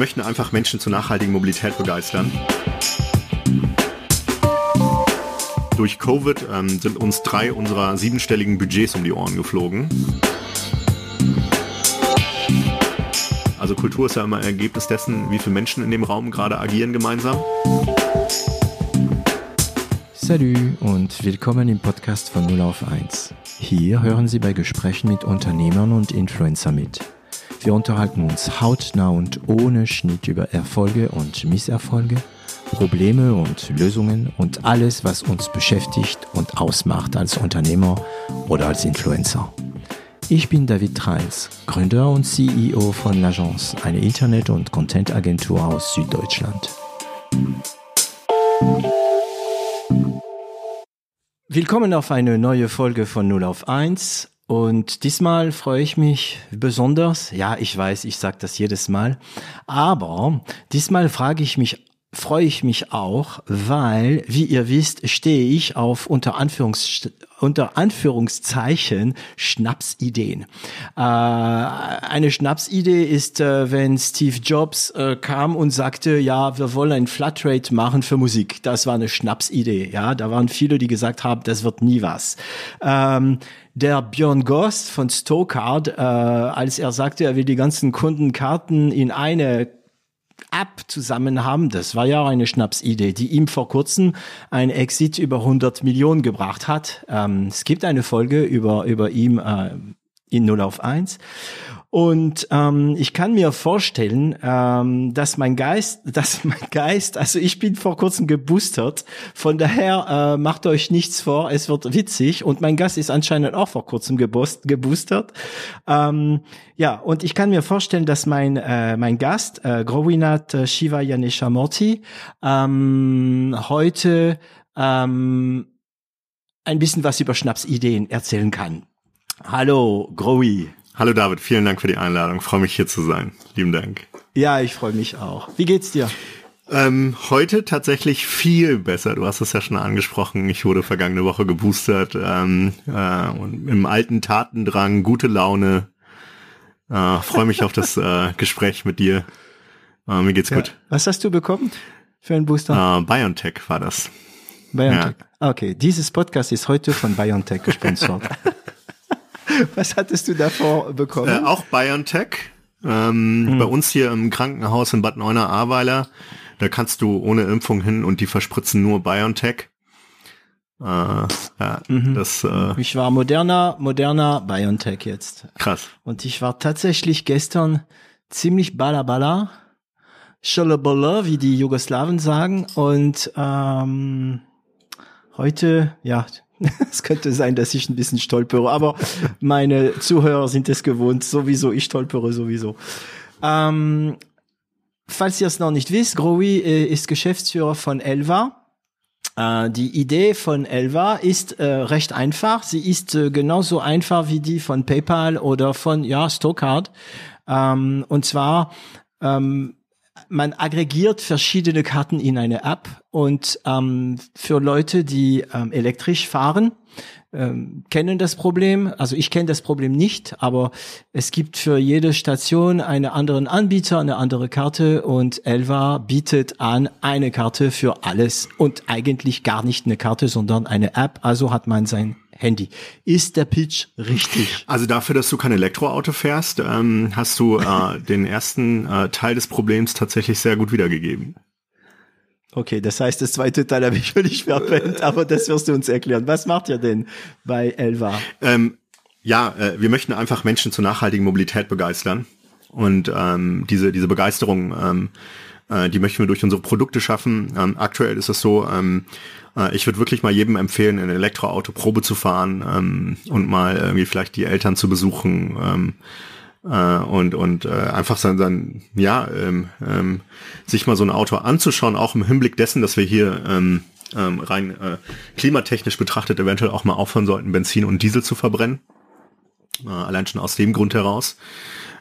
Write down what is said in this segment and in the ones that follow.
möchten einfach Menschen zur nachhaltigen Mobilität begeistern. Durch Covid ähm, sind uns drei unserer siebenstelligen Budgets um die Ohren geflogen. Also Kultur ist ja immer Ergebnis dessen, wie viele Menschen in dem Raum gerade agieren gemeinsam. Salut und willkommen im Podcast von 0 auf 1. Hier hören Sie bei Gesprächen mit Unternehmern und Influencer mit. Wir unterhalten uns hautnah und ohne Schnitt über Erfolge und Misserfolge, Probleme und Lösungen und alles, was uns beschäftigt und ausmacht als Unternehmer oder als Influencer. Ich bin David Treins, Gründer und CEO von L'Agence, eine Internet- und Content-Agentur aus Süddeutschland. Willkommen auf eine neue Folge von 0 auf 1. Und diesmal freue ich mich besonders. Ja, ich weiß, ich sage das jedes Mal. Aber diesmal frage ich mich freue ich mich auch, weil, wie ihr wisst, stehe ich auf unter, Anführungs unter Anführungszeichen Schnapsideen. Äh, eine Schnapsidee ist, äh, wenn Steve Jobs äh, kam und sagte, ja, wir wollen ein Flatrate machen für Musik. Das war eine Schnapsidee. Ja, da waren viele, die gesagt haben, das wird nie was. Ähm, der Björn Gost von Stokard, äh, als er sagte, er will die ganzen Kundenkarten in eine App zusammen haben. Das war ja eine Schnapsidee, die ihm vor kurzem ein Exit über 100 Millionen gebracht hat. Ähm, es gibt eine Folge über, über ihm äh, in 0 auf 1. Und ähm, ich kann mir vorstellen, ähm, dass mein Geist, dass mein Geist, also ich bin vor kurzem geboostert, von daher äh, macht euch nichts vor, es wird witzig und mein Gast ist anscheinend auch vor kurzem geboost, geboostert. Ähm, ja, und ich kann mir vorstellen, dass mein äh, mein Gast, äh, Growinat Shiva Yaneshamurti, ähm, heute ähm, ein bisschen was über Schnapsideen erzählen kann. Hallo, Growi. Hallo David, vielen Dank für die Einladung. freue mich hier zu sein. Lieben Dank. Ja, ich freue mich auch. Wie geht's dir? Ähm, heute tatsächlich viel besser. Du hast es ja schon angesprochen. Ich wurde vergangene Woche geboostert ähm, äh, und im alten Tatendrang, gute Laune. Äh, freue mich auf das äh, Gespräch mit dir. Äh, mir geht's ja. gut. Was hast du bekommen für einen Booster? Äh, BioNTech war das. BioNTech. Ja. Okay, dieses Podcast ist heute von BioNTech gesponsert. Was hattest du davor bekommen? Äh, auch BioNTech. Ähm, hm. Bei uns hier im Krankenhaus in Bad Neuenahr-Ahrweiler, da kannst du ohne Impfung hin und die verspritzen nur BioNTech. Äh, ja, mhm. das, äh, ich war moderner, moderner BioNTech jetzt. Krass. Und ich war tatsächlich gestern ziemlich balabala, schalabala, wie die Jugoslawen sagen. Und ähm, heute, ja, es könnte sein, dass ich ein bisschen stolpere, aber meine Zuhörer sind es gewohnt, sowieso, ich stolpere sowieso. Ähm, falls ihr es noch nicht wisst, Growi äh, ist Geschäftsführer von Elva. Äh, die Idee von Elva ist äh, recht einfach. Sie ist äh, genauso einfach wie die von PayPal oder von ja Stokard. Ähm, und zwar ähm, man aggregiert verschiedene Karten in eine App und ähm, für Leute, die ähm, elektrisch fahren, ähm, kennen das Problem. Also ich kenne das Problem nicht, aber es gibt für jede Station einen anderen Anbieter, eine andere Karte und Elva bietet an eine Karte für alles und eigentlich gar nicht eine Karte, sondern eine App. Also hat man sein Handy. Ist der Pitch richtig? Also dafür, dass du kein Elektroauto fährst, ähm, hast du äh, den ersten äh, Teil des Problems tatsächlich sehr gut wiedergegeben. Okay, das heißt, das zweite Teil habe ich völlig verpennt, aber das wirst du uns erklären. Was macht ihr denn bei Elva? Ähm, ja, äh, wir möchten einfach Menschen zur nachhaltigen Mobilität begeistern. Und ähm, diese, diese Begeisterung, ähm, äh, die möchten wir durch unsere Produkte schaffen. Ähm, aktuell ist es so, ähm, äh, ich würde wirklich mal jedem empfehlen, ein Elektroauto Probe zu fahren ähm, und mal irgendwie vielleicht die Eltern zu besuchen ähm, äh, und und äh, einfach sein, sein ja ähm, ähm, sich mal so ein Auto anzuschauen, auch im Hinblick dessen, dass wir hier ähm, ähm, rein äh, klimatechnisch betrachtet eventuell auch mal aufhören sollten, Benzin und Diesel zu verbrennen. Äh, allein schon aus dem Grund heraus.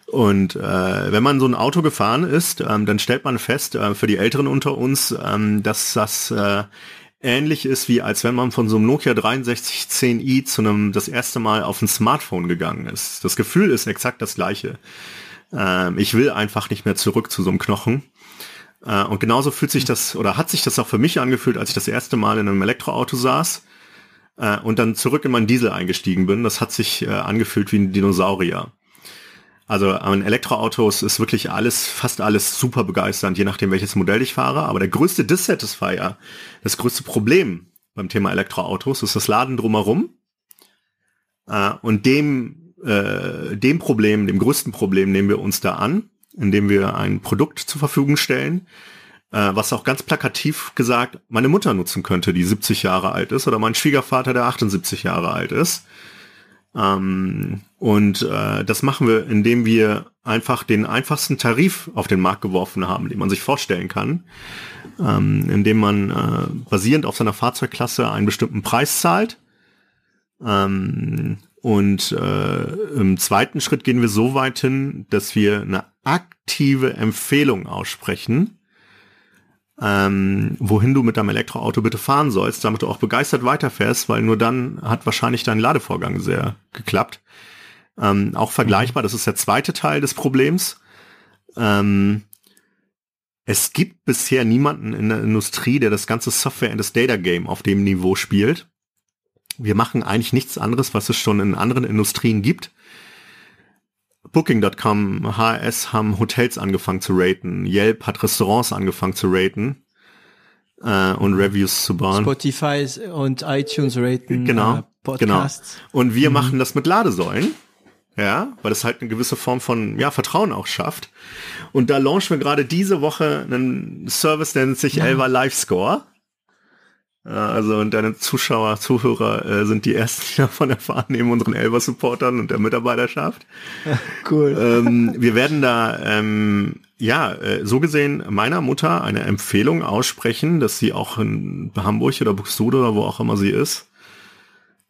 Und äh, wenn man so ein Auto gefahren ist, ähm, dann stellt man fest, äh, für die Älteren unter uns, ähm, dass das äh, ähnlich ist, wie als wenn man von so einem Nokia 6310i zu einem das erste Mal auf ein Smartphone gegangen ist. Das Gefühl ist exakt das gleiche. Ähm, ich will einfach nicht mehr zurück zu so einem Knochen. Äh, und genauso fühlt sich das oder hat sich das auch für mich angefühlt, als ich das erste Mal in einem Elektroauto saß äh, und dann zurück in meinen Diesel eingestiegen bin. Das hat sich äh, angefühlt wie ein Dinosaurier. Also an Elektroautos ist wirklich alles, fast alles super begeisternd, je nachdem welches Modell ich fahre. Aber der größte Dissatisfier, das größte Problem beim Thema Elektroautos ist das Laden drumherum. Äh, und dem, äh, dem Problem, dem größten Problem nehmen wir uns da an, indem wir ein Produkt zur Verfügung stellen, äh, was auch ganz plakativ gesagt meine Mutter nutzen könnte, die 70 Jahre alt ist, oder mein Schwiegervater, der 78 Jahre alt ist. Ähm, und äh, das machen wir, indem wir einfach den einfachsten Tarif auf den Markt geworfen haben, den man sich vorstellen kann, ähm, indem man äh, basierend auf seiner Fahrzeugklasse einen bestimmten Preis zahlt. Ähm, und äh, im zweiten Schritt gehen wir so weit hin, dass wir eine aktive Empfehlung aussprechen, ähm, wohin du mit deinem Elektroauto bitte fahren sollst, damit du auch begeistert weiterfährst, weil nur dann hat wahrscheinlich dein Ladevorgang sehr geklappt. Ähm, auch vergleichbar, das ist der zweite Teil des Problems. Ähm, es gibt bisher niemanden in der Industrie, der das ganze Software and das Data Game auf dem Niveau spielt. Wir machen eigentlich nichts anderes, was es schon in anderen Industrien gibt. Booking.com, HRS haben Hotels angefangen zu raten, Yelp hat Restaurants angefangen zu raten äh, und Reviews zu bauen. Spotify und iTunes raten genau, äh, Podcasts. Genau. Und wir mhm. machen das mit Ladesäulen, ja, weil das halt eine gewisse Form von ja, Vertrauen auch schafft. Und da launchen wir gerade diese Woche einen Service, der nennt sich ja. Elva Live Score. Also und deine Zuschauer, Zuhörer äh, sind die ersten, die davon erfahren, neben unseren Elber-Supportern und der Mitarbeiterschaft. cool. Ähm, wir werden da, ähm, ja, äh, so gesehen meiner Mutter eine Empfehlung aussprechen, dass sie auch in Hamburg oder Buxtehude oder wo auch immer sie ist,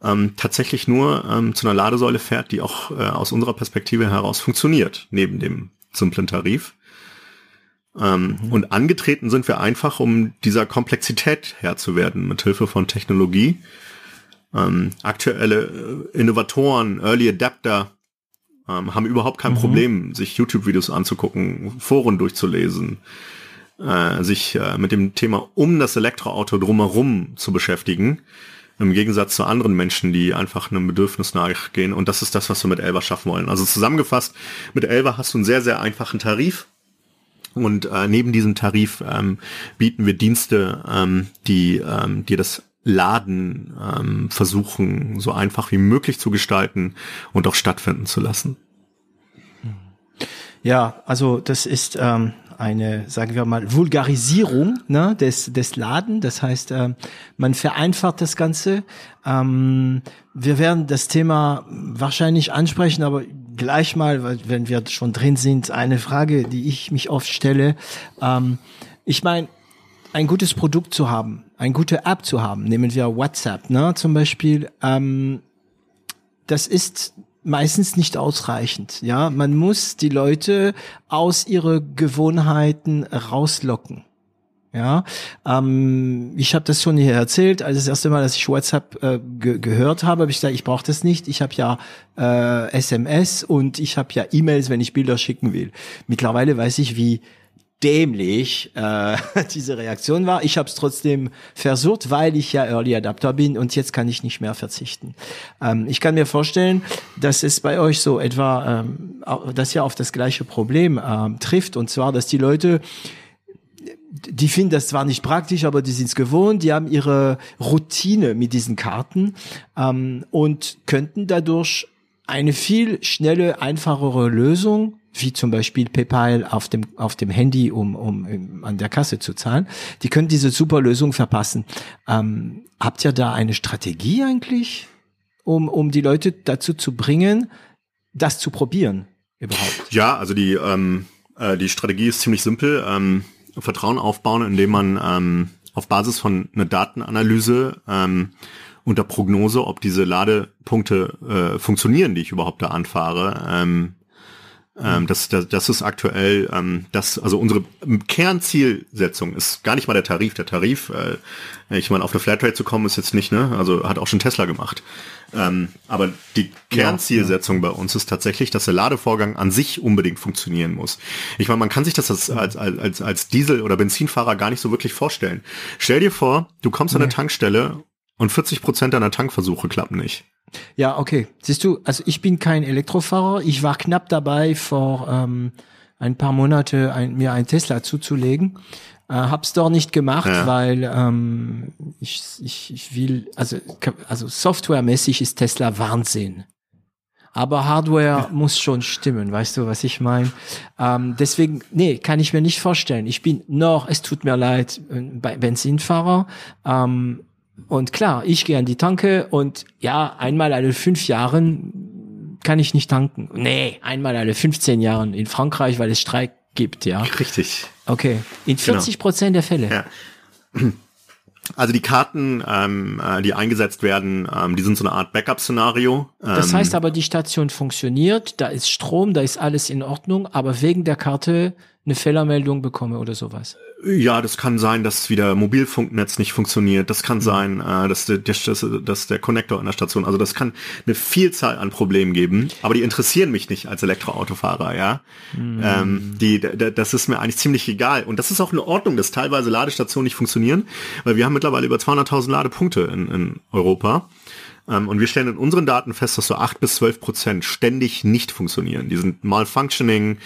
ähm, tatsächlich nur ähm, zu einer Ladesäule fährt, die auch äh, aus unserer Perspektive heraus funktioniert, neben dem simplen Tarif. Ähm, mhm. Und angetreten sind wir einfach, um dieser Komplexität Herr zu werden, mit Hilfe von Technologie. Ähm, aktuelle äh, Innovatoren, Early Adapter ähm, haben überhaupt kein mhm. Problem, sich YouTube-Videos anzugucken, Foren durchzulesen, äh, sich äh, mit dem Thema um das Elektroauto drumherum zu beschäftigen. Im Gegensatz zu anderen Menschen, die einfach einem Bedürfnis nachgehen. Und das ist das, was wir mit Elva schaffen wollen. Also zusammengefasst, mit Elva hast du einen sehr, sehr einfachen Tarif und äh, neben diesem Tarif ähm, bieten wir Dienste, ähm, die ähm, dir das Laden ähm, versuchen, so einfach wie möglich zu gestalten und auch stattfinden zu lassen. Ja, also das ist ähm, eine, sagen wir mal, Vulgarisierung ne, des, des Laden. Das heißt, äh, man vereinfacht das Ganze. Ähm, wir werden das Thema wahrscheinlich ansprechen, aber gleich mal, wenn wir schon drin sind, eine Frage, die ich mich oft stelle. Ähm, ich meine, ein gutes Produkt zu haben, eine gute App zu haben, nehmen wir WhatsApp, ne, zum Beispiel, ähm, das ist meistens nicht ausreichend. Ja, man muss die Leute aus ihre Gewohnheiten rauslocken. Ja, ähm, ich habe das schon hier erzählt. als das erste Mal, dass ich WhatsApp äh, ge gehört habe, habe ich gesagt, ich brauche das nicht. Ich habe ja äh, SMS und ich habe ja E-Mails, wenn ich Bilder schicken will. Mittlerweile weiß ich, wie dämlich äh, diese Reaktion war. Ich habe es trotzdem versucht, weil ich ja Early Adapter bin und jetzt kann ich nicht mehr verzichten. Ähm, ich kann mir vorstellen, dass es bei euch so etwa, ähm, dass ihr auf das gleiche Problem ähm, trifft und zwar, dass die Leute die finden das zwar nicht praktisch, aber die sind es gewohnt, die haben ihre Routine mit diesen Karten ähm, und könnten dadurch eine viel schnelle, einfachere Lösung, wie zum Beispiel PayPal auf dem, auf dem Handy, um, um, um an der Kasse zu zahlen, die können diese super Lösung verpassen. Ähm, habt ihr da eine Strategie eigentlich, um, um die Leute dazu zu bringen, das zu probieren überhaupt? Ja, also die, ähm, äh, die Strategie ist ziemlich simpel. Ähm Vertrauen aufbauen, indem man ähm, auf Basis von einer Datenanalyse ähm, unter Prognose, ob diese Ladepunkte äh, funktionieren, die ich überhaupt da anfahre, ähm, Ähm, das, das, das ist aktuell, ähm, das, also unsere Kernzielsetzung ist gar nicht mal der Tarif. Der Tarif, äh, ich meine, auf eine Flatrate zu kommen, ist jetzt nicht, ne? Also hat auch schon Tesla gemacht. Ähm, aber die Kernzielsetzung ja, ja. bei uns ist tatsächlich, dass der Ladevorgang an sich unbedingt funktionieren muss. Ich meine, man kann sich das als, als, als, als Diesel- oder Benzinfahrer gar nicht so wirklich vorstellen. Stell dir vor, du kommst nee. an eine Tankstelle und 40 Prozent deiner Tankversuche klappen nicht. Ja, okay. Siehst du, also ich bin kein Elektrofahrer. Ich war knapp dabei, vor ähm, ein paar Monate ein, mir ein Tesla zuzulegen. Äh, hab's doch nicht gemacht, ja. weil ähm, ich, ich, ich will, also, also softwaremäßig ist Tesla Wahnsinn. Aber Hardware ja. muss schon stimmen, weißt du, was ich meine? Ähm, deswegen, nee, kann ich mir nicht vorstellen. Ich bin noch, es tut mir leid, äh, bei Benzinfahrer. Ähm, und klar, ich gehe an die Tanke und ja, einmal alle fünf Jahren kann ich nicht tanken. Nee, einmal alle 15 Jahren in Frankreich, weil es Streik gibt, ja. Richtig. Okay. In 40 genau. Prozent der Fälle. Ja. Also die Karten, ähm, äh, die eingesetzt werden, ähm, die sind so eine Art Backup-Szenario. Ähm, das heißt aber, die Station funktioniert, da ist Strom, da ist alles in Ordnung, aber wegen der Karte eine Fehlermeldung bekomme oder sowas. Ja, das kann sein, dass wieder Mobilfunknetz nicht funktioniert. Das kann mhm. sein, äh, dass, der, dass, dass der Connector an der Station, also das kann eine Vielzahl an Problemen geben, aber die interessieren mich nicht als Elektroautofahrer, ja. Mhm. Ähm, die, das ist mir eigentlich ziemlich egal. Und das ist auch in Ordnung, dass teilweise Ladestationen nicht funktionieren, weil wir haben mittlerweile über 200.000 Ladepunkte in, in Europa. Ähm, und wir stellen in unseren Daten fest, dass so acht bis zwölf Prozent ständig nicht funktionieren. Die sind malfunctioning,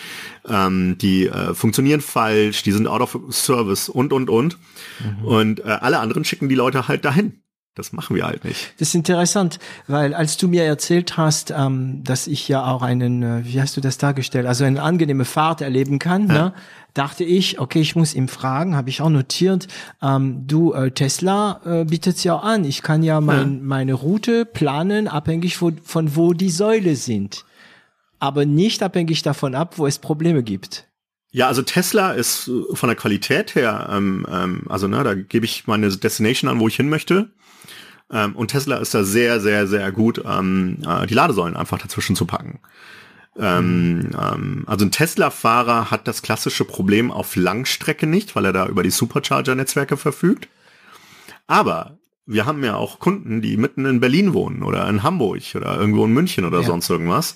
ähm, die äh, funktionieren falsch, die sind out of service und, und, und. Mhm. Und äh, alle anderen schicken die Leute halt dahin. Das machen wir halt nicht. Das ist interessant, weil als du mir erzählt hast, ähm, dass ich ja auch einen, äh, wie hast du das dargestellt, also eine angenehme Fahrt erleben kann, ja. ne, dachte ich, okay, ich muss ihm fragen, habe ich auch notiert, ähm, du, äh, Tesla äh, bietet ja auch an, ich kann ja, mein, ja. meine Route planen, abhängig von, von wo die Säule sind, aber nicht abhängig davon ab, wo es Probleme gibt. Ja, also Tesla ist äh, von der Qualität her, ähm, ähm, also ne, da gebe ich meine Destination an, wo ich hin möchte. Ähm, und Tesla ist da sehr, sehr, sehr gut, ähm, äh, die Ladesäulen einfach dazwischen zu packen. Ähm, ähm, also ein Tesla-Fahrer hat das klassische Problem auf Langstrecke nicht, weil er da über die Supercharger-Netzwerke verfügt. Aber wir haben ja auch Kunden, die mitten in Berlin wohnen oder in Hamburg oder irgendwo in München oder ja. sonst irgendwas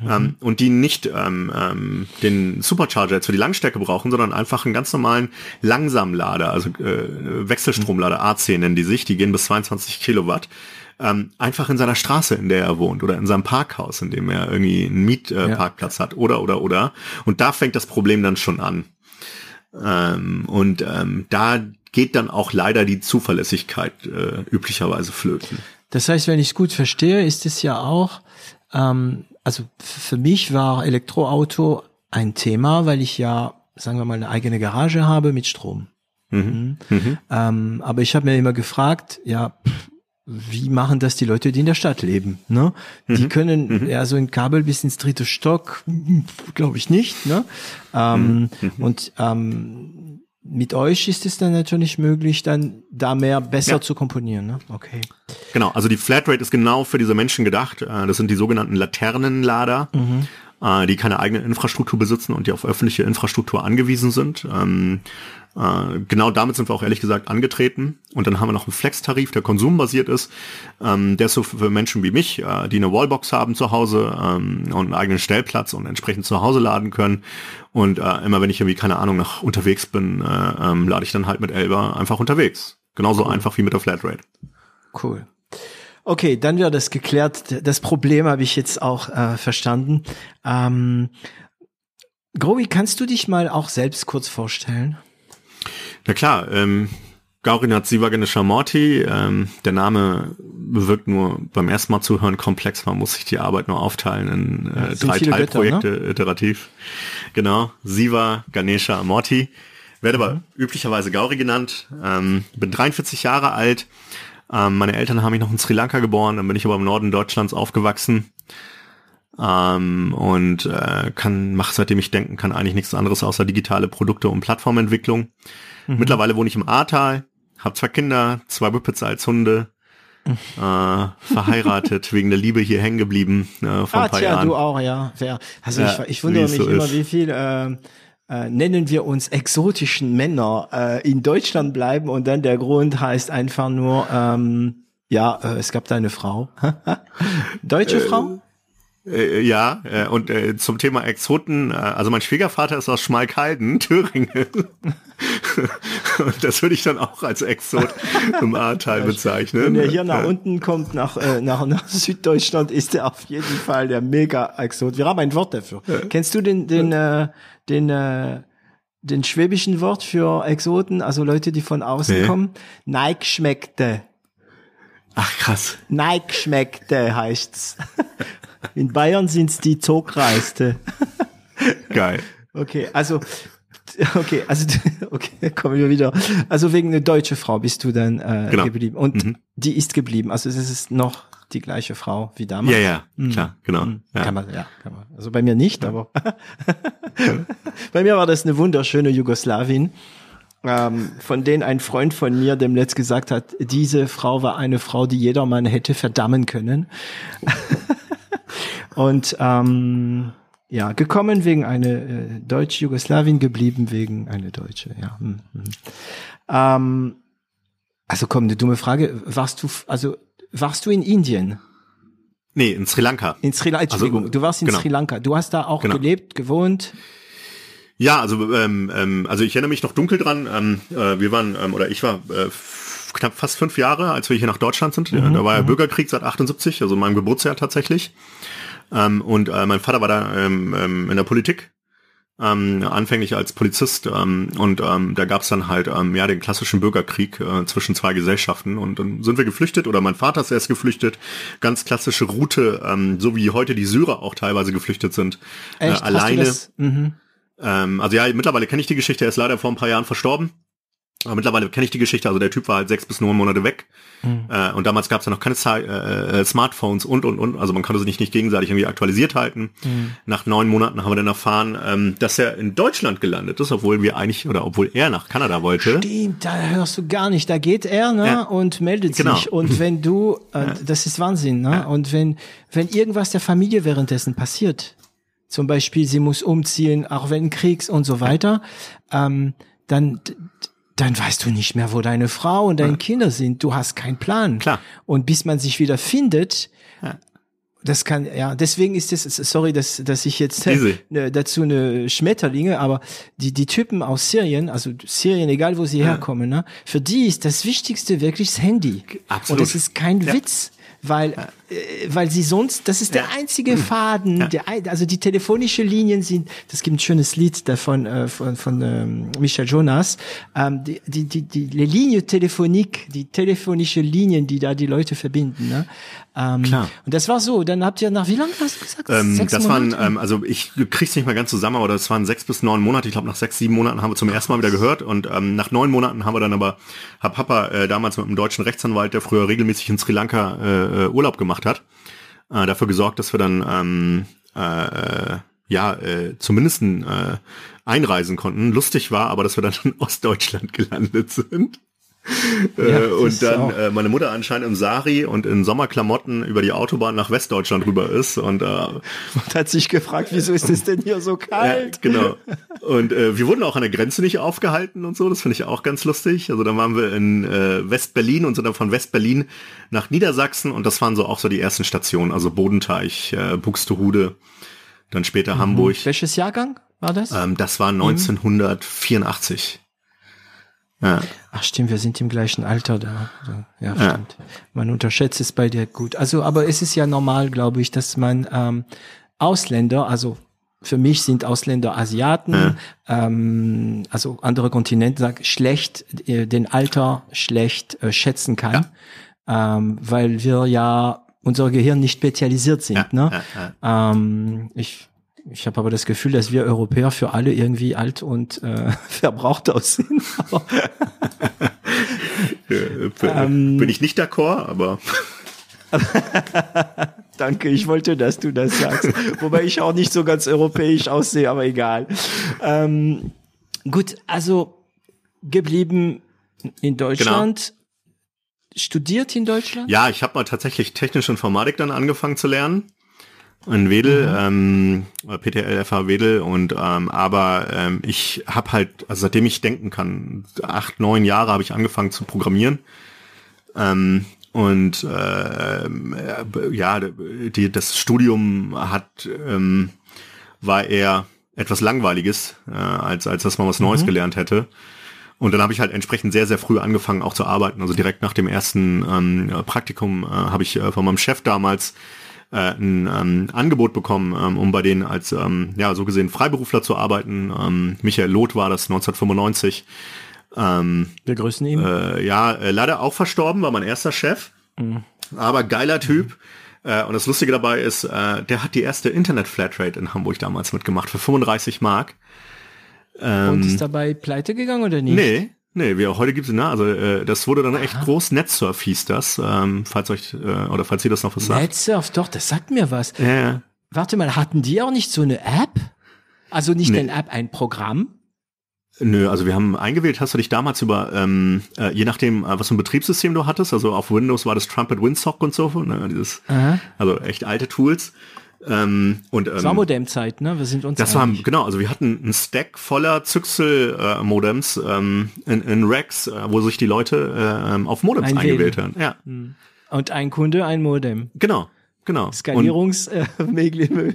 mhm. ähm, und die nicht ähm, ähm, den Supercharger jetzt für die Langstrecke brauchen, sondern einfach einen ganz normalen Langsamlader, also äh, Wechselstromlader AC nennen die sich, die gehen bis 22 Kilowatt. Ähm, einfach in seiner Straße, in der er wohnt, oder in seinem Parkhaus, in dem er irgendwie einen Mietparkplatz äh, ja. hat, oder, oder, oder. Und da fängt das Problem dann schon an. Ähm, und ähm, da geht dann auch leider die Zuverlässigkeit äh, üblicherweise flöten. Das heißt, wenn ich es gut verstehe, ist es ja auch, ähm, also für mich war Elektroauto ein Thema, weil ich ja, sagen wir mal, eine eigene Garage habe mit Strom. Mhm. Mhm. mhm. Ähm, aber ich habe mir immer gefragt, ja, wie machen das die Leute, die in der Stadt leben? Ne? Die mhm. können mhm. ja so ein Kabel bis ins dritte Stock, glaube ich nicht. Ne? Ähm, mhm. Und ähm, mit euch ist es dann natürlich möglich, dann da mehr besser ja. zu komponieren. Ne? Okay. Genau, also die Flatrate ist genau für diese Menschen gedacht. Äh, das sind die sogenannten Laternenlader. Mhm äh, die keine eigene Infrastruktur besitzen und die auf öffentliche Infrastruktur angewiesen sind. Äh, genau damit sind wir auch ehrlich gesagt angetreten. Und dann haben wir noch einen Flex-Tarif, der konsumbasiert ist. Ähm, der ist so für Menschen wie mich, äh, die eine Wallbox haben zu Hause ähm, und einen eigenen Stellplatz und entsprechend zu Hause laden können. Und äh, immer wenn ich irgendwie, keine Ahnung, nach unterwegs bin, äh, ähm, lade ich dann halt mit Elba einfach unterwegs. Genauso cool. einfach wie mit der Flatrate. Cool. Okay, dann wird das geklärt. Das Problem habe ich jetzt auch äh, verstanden. Ähm, Grovi, kannst du dich mal auch selbst kurz vorstellen? Na klar, ähm, Gaurinat Sivaganisha Morty, ähm, der Name wirkt nur beim ersten Mal zuhören komplex, man muss sich die Arbeit nur aufteilen in äh, drei Teilprojekte ne? iterativ. Genau, Siva, Ganesha, Morty. Werde mhm. aber üblicherweise Gauri genannt, ähm, bin 43 Jahre alt, ähm, meine Eltern haben mich noch in Sri Lanka geboren, dann bin ich aber im Norden Deutschlands aufgewachsen. Ähm, und äh, kann, mach seitdem ich denken kann, eigentlich nichts anderes außer digitale Produkte und Plattformentwicklung. Mhm. Mittlerweile wohne ich im Ahrtal, habe zwei Kinder, zwei Whippets als Hunde. äh, verheiratet, wegen der Liebe hier hängen geblieben äh, vor ah, ein paar tja, Jahren. du auch, ja. Wer, also Ja, ich, ich wundere mich so immer, ist. wie viel äh, äh, nennen wir uns exotischen Männer äh, in Deutschland bleiben und dann der Grund heißt einfach nur, ähm, ja, äh, es gab da eine Frau. Deutsche Frau? Äh, ja, äh, und äh, zum Thema Exoten, äh, also mein Schwiegervater ist aus Schmalkalden, Thüringen. und das würde ich dann auch als Exot im A-Teil bezeichnen. Wenn er hier nach Äh, unten kommt, nach, äh, nach, nach Süddeutschland, ist er auf jeden Fall der Mega-Exot. Wir haben ein Wort dafür. Kennst du den, den, äh, den, äh, den schwäbischen Wort für Exoten, also Leute, die von außen Nee. kommen? Neig schmeckte. Ach krass. Neig schmeckte heißt's. In Bayern sind's die Zogreiste. Geil. Okay, also okay, also okay, kommen wir wieder. Also wegen einer deutschen Frau bist du dann äh, Genau. geblieben und die ist geblieben. Also es ist noch die gleiche Frau wie damals. Ja, ja, klar, genau. Hm, Ja. Kann man, ja, kann man. Also bei mir nicht, aber bei mir war das eine wunderschöne Jugoslawin, ähm, von denen ein Freund von mir dem letzt gesagt hat, diese Frau war eine Frau, die jedermann hätte verdammen können. Und ähm, ja, gekommen wegen eine äh, deutsche Jugoslawin, geblieben wegen eine Deutsche. Ja. Hm, hm. Ähm, also komm, eine dumme Frage. Warst du, also warst du in Indien? Nee, in Sri Lanka. In Sri Lanka, Entschuldigung, du warst in genau. Sri Lanka. Du hast da auch Genau. gelebt, gewohnt. Ja, also ähm, ähm, also ich erinnere mich noch dunkel dran. Ähm, äh, wir waren ähm, oder ich war äh, knapp fast fünf Jahre, als wir hier nach Deutschland sind. Mhm, da war ja Bürgerkrieg seit 78, also meinem Geburtsjahr tatsächlich. Ähm, und äh, mein Vater war da ähm, ähm, in der Politik. Ähm, anfänglich als Polizist ähm, und ähm, da gab's dann halt ähm, ja den klassischen Bürgerkrieg äh, zwischen zwei Gesellschaften und dann sind wir geflüchtet oder mein Vater ist erst geflüchtet, ganz klassische Route, ähm, so wie heute die Syrer auch teilweise geflüchtet sind, Echt? Äh, Hast du alleine. Mhm. Ähm, also ja, mittlerweile kenne ich die Geschichte, er ist leider vor ein paar Jahren verstorben. Aber mittlerweile kenne ich die Geschichte, also der Typ war halt sechs bis neun Monate weg. Äh, und damals gab es ja noch keine äh, äh, Smartphones und und und. Also man konnte sich nicht gegenseitig irgendwie aktualisiert halten. Nach neun Monaten haben wir dann erfahren, ähm, dass er in Deutschland gelandet ist, obwohl wir eigentlich, oder obwohl er nach Kanada wollte. Stimmt, da hörst du gar nicht. Da geht er ne, Ja. und meldet Genau. sich. Und wenn du, äh, das ist Wahnsinn, ne? Und wenn, wenn irgendwas der Familie währenddessen passiert, zum Beispiel sie muss umziehen, auch wenn Kriegs und so weiter, ähm, dann, dann weißt du nicht mehr, wo deine Frau und deine Kinder sind. Du hast keinen Plan. Klar. Und bis man sich wieder findet, das kann, ja, deswegen ist es, sorry, dass, dass ich jetzt äh, ne, dazu eine Schmetterlinge, aber die, die Typen aus Syrien, also Syrien, egal wo sie herkommen, ne, für die ist das Wichtigste wirklich das Handy. Absolut. Und es ist kein Ja. Witz, weil, weil sie sonst, das ist der einzige Faden, der, also die telefonische Linien sind, das gibt ein schönes Lied davon, äh, von, von ähm, Michel Jonas, ähm, die, die, die, die Linie Telefonik, die telefonische Linien, die da die Leute verbinden, ne? Ähm, Klar. Und das war so, dann habt ihr nach wie lange hast du gesagt? Ähm, Sechs das waren, Monate? ähm, also ich krieg's nicht mehr ganz zusammen, aber das waren sechs bis neun Monate. Ich glaube, nach sechs, sieben Monaten haben wir zum ersten Mal wieder gehört. Und ähm, nach neun Monaten haben wir dann aber, hat Papa äh, damals mit einem deutschen Rechtsanwalt, der früher regelmäßig in Sri Lanka äh, äh, Urlaub gemacht hat, äh, dafür gesorgt, dass wir dann ähm, äh, äh, ja äh, zumindest äh, einreisen konnten. Lustig war aber, dass wir dann in Ostdeutschland gelandet sind. Ja, äh, und dann äh, meine Mutter anscheinend im Sari und in Sommerklamotten über die Autobahn nach Westdeutschland rüber ist und äh, und hat sich gefragt, wieso ist es denn hier so ja, kalt? genau. Und äh, wir wurden auch an der Grenze nicht aufgehalten und so. Das finde ich auch ganz lustig. Also dann waren wir in äh, West-Berlin und sind dann von West-Berlin nach Niedersachsen und das waren so auch so die ersten Stationen. Also Bodenteich, äh, Buxtehude, dann später Hamburg. Welches Jahrgang war das? Ähm, das war 1984. Ja. Ach stimmt, wir sind im gleichen Alter da. Ja, stimmt. Man unterschätzt es bei dir gut. Also, aber es ist ja normal, glaube ich, dass man ähm, Ausländer, also für mich sind Ausländer Asiaten, ähm, also andere Kontinente, sag, schlecht, äh, den Alter schlecht äh, schätzen kann, ähm, weil wir ja unser Gehirn nicht spezialisiert sind. Ja, ne? ja, Ähm, ich ich habe aber das Gefühl, dass wir Europäer für alle irgendwie alt und äh, verbraucht aussehen. Aber Äh, bin ich nicht d'accord, aber Danke, ich wollte, dass du das sagst. Wobei ich auch nicht so ganz europäisch aussehe, aber egal. Ähm, gut, also geblieben in Deutschland. studiert in Deutschland? Ja, ich habe mal tatsächlich technische Informatik dann angefangen zu lernen in Wedel, mhm. ähm, PTL FH Wedel und ähm, aber ähm, ich habe halt, also seitdem ich denken kann, acht, neun Jahre habe ich angefangen zu programmieren. Ähm, und äh, ja, die, das Studium hat ähm, war eher etwas langweiliges, äh, als als dass man was Neues mhm. gelernt hätte. Und dann habe ich halt entsprechend sehr, sehr früh angefangen auch zu arbeiten. Also direkt nach dem ersten ähm, Praktikum äh, habe ich äh, von meinem Chef damals äh, ein ähm, Angebot bekommen, ähm, um bei denen als ähm, ja so gesehen Freiberufler zu arbeiten. Ähm, Michael Loth war das 1995. Ähm, Wir grüßen ihn. Äh, ja, äh, leider auch verstorben, war mein erster Chef. Mhm. Aber geiler Typ. Mhm. Äh, und das Lustige dabei ist, äh, der hat die erste Internet-Flatrate in Hamburg damals mitgemacht für 35 Mark. Ähm, und ist dabei pleite gegangen oder nicht? Nee, Nee, auch heute gibt es, ne? Also äh, das wurde dann Aha. echt groß. Netsurf hieß das, ähm, falls euch äh, oder falls ihr das noch was sagt. Netsurf, doch, das sagt mir was. Ja, ja. Warte mal, hatten die auch nicht so eine App? Also nicht nee. eine App, ein Programm? Nö, also wir haben eingewählt, hast du dich damals über, ähm, äh, je nachdem, äh, was für ein Betriebssystem du hattest, also auf Windows war das Trumpet Windsock und so, ne, dieses, Aha. also echt alte Tools. Ähm, und, ähm, das war Modem-Zeit, ne? Wir sind uns Das war, genau, also wir hatten einen Stack voller Zyxel-Modems äh, ähm, in, in Racks, äh, wo sich die Leute äh, ähm, auf Modems ein eingewählt haben. Ja. Hm. Und ein Kunde, ein Modem. Genau. Genau. Skalierungs, äh,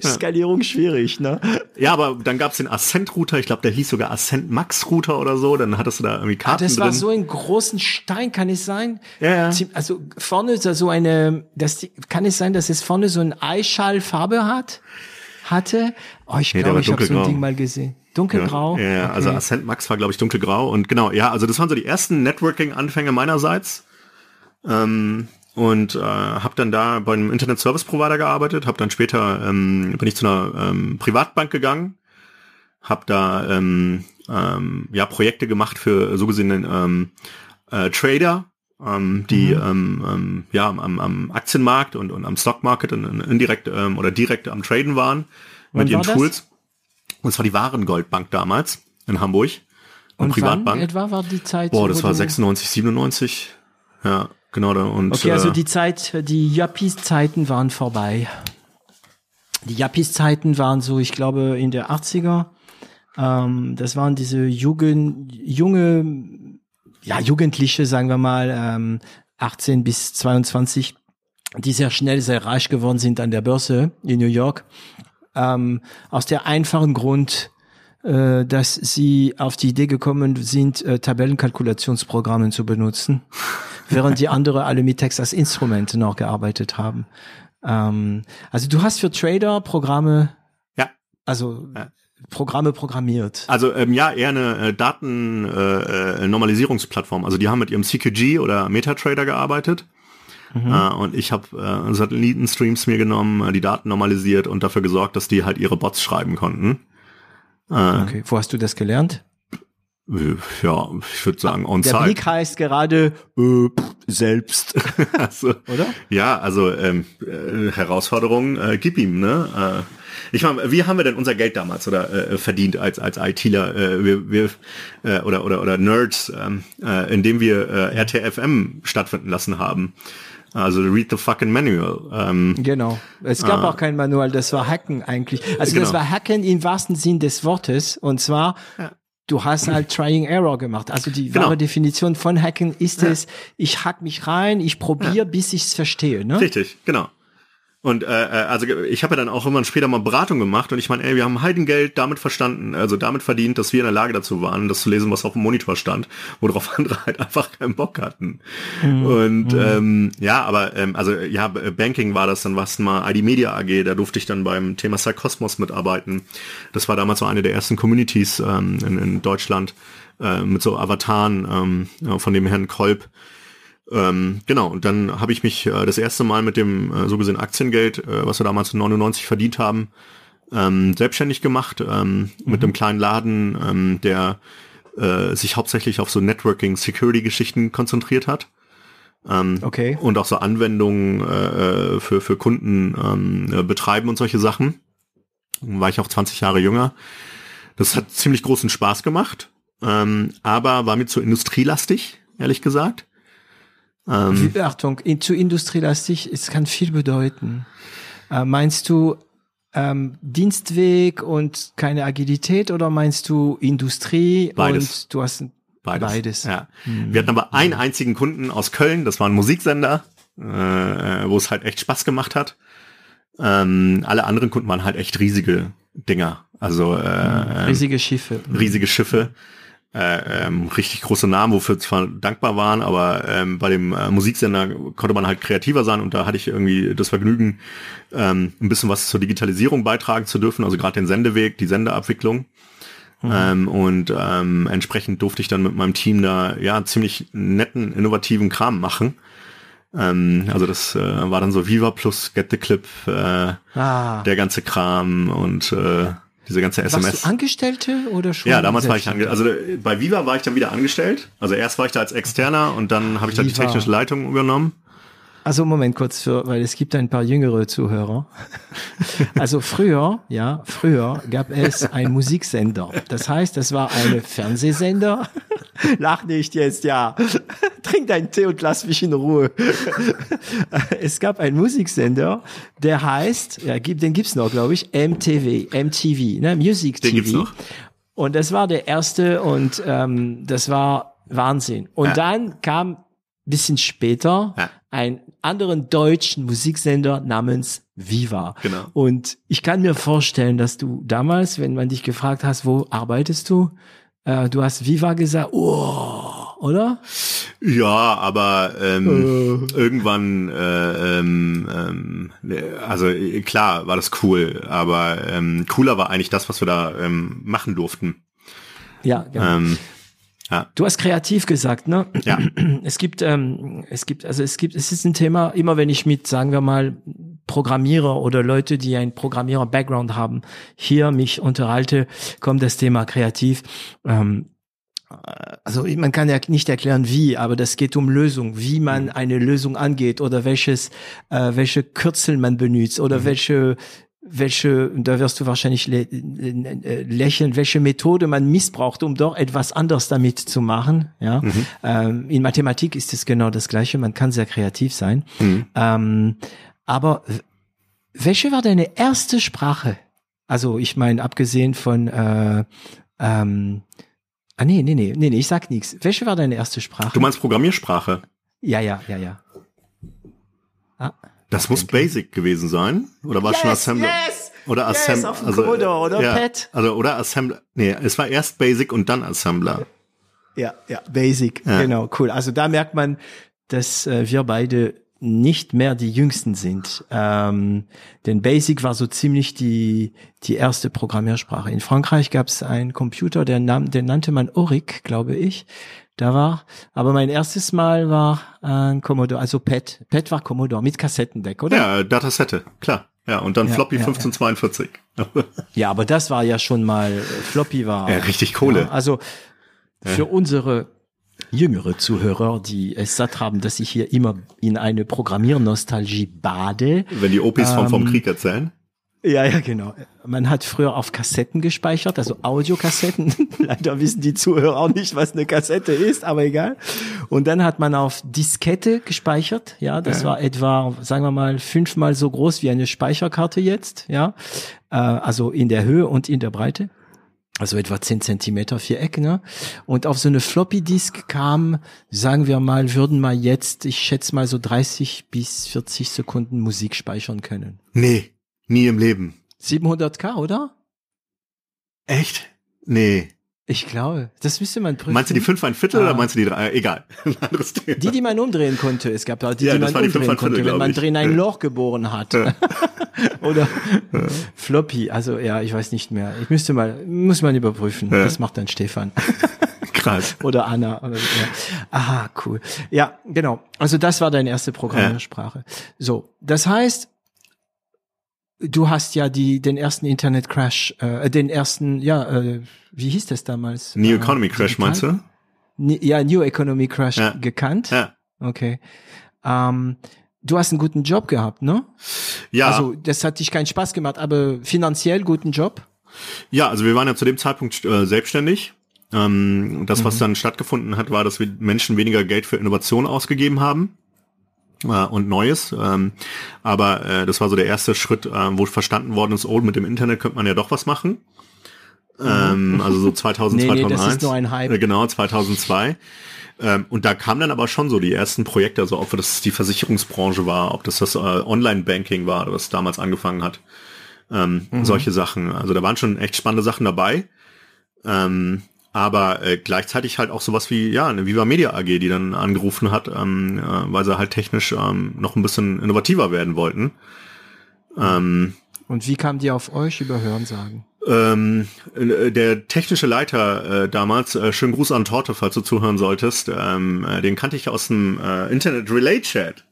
Skalierung schwierig, ne? Ja, aber dann gab's den Ascent-Router, ich glaube, der hieß sogar Ascent Max-Router oder so, dann hattest du da irgendwie ah, Karten ah, das drin. war so ein großen Stein, kann es sein? Ja, ja. Also vorne ist da so eine, das, kann es sein, dass es vorne so ein Eischallfarbe hat? Hatte? Oh, ich nee, glaube, ich habe so ein Ding mal gesehen. Dunkelgrau? Ja, ja okay. also Ascent Max war, glaube ich, dunkelgrau. Und genau, ja, also das waren so die ersten Networking-Anfänge meinerseits. Ähm, und äh, habe dann da bei einem Internet Service Provider gearbeitet, habe dann später ähm, bin ich zu einer ähm, Privatbank gegangen, habe da ähm, ähm, ja Projekte gemacht für so gesehen ähm, äh, Trader, ähm, die mhm. ähm, ähm, ja am, am Aktienmarkt und, und am Stockmarket und, und indirekt ähm, oder direkt am Traden waren mit ihren Tools. Und es war die Warengoldbank damals in Hamburg. Und Privatbank. Wann etwa war die Zeit? Boah, das war 96, 97. Ja. Genau, da und. Okay, also äh, die Zeit, die Yuppies-Zeiten waren vorbei. Die Yuppies-Zeiten waren so, ich glaube, in der 80er. Ähm, das waren diese Jugend, junge, ja, Jugendliche, sagen wir mal, ähm, 18 bis 22, die sehr schnell sehr reich geworden sind an der Börse in New York. Ähm, aus der einfachen Grund, äh, dass sie auf die Idee gekommen sind, äh, Tabellenkalkulationsprogramme zu benutzen während die andere alle mit Texas Instrumente noch gearbeitet haben. Ähm, also du hast für Trader Programme, ja, also ja. Programme programmiert. Also ähm, ja, eher eine äh, Daten-Normalisierungsplattform. Äh, also die haben mit ihrem CQG oder MetaTrader gearbeitet. Mhm. Äh, und ich habe äh, Satellitenstreams mir genommen, äh, die Daten normalisiert und dafür gesorgt, dass die halt ihre Bots schreiben konnten. Äh, okay, wo hast du das gelernt? Ja, ich würde sagen on Der Blick heißt gerade äh, selbst, also, oder? Ja, also ähm, äh, Herausforderung, äh, gib ihm, ne? Äh, ich meine, wie haben wir denn unser Geld damals oder äh, verdient als als ITler, äh, wir, wir äh, oder oder oder Nerds, ähm, äh, indem wir äh, RTFM stattfinden lassen haben. Also read the fucking manual. Ähm, genau. Es gab äh, auch kein Manual, das war Hacken eigentlich. Also genau. das war Hacken im wahrsten Sinn des Wortes. Und zwar ja du hast halt Trying Error gemacht. Also die genau. wahre Definition von Hacken ist ja. es, ich hack mich rein, ich probiere, ja. bis ich es verstehe. Ne? Richtig, genau. Und äh, äh, also ich habe ja dann auch immer später mal Beratung gemacht und ich meine, ey, wir haben Heidengeld damit verstanden, also damit verdient, dass wir in der Lage dazu waren, das zu lesen, was auf dem Monitor stand, worauf andere halt einfach keinen Bock hatten. Mhm. Und mhm. ähm, ja, aber ähm, also ja, Banking war das, dann was mal ID Media AG, da durfte ich dann beim Thema Psychosmos mitarbeiten. Das war damals so eine der ersten Communities ähm, in, in Deutschland äh, mit so Avataren ähm, von dem Herrn Kolb ähm, genau, und dann habe ich mich äh, das erste Mal mit dem äh, so gesehen Aktiengeld, äh, was wir damals 99 verdient haben, ähm, selbstständig gemacht, ähm, mhm. mit einem kleinen Laden, ähm, der äh, sich hauptsächlich auf so Networking-Security-Geschichten konzentriert hat. Ähm, okay. Und auch so Anwendungen äh, äh für, für Kunden ähm, äh, betreiben und solche Sachen. War ich auch 20 Jahre jünger. Das hat ziemlich großen Spaß gemacht, ähm, aber war mir zu industrielastig, ehrlich gesagt. Ähm, Wie- Achtung, in, zu industrielastig, es kann viel bedeuten. Äh, meinst du ähm, Dienstweg und keine Agilität oder meinst du Industrie Beides. und du hast Beides. Beides. Ja. Wir hatten aber einen einzigen Kunden aus Köln, das war ein Musiksender, äh, wo es halt echt Spaß gemacht hat. Ähm, alle anderen Kunden waren halt echt riesige Dinger. Also äh, ähm, riesige Schiffe. riesige Schiffe, äh, ähm, richtig große Namen, wofür zwar dankbar waren, aber ähm, bei dem äh, Musiksender konnte man halt kreativer sein und da hatte ich irgendwie das Vergnügen, ähm, ein bisschen was zur Digitalisierung beitragen zu dürfen, also gerade den Sendeweg, die Sendeabwicklung. Ähm, und ähm, entsprechend durfte ich dann mit meinem Team da ja ziemlich netten, innovativen Kram machen. Ähm, also das äh, war dann so Viva plus Get the Clip, äh, Ah. der ganze Kram und äh, diese ganze SMS. Warst du Angestellte oder schon? Ja, damals war ich angestellt. Also bei Viva war ich dann wieder angestellt. Also erst war ich da als Externer und dann habe ich da die technische Leitung übernommen. Also Moment kurz für, weil es gibt ein paar jüngere Zuhörer. Also früher, ja, früher gab es einen Musiksender. Das heißt, das war eine Fernsehsender. Lach nicht jetzt, ja. Trink deinen Tee und lass mich in Ruhe. Es gab einen Musiksender, der heißt, ja, gibt- den gibt's noch, glaube ich, MTV, MTV, ne, Music Den TV. gibt's noch. Und das war der erste und ähm, das war Wahnsinn. Und Ja. dann kam bisschen später Ja. einen anderen deutschen Musiksender namens Viva. Genau. Und ich kann mir vorstellen, dass du damals, wenn man dich gefragt hast, wo arbeitest du, äh, du hast Viva gesagt, oh, oder? Ja, aber ähm, Äh. irgendwann, äh, ähm, ähm, also äh, klar war das cool, aber ähm, cooler war eigentlich das, was wir da ähm, machen durften. Ja, genau. Ähm, Du hast kreativ gesagt, ne? ja, Es gibt, ähm, es gibt, also es gibt, es ist ein Thema, immer wenn ich mit, sagen wir mal, Programmierer oder Leute, die einen Programmierer-Background haben, hier mich unterhalte, kommt das Thema kreativ. Ähm, äh, also man kann ja nicht erklären wie, aber das geht um Lösung, wie man eine Lösung angeht oder welches, äh, welche Kürzel man benutzt oder welche welche, da wirst du wahrscheinlich lä äh, lächeln, welche Methode man missbraucht, um doch etwas anders damit zu machen. Ja, ähm, in Mathematik ist es genau das Gleiche. Man kann sehr kreativ sein. Ähm, aber welche war deine erste Sprache? Also ich meine, abgesehen von äh, ähm, Ah nee, nee, nee, nee, nee, ich sag nichts. Welche war deine erste Sprache? du meinst Programmiersprache? ja, ja, ja, ja. Ah. Das muss Basic gewesen sein oder war schon Assembler? yes! Oder Yes, Assembler? auf dem Commodore, oder, ja, Pat? Also oder Assembler? Nee, es war erst Basic und dann Assembler. Ja, ja, Basic, Ja. genau, cool. Also da merkt man, dass äh, wir beide nicht mehr die Jüngsten sind. Ähm, denn Basic war so ziemlich die, die erste Programmiersprache. In Frankreich gab es einen Computer, der nam, den nannte man Auric, glaube ich. Da war, aber mein erstes Mal war ein Commodore, also PET. PET war Commodore mit Kassettendeck, oder? Ja, Datasette, klar. Ja, und dann Ja, Floppy ja, ja. 1542. Ja, aber das war ja schon mal, äh, Floppy war. Ja, richtig Kohle. Ja, also für unsere jüngere Zuhörer, die es satt haben, dass ich hier immer in eine Programmiernostalgie bade. Wenn die Opis vom, vom Ähm, Krieg erzählen. Ja, ja, genau. Man hat früher auf Kassetten gespeichert, also Audiokassetten. Leider wissen die Zuhörer auch nicht, was eine Kassette ist, aber egal. Und dann hat man auf Diskette gespeichert. Ja, das war etwa, sagen wir mal, fünfmal so groß wie eine Speicherkarte jetzt. Ja, äh, also in der Höhe und in der Breite. Also etwa 10 Zentimeter Viereck, ne? Und auf so eine Floppy Disk kam, sagen wir mal, würden mal jetzt, ich schätze mal so 30 bis 40 Sekunden Musik speichern können. Nee, nie im Leben. 700k, oder? Echt? Nee. Ich glaube, das müsste man prüfen. Meinst du die fünf ein Viertel Ah. oder meinst du die drei? Äh, egal. Ein anderes Thema. Die, die man umdrehen konnte. Es gab da die, Ja, die man die umdrehen Viertel, konnte, wenn man drin ein. Loch geboren hat. Oder Floppy. Also ja, ich weiß nicht mehr. Ich müsste mal, muss man überprüfen. Das macht dann Stefan. Krass. Oder Anna. Oder, so, ja. Aha, cool. Ja, genau. Also das war deine erste Programmiersprache. So, das heißt, du hast ja die den ersten Internet Crash, äh, den ersten, ja, äh, wie hieß das damals? New Äh, Economy Crash digital? meinst du? Ni- Ja, New Economy Crash Ja. gekannt. Ja. Okay. Ähm, du hast einen guten Job gehabt, ne? Ja, Also das hat dich keinen Spaß gemacht, aber finanziell guten Job. ja, also wir waren ja zu dem Zeitpunkt äh, selbstständig Ähm, das, was dann stattgefunden hat, war, dass wir Menschen weniger Geld für Innovation ausgegeben haben äh, und Neues. Ähm, aber äh, das war so der erste Schritt, äh, wo verstanden worden ist, oh, mit dem Internet könnte man ja doch was machen. Ähm, also so 2000, Nee, nee, 2001. das ist nur ein Hype. Äh, Genau, 2002. Ähm, und da kamen dann aber schon so die ersten Projekte, also ob das die Versicherungsbranche war, ob das das äh, Online-Banking war, was damals angefangen hat. Ähm, Solche Sachen. Also da waren schon echt spannende Sachen dabei. Ähm, aber äh, gleichzeitig halt auch sowas wie, ja, eine Viva Media AG, die dann angerufen hat, ähm, äh, weil sie halt technisch ähm, noch ein bisschen innovativer werden wollten. Ähm, Und wie kam die auf euch über Hörensagen? ähm, äh, der technische Leiter äh, damals, äh, schönen Gruß an Torte, falls du zuhören solltest, ähm, äh, den kannte ich aus dem äh, Internet Relay Chat.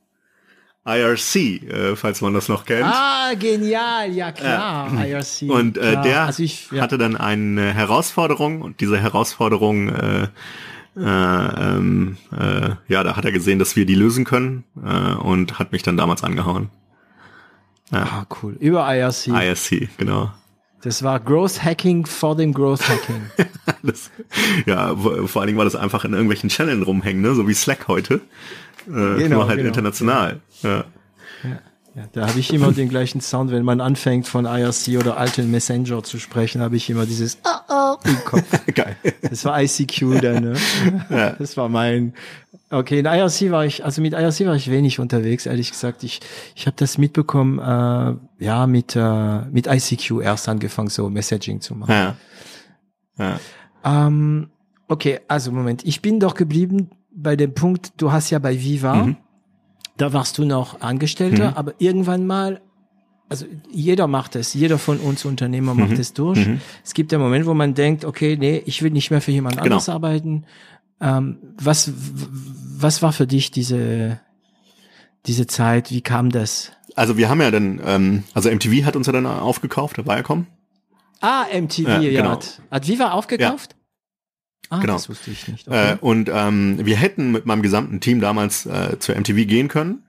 IRC, äh, falls man das noch kennt. Ah, genial, ja klar, IRC. Und äh, klar. der also ich, ja. hatte dann eine Herausforderung und diese Herausforderung, äh, äh, ähm, äh, ja, da hat er gesehen, dass wir die lösen können äh, und hat mich dann damals angehauen. Ah, cool. Über IRC. IRC, genau. Das war Growth Hacking vor dem Growth Hacking. Das, ja, vor allen Dingen, weil das einfach in irgendwelchen Channeln rumhängen, ne? so wie Slack heute. Äh, Genau, nur halt genau. international. Ja. ja, da habe ich immer den gleichen Sound, wenn man anfängt von IRC oder alten Messenger zu sprechen, habe ich immer dieses oh, oh im Kopf. Geil. Das war ICQ dann, ne? Das war mein. Okay, in IRC war ich, also mit IRC war ich wenig unterwegs, ehrlich gesagt. Ich, ich habe das mitbekommen, äh, ja, mit, äh, mit ICQ erst angefangen, so Messaging zu machen. Ja. Ja. Ähm, okay, also Moment, ich bin doch geblieben bei dem Punkt, du hast ja bei Viva, Mhm. da warst du noch Angestellter, aber irgendwann mal, also jeder macht es, jeder von uns Unternehmer macht es durch. Es gibt einen Moment, wo man denkt, okay, nee, ich will nicht mehr für jemand Genau. anderes arbeiten. Ähm, was, was war für dich diese, diese Zeit? Wie kam das? Also wir haben ja dann, ähm, also MTV hat uns ja dann aufgekauft, Viacom. Ah, MTV, Ja, ja. genau. Hat, hat Viva aufgekauft? Ah, Genau. das wusste ich nicht. Okay. Äh, und ähm, wir hätten mit meinem gesamten Team damals äh, zur MTV gehen können.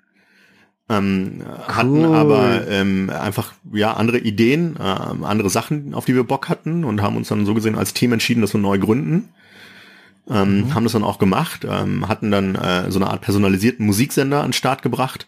Ähm, hatten Cool. aber ähm, einfach ja andere Ideen, äh, andere Sachen, auf die wir Bock hatten und haben uns dann so gesehen als Team entschieden, dass wir neu gründen. Ähm, Haben das dann auch gemacht, ähm, hatten dann äh, so eine Art personalisierten Musiksender an den Start gebracht,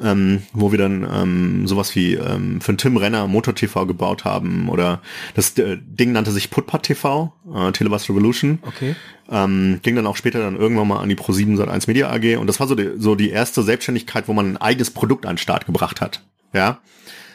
ähm, wo wir dann ähm, sowas wie ähm, für Tim Renner Motor TV gebaut haben oder das äh, Ding nannte sich Putpat TV, äh, Televast Revolution. okay. Ähm, ging dann auch später dann irgendwann mal an die Pro7 Sat1 Media AG und das war so die, so die erste Selbstständigkeit, wo man ein eigenes Produkt an den Start gebracht hat. Ja,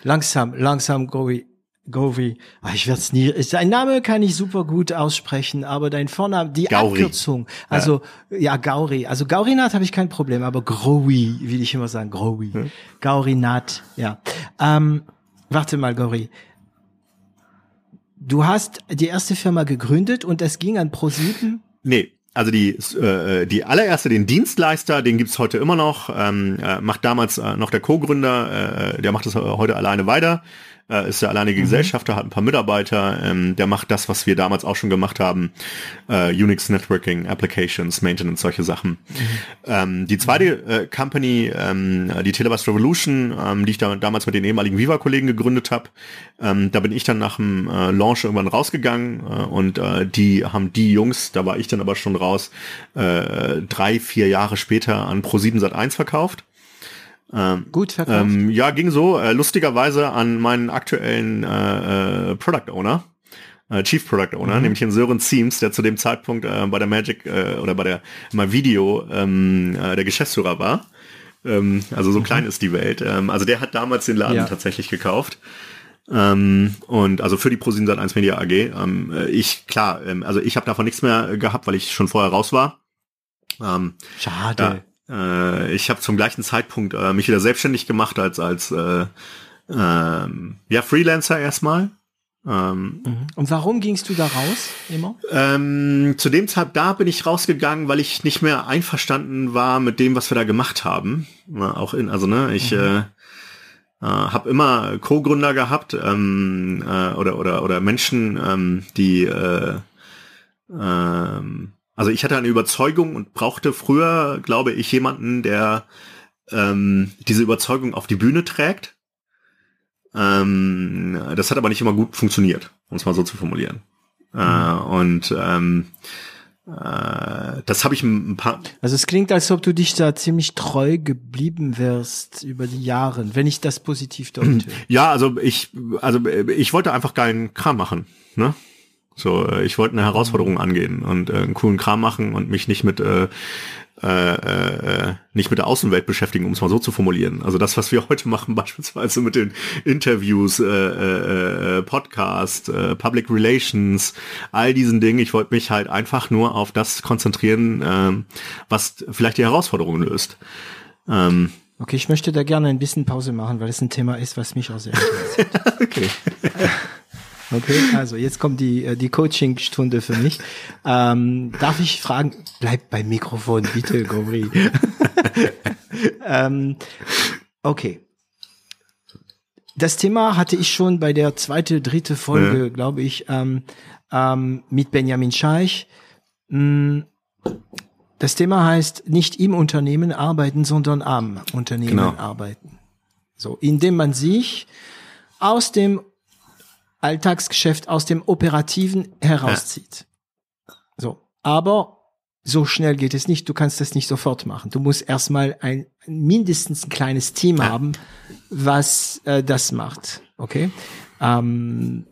Langsam, langsam, Govi. Govi. Ah, ich werde es nie. Dein Name kann ich super gut aussprechen, aber dein Vorname, die Gauri. Abkürzung. Also ja, Gauri. Also Gaurinat habe ich kein Problem, aber Growi will ich immer sagen. Growi. Gaurinat. Ja. Ähm, warte mal, Gauri. Du hast die erste Firma gegründet und es ging an Pro7. nee. Also die, äh, die allererste, den Dienstleister, den gibt's heute immer noch, ähm, äh, macht damals äh, noch der Co-Gründer, äh, der macht das heute alleine weiter, äh, ist der alleinige Gesellschafter, hat ein paar Mitarbeiter, ähm, der macht das, was wir damals auch schon gemacht haben, äh, Unix Networking, Applications, Maintenance, solche Sachen. Ähm, die zweite äh, Company, ähm, die Televast Revolution, ähm, die ich da damals mit den ehemaligen Viva-Kollegen gegründet habe, ähm, da bin ich dann nach dem äh, Launch irgendwann rausgegangen äh, und äh, die haben die Jungs, da war ich dann aber schon raus, äh, drei, vier Jahre später an Pro7 Sat1 verkauft. Gut verkauft. Ähm, ja, ging so, äh, lustigerweise an meinen aktuellen äh, äh, Product Owner, äh, Chief Product Owner, nämlich den Sören Siems, der zu dem Zeitpunkt äh, bei der Magic äh, oder bei der My Video ähm, äh, der Geschäftsführer war. Ähm, also so klein ist die Welt. Ähm, also der hat damals den Laden Ja. tatsächlich gekauft. Ähm, und also für die ProSieben Sat 1 Media AG. Ähm, äh, ich, klar, ähm, also ich habe davon nichts mehr gehabt, weil ich schon vorher raus war. Ähm, Schade. ja, äh, ich habe zum gleichen Zeitpunkt äh, mich wieder selbstständig gemacht als als äh, ähm, ja Freelancer erstmal. Ähm, Und warum gingst du da raus immer? ähm, zu dem Zeitpunkt da bin ich rausgegangen, weil ich nicht mehr einverstanden war mit dem, was wir da gemacht haben. Ja, auch in, also ne, ich äh, äh, habe immer Co-Gründer gehabt ähm, äh, oder oder oder Menschen, ähm, die äh, ähm, also ich hatte eine Überzeugung und brauchte früher, glaube ich, jemanden, der ähm, diese Überzeugung auf die Bühne trägt. Ähm, das hat aber nicht immer gut funktioniert, um es mal so zu formulieren. Mhm. und ähm, äh, das habe ich ein paar. Also es klingt, als ob du dich da ziemlich treu geblieben wärst über die Jahre, wenn ich das positiv deute. Ja, also ich, also ich wollte einfach geilen Kram machen, ne? So, äh, ich wollte eine Herausforderung mhm. angehen und äh, einen coolen Kram machen und mich nicht mit äh, äh, äh, nicht mit der Außenwelt beschäftigen, um es mal so zu formulieren. Also das, was wir heute machen, beispielsweise mit den Interviews, äh, äh, äh, Podcast, äh, Public Relations, all diesen Dingen. Ich wollte mich halt einfach nur auf das konzentrieren, äh, was vielleicht die Herausforderungen löst. Ähm, okay, ich möchte da gerne ein bisschen Pause machen, weil es ein Thema ist, was mich auch sehr interessiert. okay. Okay, also jetzt kommt die, äh, die Coaching-Stunde für mich. Ähm, darf ich fragen, bleib beim Mikrofon, bitte, Gori. ähm, okay. Das Thema hatte ich schon bei der zweite, dritte Folge, ja. glaube ich, ähm, ähm, mit Benjamin Scheich. Mm, das Thema heißt nicht im Unternehmen arbeiten, sondern am Unternehmen genau. arbeiten. So, indem man sich aus dem Alltagsgeschäft aus dem Operativen herauszieht. Ja. So. Aber so schnell geht es nicht. Du kannst das nicht sofort machen. Du musst erstmal ein mindestens ein kleines Team ja. haben, was äh, das macht. Okay. Ähm,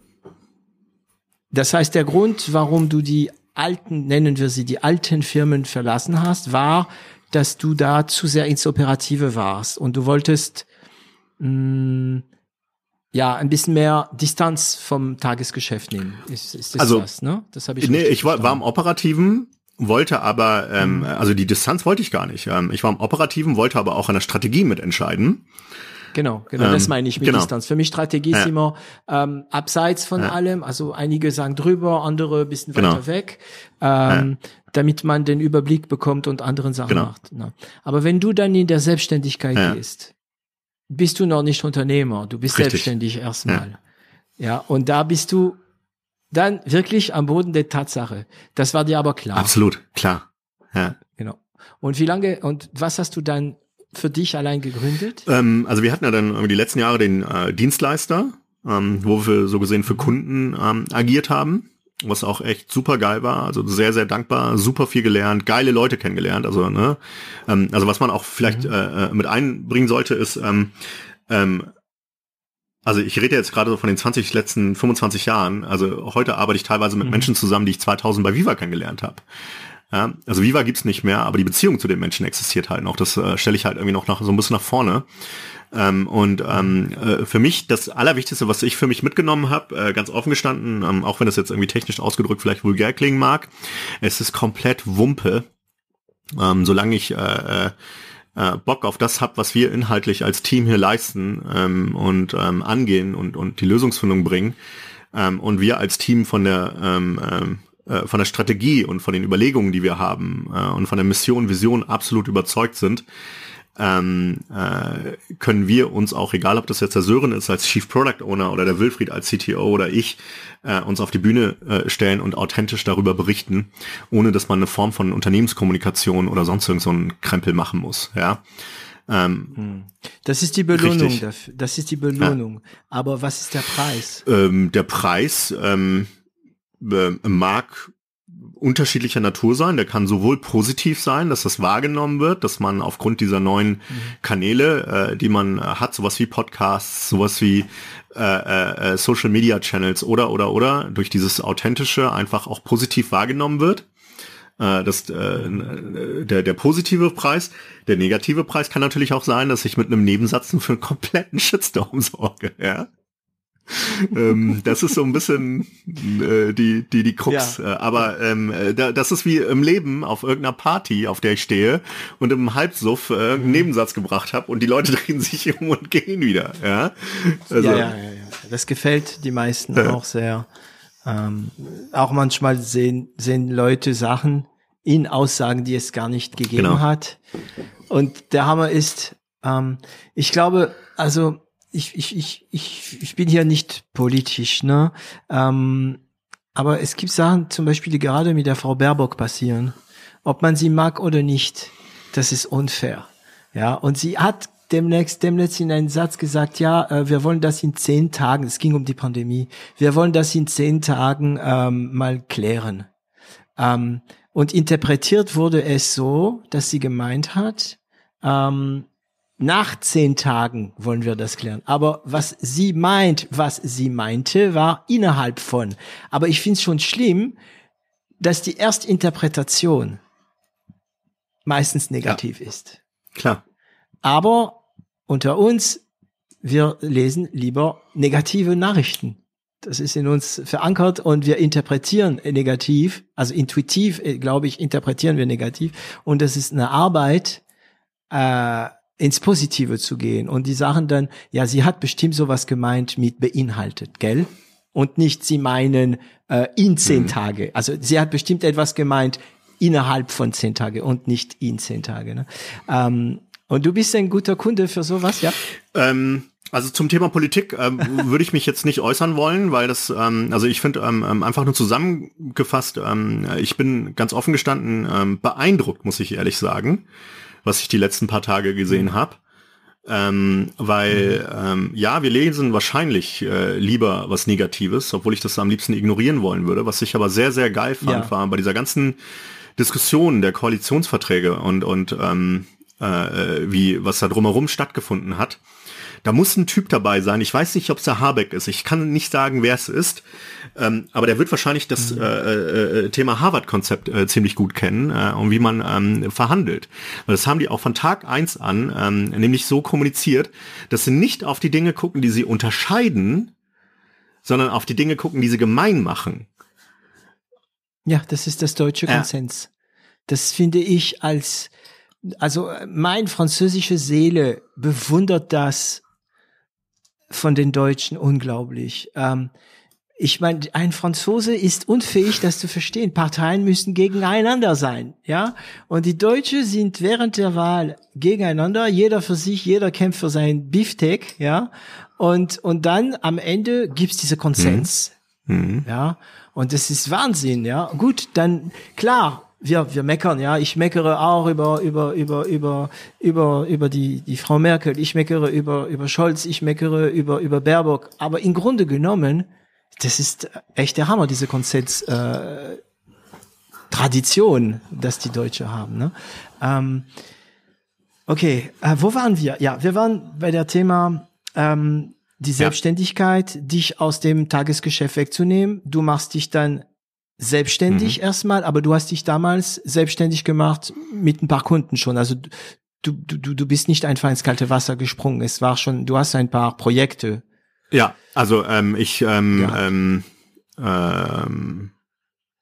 das heißt, der Grund, warum du die alten, nennen wir sie die alten Firmen verlassen hast, war, dass du da zu sehr ins Operative warst und du wolltest mh, ja, ein bisschen mehr Distanz vom Tagesgeschäft nehmen. Ist, ist das also, das, ne? Das habe ich Nee, ich war, war im Operativen, wollte aber, ähm, mhm. also die Distanz wollte ich gar nicht. Ähm, ich war im Operativen, wollte aber auch an der Strategie mitentscheiden. Genau, genau, ähm, das meine ich mit genau. Distanz. Für mich Strategie ja. ist immer ähm, abseits von ja. allem, also einige sagen drüber, andere ein bisschen genau. weiter weg, ähm, ja. damit man den Überblick bekommt und anderen Sachen genau. macht. Ne? Aber wenn du dann in der Selbstständigkeit gehst, bist du noch nicht Unternehmer, du bist Richtig. selbstständig erstmal. Ja. ja, und da bist du dann wirklich am Boden der Tatsache. Das war dir aber klar. Absolut, klar. Ja. Genau. Und wie lange und was hast du dann für dich allein gegründet? Ähm, also wir hatten ja dann die letzten Jahre den äh, Dienstleister, ähm, wo wir so gesehen für Kunden ähm, agiert haben was auch echt super geil war. Also sehr, sehr dankbar, super viel gelernt, geile Leute kennengelernt. Also, ne, ähm, also was man auch vielleicht mhm. äh, äh mit einbringen sollte, ist, ähm, ähm, also ich rede jetzt gerade so von den 20 letzten 25 Jahren. Also heute arbeite ich teilweise mit mhm. Menschen zusammen, die ich 2000 bei Viva kennengelernt habe. Ja, also Viva gibt's nicht mehr, aber die Beziehung zu den Menschen existiert halt noch. Das äh, stelle ich halt irgendwie noch nach, so ein bisschen nach vorne. Ähm, und ähm, äh, für mich das Allerwichtigste, was ich für mich mitgenommen habe, äh, ganz offen gestanden, ähm, auch wenn das jetzt irgendwie technisch ausgedrückt vielleicht vulgär klingen mag, es ist komplett Wumpe, ähm, solange ich äh, äh, äh Bock auf das hab, was wir inhaltlich als Team hier leisten ähm, und ähm, angehen und, und die Lösungsfindung bringen ähm, und wir als Team von der ähm, ähm, äh, von der Strategie und von den Überlegungen, die wir haben äh, und von der Mission, Vision absolut überzeugt sind, ähm, äh, können wir uns auch, egal ob das jetzt der Sören ist als Chief Product Owner oder der Wilfried als CTO oder ich, äh, uns auf die Bühne äh, stellen und authentisch darüber berichten, ohne dass man eine Form von Unternehmenskommunikation oder sonst irgend so einen Krempel machen muss. Ja. Ähm, hm. das ist die Belohnung dafür. Das ist die Belohnung. Ja. Aber was ist der Preis? Ähm, der Preis ähm, äh, mag unterschiedlicher Natur sein. Der kann sowohl positiv sein, dass das wahrgenommen wird, dass man aufgrund dieser neuen mhm. Kanäle, äh, die man hat, sowas wie Podcasts, sowas wie äh, äh, äh, Social Media Channels oder oder oder durch dieses authentische einfach auch positiv wahrgenommen wird. Äh, das, äh, der, der positive Preis, der negative Preis kann natürlich auch sein, dass ich mit einem Nebensatz für einen kompletten Shitstorm sorge. Ja? ähm, das ist so ein bisschen äh, die die die Krux. Ja. Äh, aber ähm, äh, da, das ist wie im Leben auf irgendeiner Party, auf der ich stehe und im Halbsuff äh, einen mhm. Nebensatz gebracht habe und die Leute drehen sich um und gehen wieder. Ja, also, ja, ja, ja, ja. Das gefällt die meisten ja. auch sehr. Ähm, auch manchmal sehen sehen Leute Sachen in Aussagen, die es gar nicht gegeben genau. hat. Und der Hammer ist, ähm, ich glaube, also ich, ich, ich, ich, ich bin hier nicht politisch, ne? Ähm, aber es gibt Sachen, zum Beispiel, die gerade mit der Frau Baerbock passieren. Ob man sie mag oder nicht, das ist unfair. Ja, und sie hat demnächst, demnächst in einen Satz gesagt, ja, äh, wir wollen das in zehn Tagen, es ging um die Pandemie, wir wollen das in zehn Tagen ähm, mal klären. Ähm, und interpretiert wurde es so, dass sie gemeint hat, ähm, nach zehn Tagen wollen wir das klären. Aber was sie meint, was sie meinte, war innerhalb von. Aber ich finde es schon schlimm, dass die Erstinterpretation meistens negativ ja. ist. Klar. Aber unter uns, wir lesen lieber negative Nachrichten. Das ist in uns verankert und wir interpretieren negativ, also intuitiv, äh, glaube ich, interpretieren wir negativ. Und das ist eine Arbeit, äh, ins Positive zu gehen und die Sachen dann, ja, sie hat bestimmt sowas gemeint mit beinhaltet, gell? Und nicht sie meinen äh, in zehn mhm. Tage. Also sie hat bestimmt etwas gemeint innerhalb von zehn Tage und nicht in zehn Tage. Ne? Ähm, und du bist ein guter Kunde für sowas, ja? Ähm also zum Thema Politik ähm, würde ich mich jetzt nicht äußern wollen, weil das, ähm, also ich finde ähm, ähm, einfach nur zusammengefasst, ähm, ich bin ganz offen gestanden ähm, beeindruckt, muss ich ehrlich sagen, was ich die letzten paar Tage gesehen habe. Ähm, weil mhm. ähm, ja, wir lesen wahrscheinlich äh, lieber was Negatives, obwohl ich das am liebsten ignorieren wollen würde. Was ich aber sehr, sehr geil fand, ja. war bei dieser ganzen Diskussion der Koalitionsverträge und und ähm, äh, wie was da drumherum stattgefunden hat da muss ein Typ dabei sein. Ich weiß nicht, ob es der Habeck ist. Ich kann nicht sagen, wer es ist. Ähm, aber der wird wahrscheinlich das mhm. äh, äh, Thema Harvard-Konzept äh, ziemlich gut kennen äh, und wie man ähm, verhandelt. Weil das haben die auch von Tag eins an ähm, nämlich so kommuniziert, dass sie nicht auf die Dinge gucken, die sie unterscheiden, sondern auf die Dinge gucken, die sie gemein machen. Ja, das ist das deutsche Konsens. Das finde ich als, also mein französische Seele bewundert das von den Deutschen unglaublich. Ähm, ich meine, ein Franzose ist unfähig, das zu verstehen. Parteien müssen gegeneinander sein, ja. Und die Deutschen sind während der Wahl gegeneinander, jeder für sich, jeder kämpft für sein Beefsteak, ja. Und und dann am Ende gibt's diese Konsens, mhm. mhm. ja. Und das ist Wahnsinn, ja. Gut, dann klar, wir, wir meckern, ja. Ich meckere auch über, über, über, über, über, über die, die Frau Merkel. Ich meckere über, über Scholz. Ich meckere über, über Baerbock. Aber im Grunde genommen, das ist echt der Hammer, diese Konsens, äh, Tradition, dass die Deutsche haben, ne? Ähm, okay, äh, wo waren wir? Ja, wir waren bei der Thema, ähm, die Selbstständigkeit, ja. dich aus dem Tagesgeschäft wegzunehmen. Du machst dich dann selbstständig mhm. erstmal, aber du hast dich damals selbstständig gemacht mit ein paar Kunden schon. Also du, du, du bist nicht einfach ins kalte Wasser gesprungen. Es war schon, du hast ein paar Projekte. Ja, also ähm, ich ähm, ja. ähm, ähm,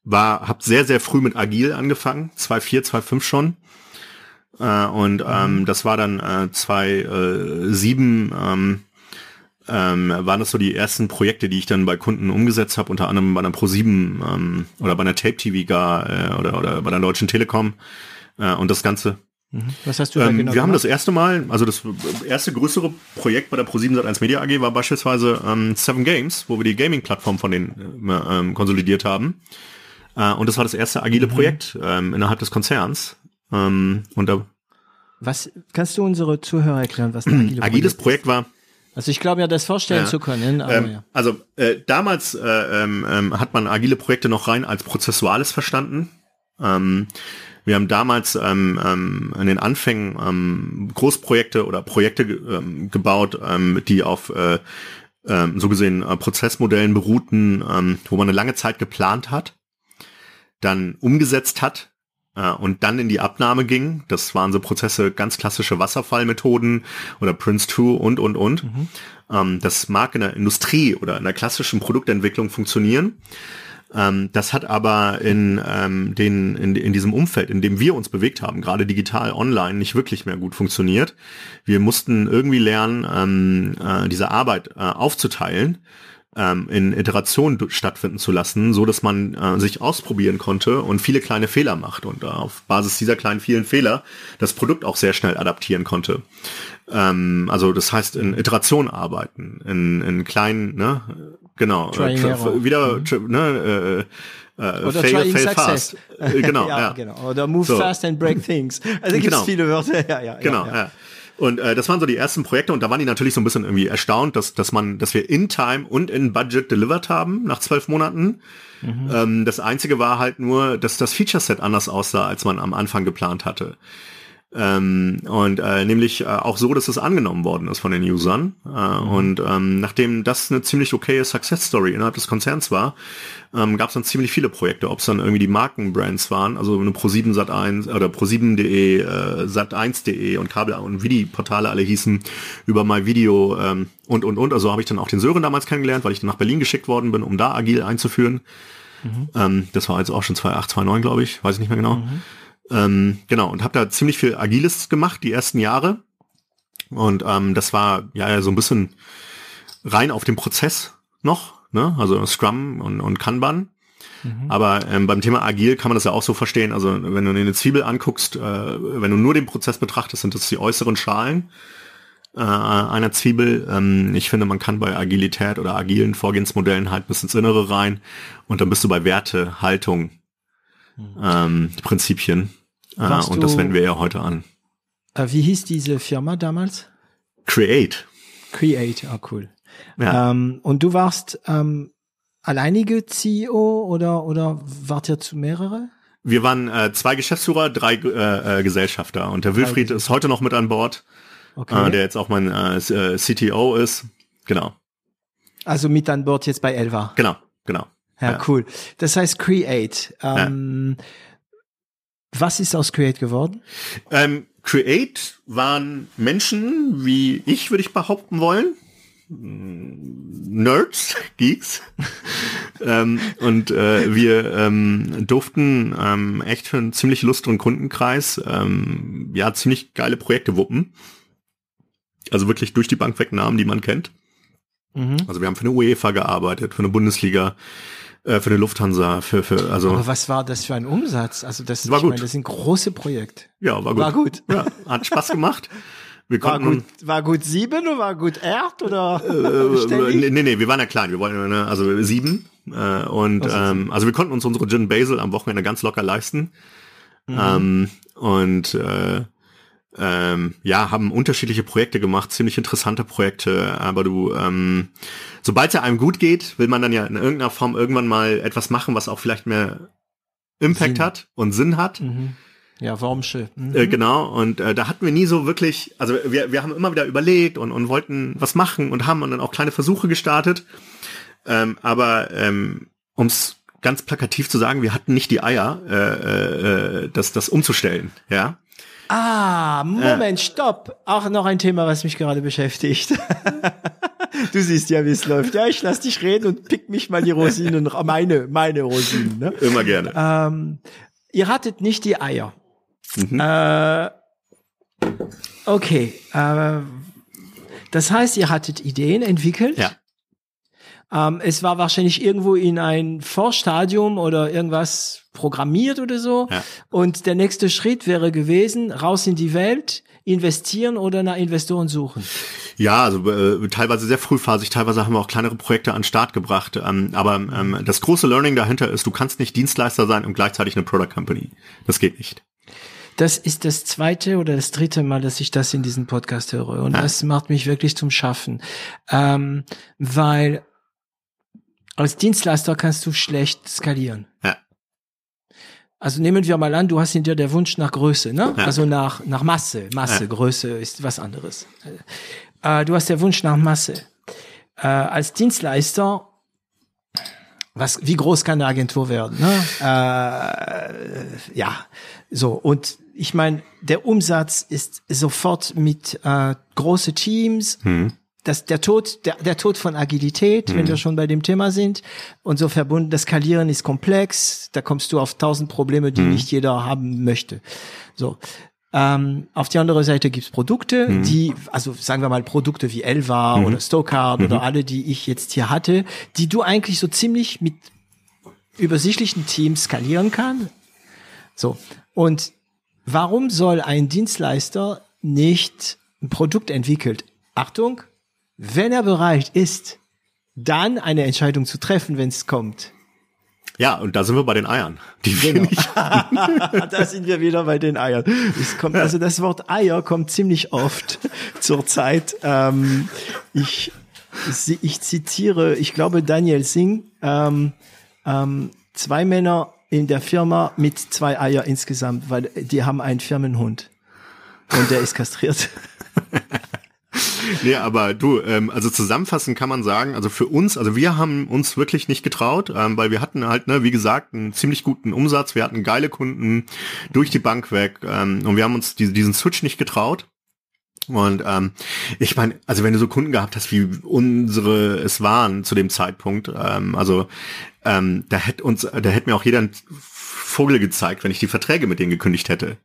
war, habe sehr, sehr früh mit Agil angefangen, 2.4, 2.5 schon. Äh, und ähm, mhm. das war dann äh, 2.7 ähm, ähm, waren das so die ersten Projekte, die ich dann bei Kunden umgesetzt habe, unter anderem bei einer Pro7 ähm, oder bei einer Tape TV gar äh, oder, oder bei der Deutschen Telekom äh, und das Ganze. Mhm. Was hast du da ähm, genau Wir haben das erste Mal, also das erste größere Projekt bei der Pro7 Sat1 Media AG war beispielsweise ähm, Seven Games, wo wir die Gaming-Plattform von denen äh, ähm, konsolidiert haben. Äh, und das war das erste agile mhm. Projekt ähm, innerhalb des Konzerns. Ähm, und da was kannst du unsere Zuhörer erklären, was ein agile Agiles Projekt, Projekt war? Also ich glaube ja, das vorstellen ja. zu können. Ähm, ja. Also äh, damals äh, ähm, ähm, hat man agile Projekte noch rein als prozessuales verstanden. Ähm, wir haben damals ähm, ähm, in den Anfängen ähm, Großprojekte oder Projekte ähm, gebaut, ähm, die auf äh, ähm, so gesehen äh, Prozessmodellen beruhten, ähm, wo man eine lange Zeit geplant hat, dann umgesetzt hat äh, und dann in die Abnahme ging. Das waren so Prozesse, ganz klassische Wasserfallmethoden oder Prince 2 und, und, und. Mhm. Ähm, das mag in der Industrie oder in der klassischen Produktentwicklung funktionieren. Ähm, das hat aber in, ähm, den, in, in diesem Umfeld, in dem wir uns bewegt haben, gerade digital, online, nicht wirklich mehr gut funktioniert. Wir mussten irgendwie lernen, äh, diese Arbeit äh, aufzuteilen ähm, in Iterationen stattfinden zu lassen, so dass man äh, sich ausprobieren konnte und viele kleine Fehler macht und äh, auf Basis dieser kleinen vielen Fehler das Produkt auch sehr schnell adaptieren konnte. Ähm, also das heißt in Iterationen arbeiten, in, in kleinen, ne, genau, äh, wieder, mhm. ne, äh, äh, Oder fail, fail fast. Äh, genau, ja, ja, genau. Oder move so. fast and break things. Also gibt es genau. viele Wörter. Ja, ja, genau, ja. ja. Und äh, das waren so die ersten Projekte und da waren die natürlich so ein bisschen irgendwie erstaunt, dass, dass man, dass wir in Time und in Budget delivered haben nach zwölf Monaten. Mhm. Ähm, das einzige war halt nur, dass das Feature Set anders aussah, als man am Anfang geplant hatte. Ähm, und äh, nämlich äh, auch so, dass es angenommen worden ist von den Usern. Äh, mhm. Und ähm, nachdem das eine ziemlich okaye Success Story innerhalb des Konzerns war, ähm, gab es dann ziemlich viele Projekte, ob es dann irgendwie die Markenbrands waren, also eine Pro7 Sat1 oder Pro7.de, äh, Sat1.de und Kabel- und Vidi-Portale alle hießen über MyVideo ähm, und und und. Also habe ich dann auch den Sören damals kennengelernt, weil ich dann nach Berlin geschickt worden bin, um da agil einzuführen. Mhm. Ähm, das war jetzt auch schon 2008, 2009, glaube ich, weiß ich nicht mehr genau. Mhm. Ähm, genau, und habe da ziemlich viel Agiles gemacht, die ersten Jahre. Und ähm, das war ja so ein bisschen rein auf dem Prozess noch, ne? Also Scrum und, und Kanban. Mhm. Aber ähm, beim Thema Agil kann man das ja auch so verstehen. Also wenn du eine Zwiebel anguckst, äh, wenn du nur den Prozess betrachtest, sind das die äußeren Schalen äh, einer Zwiebel. Ähm, ich finde, man kann bei Agilität oder agilen Vorgehensmodellen halt bis ins Innere rein und dann bist du bei Werte, Haltung, ähm, Prinzipien. Äh, und das wenden wir ja heute an. Äh, wie hieß diese Firma damals? Create. Create, ah cool. Ja. Ähm, und du warst ähm, alleinige CEO oder oder wart ihr zu mehrere? Wir waren äh, zwei Geschäftsführer, drei äh, äh, Gesellschafter und der Wilfried ist heute noch mit an Bord, okay. äh, der jetzt auch mein äh, äh CTO ist. Genau. Also mit an Bord jetzt bei Elva. Genau, genau. Ja, ja. cool. Das heißt Create. Ähm, ja. Was ist aus Create geworden? Ähm, Create waren Menschen, wie ich, würde ich behaupten wollen. Nerds, Geeks. ähm, und äh, wir ähm, durften ähm, echt für einen ziemlich lusteren Kundenkreis ähm, ja ziemlich geile Projekte wuppen. Also wirklich durch die Bank weg Namen, die man kennt. Mhm. Also wir haben für eine UEFA gearbeitet, für eine Bundesliga, äh, für eine Lufthansa, für, für, also. Aber was war das für ein Umsatz? Also das, war gut. Meine, das sind große Projekte. Ja, war gut. War gut. Ja, hat Spaß gemacht. Wir war gut, war gut sieben oder war gut acht oder? Äh, nee, nee, wir waren ja klein. Wir wollten, ne, also sieben. Äh, und, ähm, also wir konnten uns unsere Gin Basil am Wochenende ganz locker leisten. Mhm. Ähm, und, äh, ähm, ja, haben unterschiedliche Projekte gemacht, ziemlich interessante Projekte, aber du, ähm, sobald es ja einem gut geht, will man dann ja in irgendeiner Form irgendwann mal etwas machen, was auch vielleicht mehr Impact Sinn. hat und Sinn hat. Mhm. Ja, Wormsche. Mhm. Äh, genau, und äh, da hatten wir nie so wirklich, also wir, wir haben immer wieder überlegt und, und wollten was machen und haben dann auch kleine Versuche gestartet. Ähm, aber ähm, um es ganz plakativ zu sagen, wir hatten nicht die Eier, äh, äh, äh das, das umzustellen, ja. Ah, Moment, äh. stopp. Auch noch ein Thema, was mich gerade beschäftigt. du siehst ja, wie es läuft. Ja, ich lass dich reden und pick mich mal die Rosinen, meine, meine Rosinen. Ne? Immer gerne. Ähm, ihr hattet nicht die Eier. Mhm. Äh, okay. Äh, das heißt, ihr hattet Ideen entwickelt. Ja. Ähm, es war wahrscheinlich irgendwo in ein Vorstadium oder irgendwas programmiert oder so. Ja. Und der nächste Schritt wäre gewesen, raus in die Welt, investieren oder nach Investoren suchen. Ja, also äh, teilweise sehr frühphasig, teilweise haben wir auch kleinere Projekte an den Start gebracht. Ähm, aber ähm, das große Learning dahinter ist, du kannst nicht Dienstleister sein und gleichzeitig eine Product Company. Das geht nicht. Das ist das zweite oder das dritte Mal, dass ich das in diesem Podcast höre. Und ja. das macht mich wirklich zum Schaffen. Ähm, weil als Dienstleister kannst du schlecht skalieren. Ja. Also nehmen wir mal an, du hast in dir der Wunsch nach Größe, ne? Ja. Also nach, nach Masse. Masse, ja. Größe ist was anderes. Äh, du hast der Wunsch nach Masse. Äh, als Dienstleister, was, wie groß kann eine Agentur werden? Ne? Äh, ja, so. Und ich meine, der Umsatz ist sofort mit äh, große Teams. Mhm das, der Tod, der, der Tod von Agilität, mhm. wenn wir schon bei dem Thema sind, und so verbunden, das Skalieren ist komplex, da kommst du auf tausend Probleme, die mhm. nicht jeder haben möchte. So. Ähm, auf die andere Seite gibt's Produkte, mhm. die, also sagen wir mal Produkte wie Elva mhm. oder Stokard oder mhm. alle, die ich jetzt hier hatte, die du eigentlich so ziemlich mit übersichtlichen Teams skalieren kann. So. Und warum soll ein Dienstleister nicht ein Produkt entwickelt? Achtung, wenn er bereit ist, dann eine Entscheidung zu treffen, wenn es kommt. Ja, und da sind wir bei den Eiern. Die Genau. da sind wir wieder bei den Eiern. Es kommt, also das Wort Eier kommt ziemlich oft zur Zeit. Ähm, ich, ich zitiere, ich glaube Daniel Singh, ähm, ähm, zwei Männer in der Firma mit zwei Eier insgesamt, weil die haben einen Firmenhund und der ist kastriert. Nee, aber du, ähm, also zusammenfassend kann man sagen, also für uns, also wir haben uns wirklich nicht getraut, ähm, weil wir hatten halt, ne, wie gesagt, einen ziemlich guten Umsatz, wir hatten geile Kunden durch die Bank weg ähm, und wir haben uns die, diesen Switch nicht getraut. Und ähm, ich meine, also wenn du so Kunden gehabt hast, wie unsere es waren zu dem Zeitpunkt, ähm, also ähm, da hätte uns, da hätte mir auch jeder einen Vogel gezeigt, wenn ich die Verträge mit denen gekündigt hätte.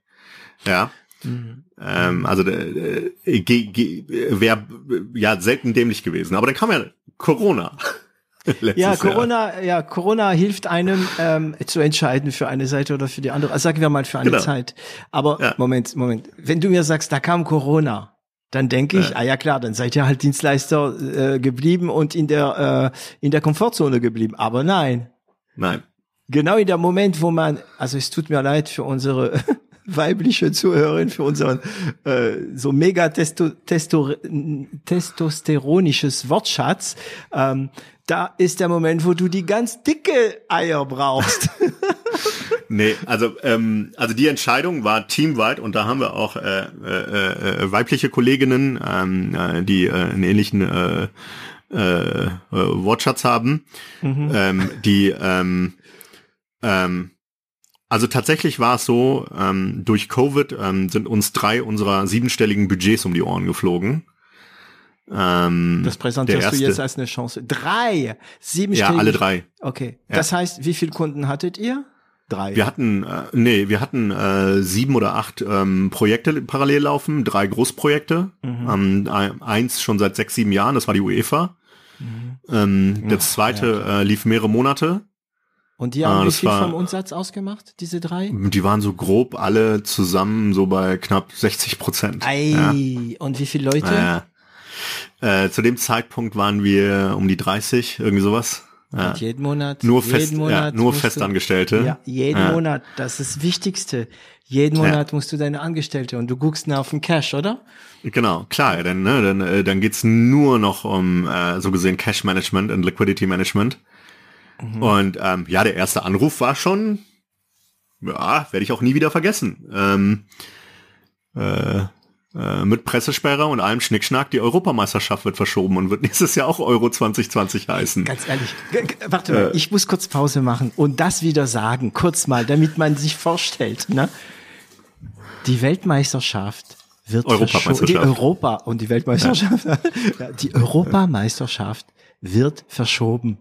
Ja. Ähm, also äh, wäre ja selten dämlich gewesen. Aber dann kam ja Corona. ja, Corona, Jahr. ja, Corona hilft einem ähm, zu entscheiden für eine Seite oder für die andere. Also sagen wir mal für eine genau. Zeit. Aber ja. Moment, Moment. Wenn du mir sagst, da kam Corona, dann denke ich, ja. ah ja klar, dann seid ihr halt Dienstleister äh, geblieben und in der äh, in der Komfortzone geblieben. Aber nein. Nein. Genau in der Moment, wo man, also es tut mir leid für unsere weibliche Zuhörerin für unseren äh, so mega testo, testo, testosteronisches Wortschatz. Ähm, da ist der Moment, wo du die ganz dicke Eier brauchst. nee, also ähm, also die Entscheidung war teamweit und da haben wir auch äh, äh, äh, weibliche Kolleginnen, ähm, äh, die äh, einen ähnlichen äh, äh, Wortschatz haben, mhm. ähm, die ähm, ähm, also tatsächlich war es so, ähm, durch Covid ähm, sind uns drei unserer siebenstelligen Budgets um die Ohren geflogen. Ähm, das präsentierst du jetzt als eine Chance. Drei! Siebenstellige. Ja, alle drei. Okay. Ja. Das heißt, wie viele Kunden hattet ihr? Drei. Wir hatten, äh, nee, wir hatten äh, sieben oder acht ähm, Projekte parallel laufen, drei Großprojekte. Mhm. Ähm, eins schon seit sechs, sieben Jahren, das war die UEFA. Mhm. Ähm, das zweite ja, äh, lief mehrere Monate. Und die haben ah, wie viel war, vom Umsatz ausgemacht, diese drei? Die waren so grob alle zusammen so bei knapp 60 Prozent. Ei, ja. und wie viele Leute? Äh, äh, zu dem Zeitpunkt waren wir um die 30, irgendwie sowas. Ja. Und jeden Monat. Nur jeden fest, Monat ja, nur Festangestellte. ja, jeden ja. Monat. Das ist das Wichtigste. Jeden Monat musst du deine Angestellte und du guckst nach auf den Cash, oder? Genau, klar, dann, ne, dann, äh, dann geht's nur noch um äh, so gesehen Cash Management und Liquidity Management. Mhm. Und ähm, ja, der erste Anruf war schon, ja, werde ich auch nie wieder vergessen. Ähm, äh, äh, mit Pressesperre und allem Schnickschnack, die Europameisterschaft wird verschoben und wird nächstes Jahr auch Euro 2020 heißen. Ganz ehrlich, warte mal, äh, ich muss kurz Pause machen und das wieder sagen, kurz mal, damit man sich vorstellt. Ne? Die Weltmeisterschaft wird Europameisterschaft. Die Europa und die Weltmeisterschaft, ja. die Europameisterschaft wird verschoben.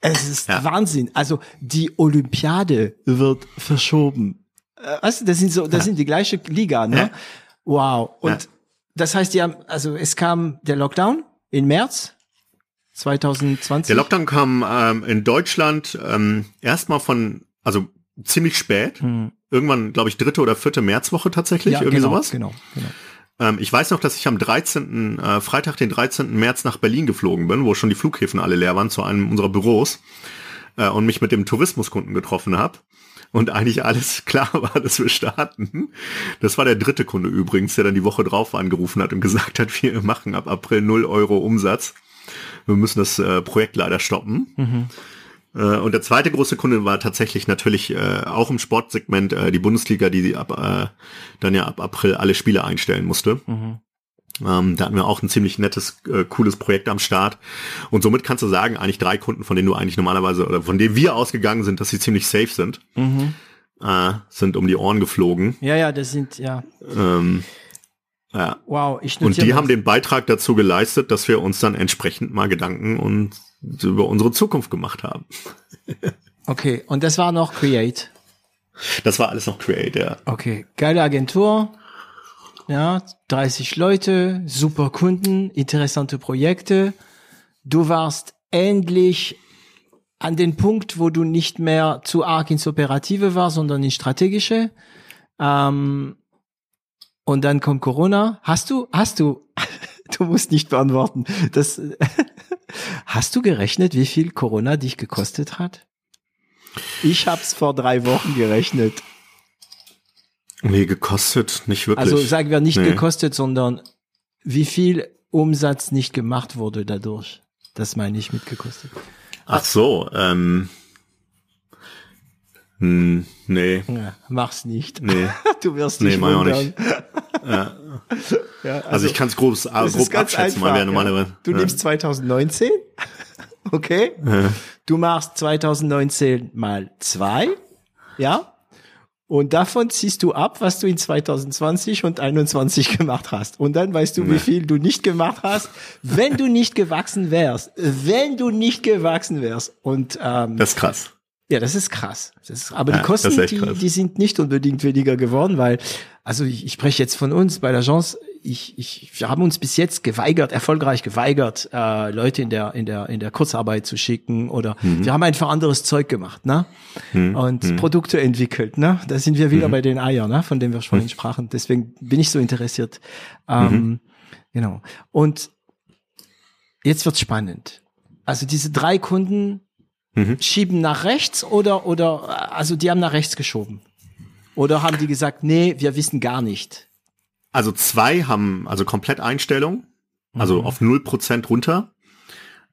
Es ist ja. Wahnsinn. Also die Olympiade wird verschoben. Äh, weißt du, das sind so, das ja. sind die gleiche Liga, ne? Ja. Wow. Und das heißt, die haben, also es kam der Lockdown in März 2020. Der Lockdown kam ähm, in Deutschland ähm, erstmal von, also ziemlich spät. Hm. Irgendwann, glaube ich, dritte oder vierte Märzwoche tatsächlich, irgendwie genau, sowas. Genau, genau. Ähm, ich weiß noch, dass ich am 13. Äh, Freitag, den 13. März nach Berlin geflogen bin, wo schon die Flughäfen alle leer waren, zu einem unserer Büros äh, und mich mit dem Tourismuskunden getroffen habe. Und eigentlich alles klar war, dass wir starten. Das war der dritte Kunde übrigens, der dann die Woche drauf angerufen hat und gesagt hat, wir machen ab April 0 Euro Umsatz. Wir müssen das äh, Projekt leider stoppen. Mhm. Äh, und der zweite große Kunde war tatsächlich natürlich äh, auch im Sportsegment äh, die Bundesliga, die ab, äh, dann ja ab April alle Spiele einstellen musste. Mhm. Ähm, da hatten wir auch ein ziemlich nettes, äh, cooles Projekt am Start. Und somit kannst du sagen, eigentlich drei Kunden, von denen du eigentlich normalerweise, oder von denen wir ausgegangen sind, dass sie ziemlich safe sind, mhm. äh, sind um die Ohren geflogen. Ja, ja, das sind, ja. Ähm, ja. Wow, ich Und die haben den Beitrag dazu geleistet, dass wir uns dann entsprechend mal Gedanken und über unsere Zukunft gemacht haben. okay, und das war noch Create. Das war alles noch Create, ja. Okay, geile Agentur. Ja, 30 Leute, super Kunden, interessante Projekte. Du warst endlich an den Punkt, wo du nicht mehr zu arg ins Operative war, sondern ins Strategische. Ähm, und dann kommt Corona. Hast du, hast du, du musst nicht beantworten. Das, Hast du gerechnet, wie viel Corona dich gekostet hat? Ich hab's vor drei Wochen gerechnet. Nee, gekostet, nicht wirklich. Also sagen wir nicht nee. gekostet, sondern wie viel Umsatz nicht gemacht wurde dadurch. Das meine ich mit gekostet. Ach so, ähm, hm, nee. Ja, mach's nicht. Nee. Du wirst dich nee, mach wundern. Auch nicht. Ja. ja also, also, ich kann es grob, grob abschätzen, mal, normalerweise. Du nimmst 2019, okay? Du machst 2019 mal zwei, ja? Und davon ziehst du ab, was du in 2020 und 2021 gemacht hast. Und dann weißt du, nee. wie viel du nicht gemacht hast, wenn du nicht gewachsen wärst. Wenn du nicht gewachsen wärst. Und ähm, das ist krass. Ja, das ist krass. Das ist, aber ja, die Kosten, die, die sind nicht unbedingt weniger geworden, weil, also ich, ich spreche jetzt von uns bei der Chance, ich, ich, wir haben uns bis jetzt geweigert, erfolgreich geweigert, äh, Leute in der, in der, in der Kurzarbeit zu schicken oder mhm. wir haben einfach anderes Zeug gemacht, ne? Mhm. Und mhm. Produkte entwickelt, ne? Da sind wir wieder mhm. bei den Eiern, ne? Von denen wir vorhin mhm. sprachen. Deswegen bin ich so interessiert. Ähm, mhm. Genau. Und jetzt wird's spannend. Also diese drei Kunden, mhm. schieben nach rechts oder, oder, also die haben nach rechts geschoben? Oder haben die gesagt, nee, wir wissen gar nicht? Also zwei haben also komplett Einstellung, also mhm. auf null Prozent runter.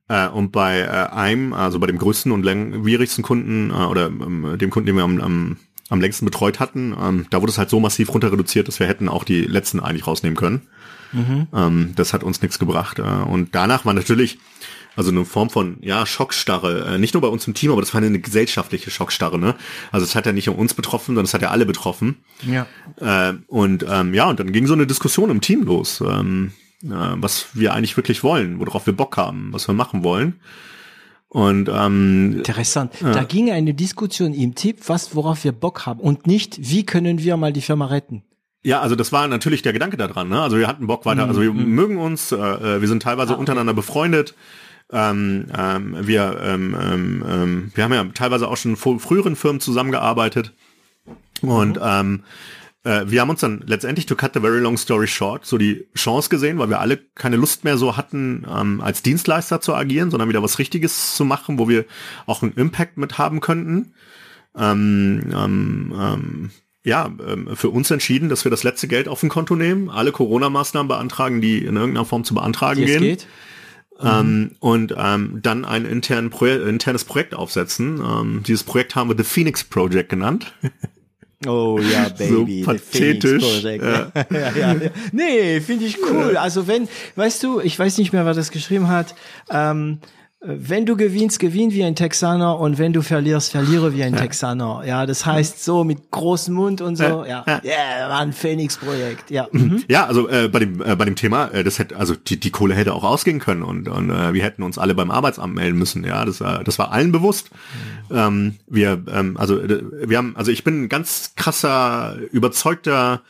Äh, und bei äh, einem, also bei dem größten und langwierigsten Kunden äh, oder ähm, dem Kunden, den wir am, am, am längsten betreut hatten, ähm, da wurde es halt so massiv runter reduziert, dass wir hätten auch die letzten eigentlich rausnehmen können. Mhm. Ähm, das hat uns nichts gebracht. Äh, und danach war natürlich also eine Form von, ja, Schockstarre. Äh, nicht nur bei uns im Team, aber das war eine gesellschaftliche Schockstarre, ne? Also es hat ja nicht nur uns betroffen, sondern es hat ja alle betroffen. Ja. Äh, und ähm, ja, und dann ging so eine Diskussion im Team los, ähm, äh, was wir eigentlich wirklich wollen, worauf wir Bock haben, was wir machen wollen. Und ähm, interessant. Ja. Da ging eine Diskussion im Team, was worauf wir Bock haben und nicht, wie können wir mal die Firma retten. Ja, also das war natürlich der Gedanke daran. Ne? Also wir hatten Bock weiter. Also wir mhm. mögen uns. Äh, äh wir sind teilweise ah, okay. untereinander befreundet. Ähm, ähm, wir, ähm, ähm, ähm, wir haben ja teilweise auch schon in früheren Firmen zusammengearbeitet. Und mhm. ähm, äh, wir haben uns dann letztendlich, to cut the very long story short, so die Chance gesehen, weil wir alle keine Lust mehr so hatten, als Dienstleister zu agieren, sondern wieder was Richtiges zu machen, wo wir auch einen Impact mit haben könnten. Ja, für uns entschieden, dass wir das letzte Geld auf ein Konto nehmen, alle Corona-Maßnahmen beantragen, die in irgendeiner Form zu beantragen die gehen. Geht. Ähm, und ähm, dann ein intern Pro internes Projekt aufsetzen. Ähm, dieses Projekt haben wir The Phoenix Project genannt. Oh ja, Baby. So pathetisch. Ja. ja, ja, ja. Nee, finde ich cool. Also wenn, weißt du, ich weiß nicht mehr, wer das geschrieben hat. Ähm, wenn du gewinnst, gewinn wie ein Texaner und wenn du verlierst, verliere wie ein ja. Texaner. Ja, das heißt so mit großem Mund und so. Ja, ja, yeah, war ein Phoenix-Projekt. Ja, mhm. mhm. ja, also äh, bei dem äh, bei dem Thema, äh, das hätte also die, die Kohle hätte auch ausgehen können und und äh, wir hätten uns alle beim Arbeitsamt melden müssen. Ja, das war das war allen bewusst. Mhm. Ähm, wir ähm, also äh, wir haben also ich bin ein ganz krasser überzeugter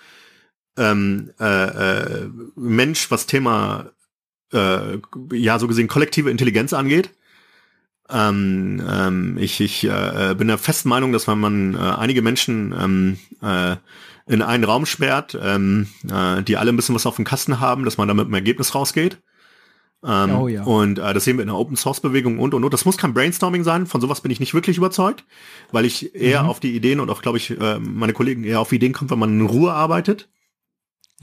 ähm, äh, äh, Mensch, was Thema äh, ja so gesehen kollektive Intelligenz angeht. Ähm, ähm, ich ich äh, bin der festen Meinung, dass wenn man äh, einige Menschen ähm, äh, in einen Raum sperrt, ähm, äh, die alle ein bisschen was auf dem Kasten haben, dass man damit ein Ergebnis rausgeht. Ähm, oh, ja. Und äh, das sehen wir in der Open Source Bewegung und und und. Das muss kein Brainstorming sein. Von sowas bin ich nicht wirklich überzeugt, weil ich eher mhm. auf die Ideen und auch, glaube ich, äh, meine Kollegen eher auf Ideen kommt, wenn man in Ruhe arbeitet.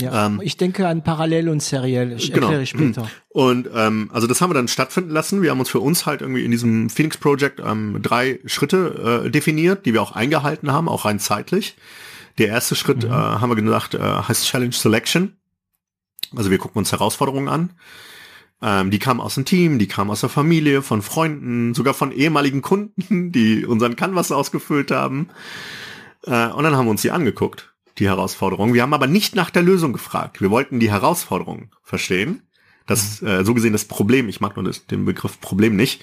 Ja, ähm, ich denke an parallel und seriell. Ich genau. erkläre später. Und ähm, also das haben wir dann stattfinden lassen. Wir haben uns für uns halt irgendwie in diesem Phoenix Project ähm, drei Schritte äh, definiert, die wir auch eingehalten haben, auch rein zeitlich. Der erste Schritt, mhm. äh, haben wir gesagt, äh, heißt Challenge Selection. Also wir gucken uns Herausforderungen an. Ähm, die kamen aus dem Team, die kamen aus der Familie, von Freunden, sogar von ehemaligen Kunden, die unseren Canvas ausgefüllt haben. Äh, und dann haben wir uns die angeguckt die Herausforderung. Wir haben aber nicht nach der Lösung gefragt. Wir wollten die Herausforderung verstehen. Das, mhm. äh, so gesehen das Problem, ich mag nur das, den Begriff Problem nicht.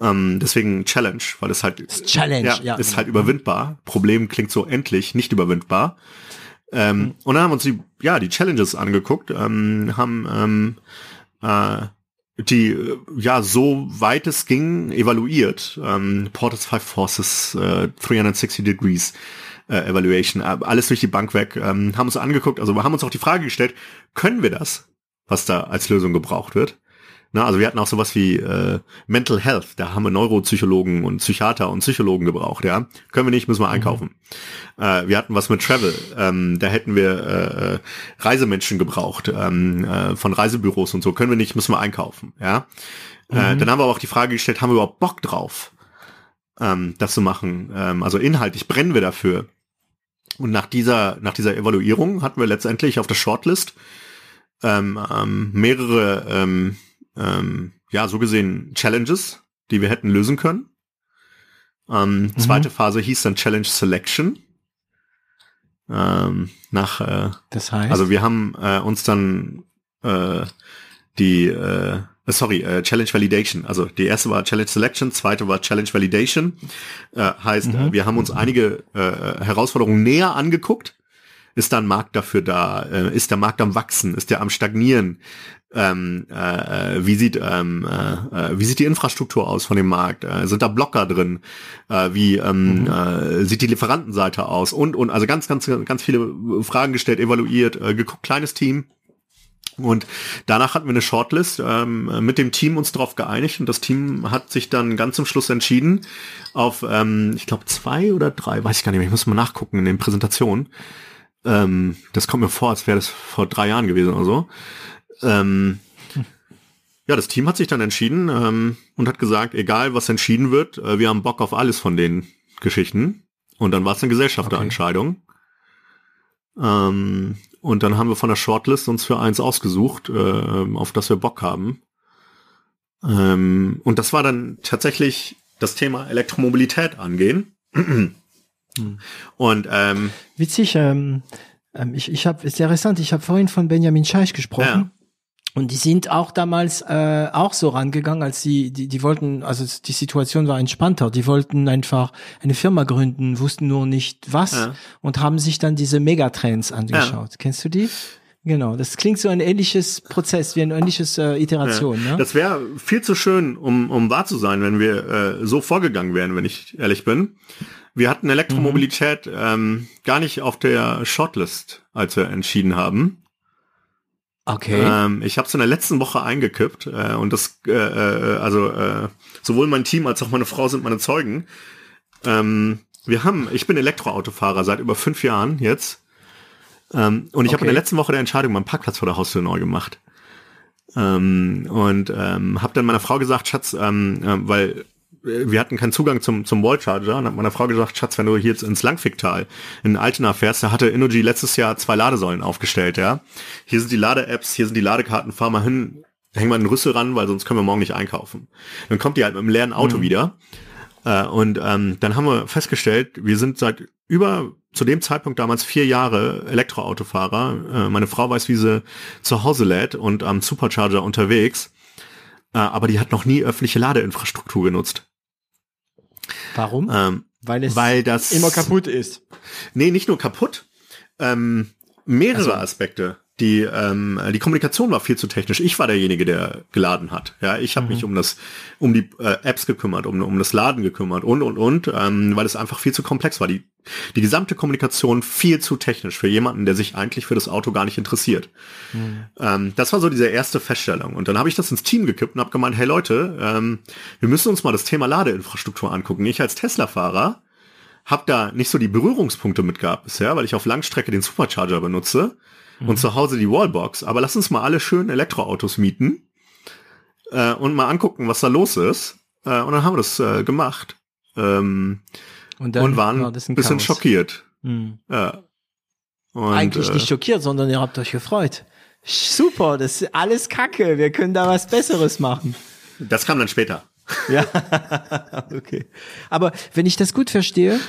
Ähm, deswegen Challenge, weil es halt Challenge, ja, ja, ist halt überwindbar. Problem klingt so endlich nicht überwindbar. Ähm, mhm. Und dann haben wir uns die, ja, die Challenges angeguckt, ähm, haben ähm, äh, die ja so weit es ging evaluiert. Ähm, Portals Five Forces, äh, 360 Degrees äh, Evaluation, äh, alles durch die Bank weg, ähm, haben uns angeguckt, also wir haben uns auch die Frage gestellt, können wir das, was da als Lösung gebraucht wird? Na, also wir hatten auch sowas wie äh, Mental Health, da haben wir Neuropsychologen und Psychiater und Psychologen gebraucht, ja. Können wir nicht, müssen wir einkaufen. Mhm. Äh, wir hatten was mit Travel, ähm, da hätten wir äh, äh, Reisemenschen gebraucht, ähm, äh, von Reisebüros und so. Können wir nicht, müssen wir einkaufen, ja. Äh, mhm. Äh, dann haben wir aber auch die Frage gestellt, haben wir überhaupt Bock drauf, ähm, das zu machen? Ähm, also inhaltlich brennen wir dafür. Und nach dieser, nach dieser Evaluierung hatten wir letztendlich auf der Shortlist ähm, ähm, mehrere ähm, ähm, ja, so gesehen Challenges, die wir hätten lösen können. Ähm, mhm. Zweite Phase hieß dann Challenge Selection. Ähm, nach, äh, das heißt? Also wir haben äh, uns dann äh, die, äh, sorry, äh, Challenge Validation. Also die erste war Challenge Selection, zweite war Challenge Validation. Äh, heißt, mhm. wir haben uns einige äh, Herausforderungen näher angeguckt. Ist da ein Markt dafür da? Äh, ist der Markt am wachsen? Ist der am stagnieren? ähm, äh, äh, wie sieht ähm, äh, äh, wie sieht die Infrastruktur aus von dem Markt? Äh, sind da Blocker drin? Äh, wie ähm, mhm. äh, sieht die Lieferantenseite aus? Und und also ganz ganz ganz viele Fragen gestellt, evaluiert, äh, geguckt, kleines Team. Und danach hatten wir eine Shortlist ähm, mit dem Team uns darauf geeinigt und das Team hat sich dann ganz zum Schluss entschieden auf, ähm, ich glaube zwei oder drei, weiß ich gar nicht mehr, ich muss mal nachgucken in den Präsentationen. Ähm, das kommt mir vor, als wäre das vor drei Jahren gewesen oder so. Ähm, ja, das Team hat sich dann entschieden ähm, und hat gesagt, egal was entschieden wird, äh, wir haben Bock auf alles von den Geschichten. Und dann war es eine Gesellschafterentscheidung. Okay. Ähm, und dann haben wir von der Shortlist uns für eins ausgesucht, äh, auf das wir Bock haben. Ähm, und das war dann tatsächlich das Thema Elektromobilität angehen. hm. Und ähm, witzig, ähm, ähm ich, ich habe, ist interessant, ich habe vorhin von Benjamin Scheich gesprochen. Ja. Und die sind auch damals äh, auch so rangegangen, als sie, die, die wollten, also die Situation war entspannter. Die wollten einfach eine Firma gründen, wussten nur nicht was ja. und haben sich dann diese Megatrends angeschaut. Ja. Kennst du die? Genau, das klingt so ein ähnliches Prozess, wie ein ähnliches äh, Iteration. Ja. Ne? Das wäre viel zu schön, um, um wahr zu sein, wenn wir äh, so vorgegangen wären, wenn ich ehrlich bin. Wir hatten Elektromobilität mhm. ähm, gar nicht auf der Shortlist, als wir entschieden haben. Okay. Ähm, ich habe es in der letzten Woche eingekippt äh, und das, äh, äh, also äh, sowohl mein Team als auch meine Frau sind meine Zeugen. Ähm, wir haben, ich bin Elektroautofahrer seit über fünf Jahren jetzt ähm, und ich okay. habe in der letzten Woche der Entscheidung meinen Parkplatz vor der Haustür neu gemacht. Ähm, und ähm, habe dann meiner Frau gesagt, Schatz, ähm, äh, weil wir hatten keinen Zugang zum, zum Wallcharger und hat meiner Frau gesagt, Schatz, wenn du hier jetzt ins Langficktal in Altena fährst, da hatte Innogy letztes Jahr zwei Ladesäulen aufgestellt, ja. Hier sind die Lade-Apps, hier sind die Ladekarten, fahr mal hin, häng mal einen Rüssel ran, weil sonst können wir morgen nicht einkaufen. Dann kommt die halt mit einem leeren Auto mhm. wieder. Äh, und ähm, dann haben wir festgestellt, wir sind seit über zu dem Zeitpunkt damals vier Jahre Elektroautofahrer. Äh, meine Frau weiß, wie sie zu Hause lädt und am Supercharger unterwegs. Äh, aber die hat noch nie öffentliche Ladeinfrastruktur genutzt. Warum? Ähm, weil es weil das immer kaputt ist. Nee, nicht nur kaputt. Ähm, mehrere also. Aspekte. Die, ähm, die Kommunikation war viel zu technisch. Ich war derjenige, der geladen hat. Ja, ich habe mhm. mich um das, um die äh, Apps gekümmert, um, um das Laden gekümmert und und und, ähm, weil es einfach viel zu komplex war. Die, die gesamte Kommunikation viel zu technisch für jemanden, der sich eigentlich für das Auto gar nicht interessiert. Mhm. Ähm, das war so diese erste Feststellung. Und dann habe ich das ins Team gekippt und habe gemeint, hey Leute, ähm, wir müssen uns mal das Thema Ladeinfrastruktur angucken. Ich als Tesla-Fahrer habe da nicht so die Berührungspunkte mit gehabt bisher, weil ich auf Langstrecke den Supercharger benutze mhm. und zu Hause die Wallbox. Aber lass uns mal alle schön Elektroautos mieten äh, und mal angucken, was da los ist. Äh, und dann haben wir das äh, gemacht. Ähm, und, dann und waren war ein bisschen Chaos. schockiert. Mhm. Und, Eigentlich nicht äh, schockiert, sondern ihr habt euch gefreut. Super, das ist alles Kacke. Wir können da was Besseres machen. Das kam dann später. Ja, okay. Aber wenn ich das gut verstehe,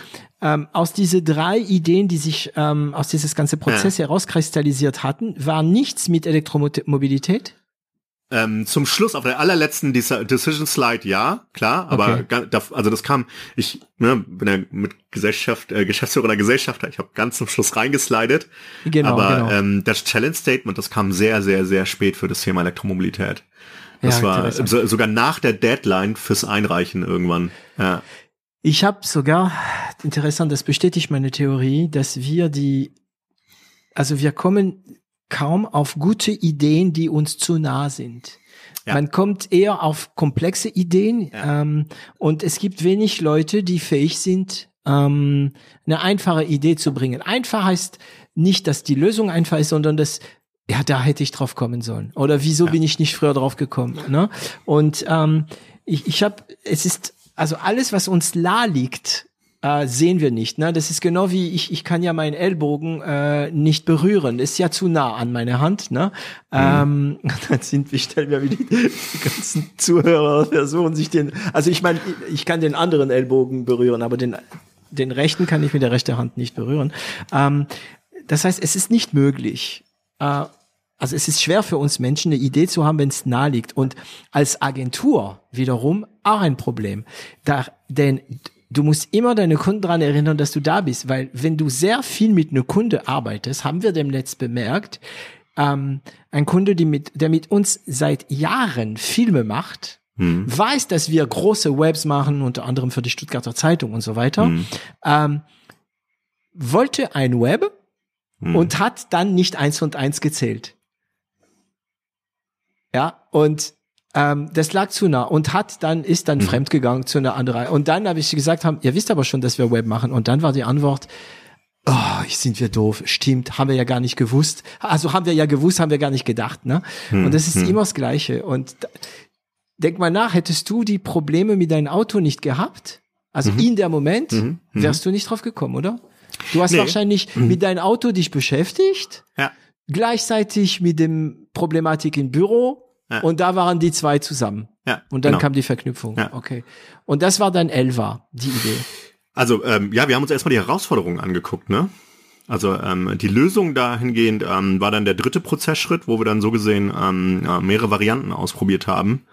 ähm, aus diese drei Ideen, die sich ähm, aus dieses ganze Prozess ja. herauskristallisiert hatten, war nichts mit Elektromobilität? Ähm, zum Schluss auf der allerletzten Decision Slide ja, klar, aber okay. also das kam, ich ne, bin ja mit Gesellschaft, äh, Geschäftsführer oder Gesellschafter, ich habe ganz zum Schluss reingeslidet. Genau, aber genau. Ähm, das Challenge Statement, das kam sehr, sehr, sehr spät für das Thema Elektromobilität. Das ja, war so, sogar nach der Deadline fürs Einreichen irgendwann. Ja. Ich habe sogar, interessant, das bestätigt meine Theorie, dass wir die, also wir kommen kaum auf gute Ideen, die uns zu nah sind. Ja. Man kommt eher auf komplexe Ideen Ja. ähm, und es gibt wenig Leute, die fähig sind, ähm, eine einfache Idee zu bringen. Einfach heißt nicht, dass die Lösung einfach ist, sondern dass ja, da hätte ich drauf kommen sollen. Oder wieso bin ich nicht früher drauf gekommen? Ne? Und ähm, ich, ich habe, es ist also alles, was uns nah liegt, äh, sehen wir nicht. Ne? Das ist genau wie ich, ich kann ja meinen Ellbogen äh, nicht berühren. Ist ja zu nah an meine Hand. Ne? Ähm, dann sind wir, stellen wir wieder die, die ganzen Zuhörer versuchen sich den, also ich meine, ich kann den anderen Ellbogen berühren, aber den, den rechten kann ich mit der rechten Hand nicht berühren. Ähm, das heißt, es ist nicht möglich. Äh, also es ist schwer für uns Menschen, eine Idee zu haben, wenn es nahe liegt. Und als Agentur wiederum auch ein Problem. Da, denn du musst immer deine Kunden daran erinnern, dass du da bist. Weil wenn du sehr viel mit einem Kunde arbeitest, haben wir dem Netz bemerkt, ähm, ein Kunde, die mit, der mit uns seit Jahren Filme macht, weiß, dass wir große Webs machen, unter anderem für die Stuttgarter Zeitung und so weiter, ähm, wollte ein Web und hat dann nicht eins und eins gezählt. Ja, und ähm, das lag zu nah und hat dann, ist dann fremdgegangen zu einer anderen. Und dann habe ich gesagt, haben, ihr wisst aber schon, dass wir Web machen. Und dann war die Antwort, oh, sind wir doof. Stimmt, haben wir ja gar nicht gewusst. Also haben wir ja gewusst, haben wir gar nicht gedacht. Ne? Und das ist immer das Gleiche. Und da, denk mal nach, hättest du die Probleme mit deinem Auto nicht gehabt? Also in der Moment wärst du nicht drauf gekommen, oder? Du hast Nee. wahrscheinlich mit deinem Auto dich beschäftigt Ja. gleichzeitig mit dem Problematik im Büro Ja. und da waren die zwei zusammen. Ja, Und dann genau. kam die Verknüpfung. Ja. Okay. Und das war dann Elva, die Idee. Also ähm, ja, wir haben uns erstmal die Herausforderungen angeguckt, ne? Also ähm, die Lösung dahingehend ähm, war dann der dritte Prozessschritt, wo wir dann so gesehen ähm, ja, mehrere Varianten ausprobiert haben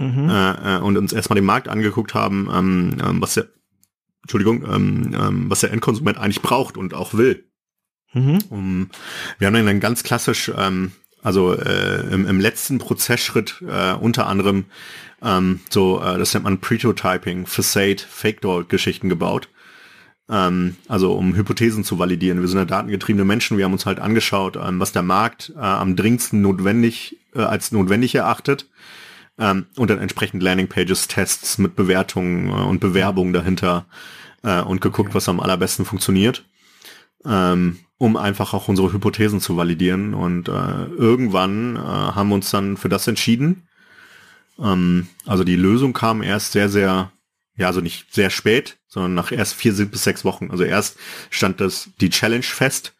äh, äh, und uns erstmal den Markt angeguckt haben, ähm, ähm, was der Entschuldigung, ähm, ähm, was der Endkonsument eigentlich braucht und auch will. Mhm. Um, wir haben dann ganz klassisch, ähm, also äh, im, im letzten Prozessschritt äh, unter anderem ähm, so, äh, das nennt man Prototyping, Facade, Fake Door Geschichten gebaut. Ähm, also um Hypothesen zu validieren. Wir sind ja datengetriebene Menschen. Wir haben uns halt angeschaut, ähm, was der Markt äh, am dringendsten notwendig äh, als notwendig erachtet. Ähm, und dann entsprechend Landingpages, Tests mit Bewertungen äh, und Bewerbungen dahinter äh, und geguckt, was am allerbesten funktioniert ähm, um einfach auch unsere Hypothesen zu validieren. Und äh, irgendwann äh, haben wir uns dann für das entschieden. Ähm, also die Lösung kam erst sehr, sehr, ja, also nicht sehr spät, sondern nach erst vier bis sechs Wochen. Also erst stand das die Challenge fest.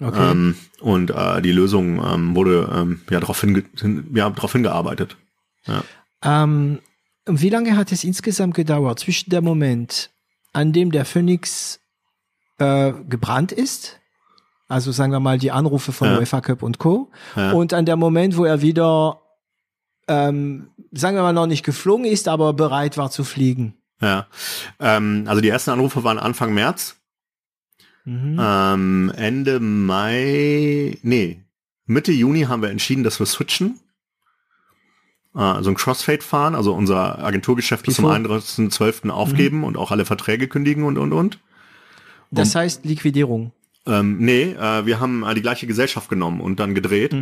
Okay. Ähm, und äh, die Lösung ähm, wurde ähm, ja darauf hinge hin, ja, darauf hingearbeitet. Ähm, und wie lange hat es insgesamt gedauert zwischen dem Moment, an dem der Phoenix äh, gebrannt ist, also sagen wir mal die Anrufe von Ja. UEFA Cup und Co. Ja. und an der Moment, wo er wieder, ähm, sagen wir mal noch nicht geflogen ist, aber bereit war zu fliegen. Ja. Ähm, also die ersten Anrufe waren Anfang März. Mhm. Ähm, Ende Mai, nee, Mitte Juni haben wir entschieden, dass wir switchen. Äh, also ein Crossfade fahren, also unser Agenturgeschäft bis zum Wieso? 31.12. aufgeben und auch alle Verträge kündigen und, und, und. Das heißt Liquidierung. Ähm, nee, äh, wir haben äh, die gleiche Gesellschaft genommen und dann gedreht.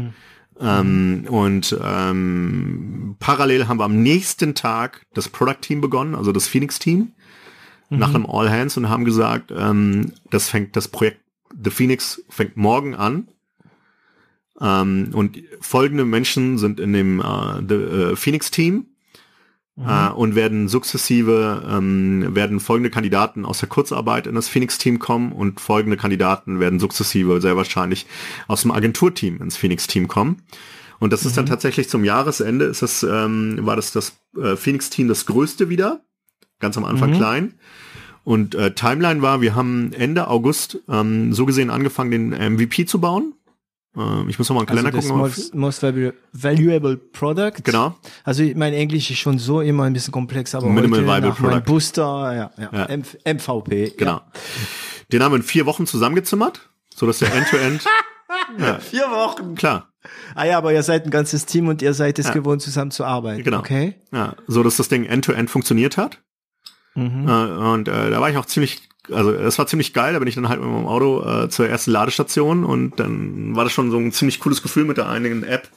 Ähm, und ähm, parallel haben wir am nächsten Tag das Product Team begonnen, also das Phoenix Team, nach einem All Hands und haben gesagt, ähm, das fängt das Projekt The Phoenix fängt morgen an. Ähm, und folgende Menschen sind in dem äh, The, äh, Phoenix Team äh, und werden sukzessive ähm, werden folgende Kandidaten aus der Kurzarbeit in das Phoenix-Team kommen und folgende Kandidaten werden sukzessive sehr wahrscheinlich aus dem Agenturteam ins Phoenix-Team kommen. Und das ist dann tatsächlich zum Jahresende ist das ähm, war das das äh, Phoenix-Team das größte wieder, ganz am Anfang klein. Und äh, Timeline war, wir haben Ende August ähm, so gesehen angefangen, den MVP zu bauen. Äh, ich muss noch mal einen Also Kalender das gucken. most, most valu- valuable product. Genau. Also mein Englisch ist schon so immer ein bisschen komplex, aber Minimal heute nach product. Booster, ja, ja, Ja. M MVP. Genau. Den haben wir in vier Wochen zusammengezimmert, so dass der End-to-End, Ja. Vier Wochen. klar, Ah ja, aber ihr seid ein ganzes Team und ihr seid es gewohnt, zusammen zu arbeiten. Genau. Okay. Ja, so dass das Ding end-to-end funktioniert hat. Mhm. Äh, und äh, da war ich auch ziemlich, also es war ziemlich geil, da bin ich dann halt mit meinem Auto äh, zur ersten Ladestation und dann war das schon so ein ziemlich cooles Gefühl mit der einigen App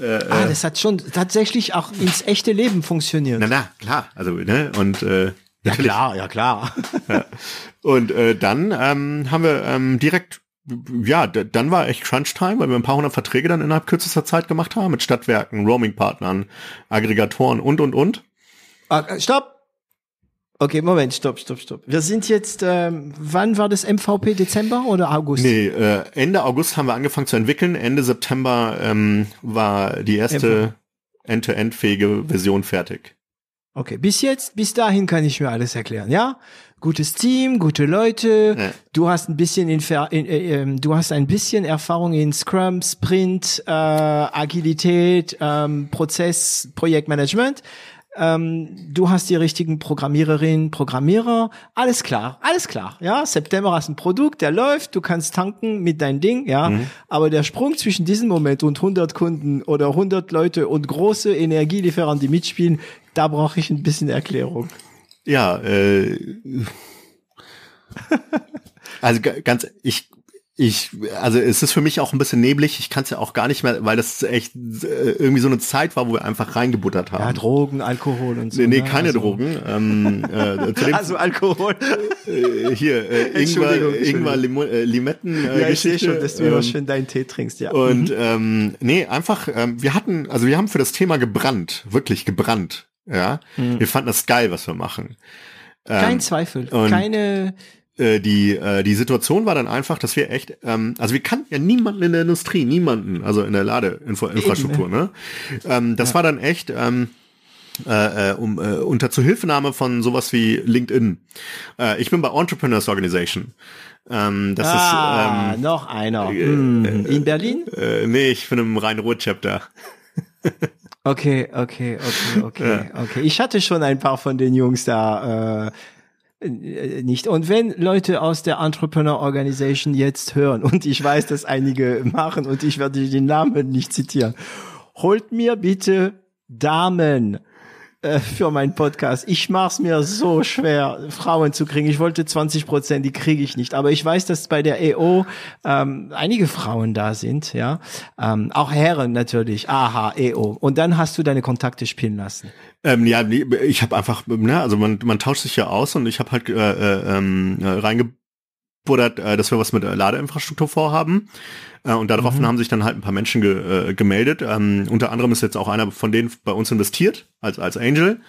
Äh, ah, das hat schon tatsächlich auch ins echte Leben funktioniert. Na, na, klar. Also, ne, und äh, ja klar, ja klar. ja. Und äh, dann ähm, haben wir ähm, direkt, ja, dann war echt Crunch-Time, weil wir ein paar hundert Verträge dann innerhalb kürzester Zeit gemacht haben mit Stadtwerken, Roaming-Partnern, Aggregatoren und, und, und. Ah, stopp! Okay, Moment, stopp, stopp, stopp. Wir sind jetzt, ähm, wann war das MVP? Dezember oder August? Nee, äh, Ende August haben wir angefangen zu entwickeln. Ende September ähm, war die erste end-to-end-fähige Version fertig. Okay, bis jetzt, bis dahin kann ich mir alles erklären, ja? Gutes Team, gute Leute. Ja. Du hast ein bisschen in, in äh, äh, du hast ein bisschen Erfahrung in Scrum, Sprint, äh, Agilität, ähm, Prozess, Projektmanagement ähm, du hast die richtigen Programmiererinnen, Programmierer, alles klar, alles klar, ja, September hast ein Produkt, der läuft, du kannst tanken mit dein Ding, ja, mhm. aber der Sprung zwischen diesem Moment und 100 Kunden oder 100 Leute und große Energielieferanten, die mitspielen, da brauche ich ein bisschen Erklärung. Ja, äh, also ganz, ich ich, also es ist für mich auch ein bisschen neblig. Ich kann es ja auch gar nicht mehr, weil das echt äh, irgendwie so eine Zeit war, wo wir einfach reingebuttert haben. Ja, Drogen, Alkohol und so. Nee, nee ne? keine also. Drogen. Ähm, äh, also Alkohol. Äh, hier, äh, Ingwer, Ingwer Lim äh, Limetten. Äh, ja, ich sehe schon, dass du ähm, immer schön deinen Tee trinkst, ja. Und mhm. ähm, nee, einfach, ähm, wir hatten, also wir haben für das Thema gebrannt, wirklich gebrannt. Ja, mhm. wir fanden das geil, was wir machen. Kein ähm, Zweifel, keine äh, die, äh, die Situation war dann einfach, dass wir echt, ähm, also wir kannten ja niemanden in der Industrie, niemanden, also in der Ladeinfrastruktur, ne? Ähm, das ja. war dann echt, ähm, äh, äh, um, äh, unter Zuhilfenahme von sowas wie LinkedIn. Äh, ich bin bei Entrepreneurs Organization. Ähm, das ah, ist ähm, noch einer. Äh, hm. in Berlin? Äh, nee, ich bin im Rhein-Ruhr-Chapter. okay, okay, okay, okay, ja. okay. Ich hatte schon ein paar von den Jungs da äh, äh, nicht. Und wenn Leute aus der Entrepreneur Organization jetzt hören, und ich weiß, dass einige machen, und ich werde den Namen nicht zitieren, holt mir bitte Damen äh, für meinen Podcast. Ich mach's mir so schwer, Frauen zu kriegen. Ich wollte 20 Prozent, die kriege ich nicht. Aber ich weiß, dass bei der EO ähm, einige Frauen da sind, ja. Ähm, auch Herren natürlich. Aha, EO. Und dann hast du deine Kontakte spielen lassen. Ähm, ja, ich habe einfach, ne, also man, man tauscht sich ja aus und ich habe halt äh, äh, ähm, reingebuddert, äh, dass wir was mit Ladeinfrastruktur vorhaben. Äh, und daraufhin mhm. haben sich dann halt ein paar Menschen ge, äh, gemeldet. Ähm, unter anderem ist jetzt auch einer von denen bei uns investiert, als, als Angel.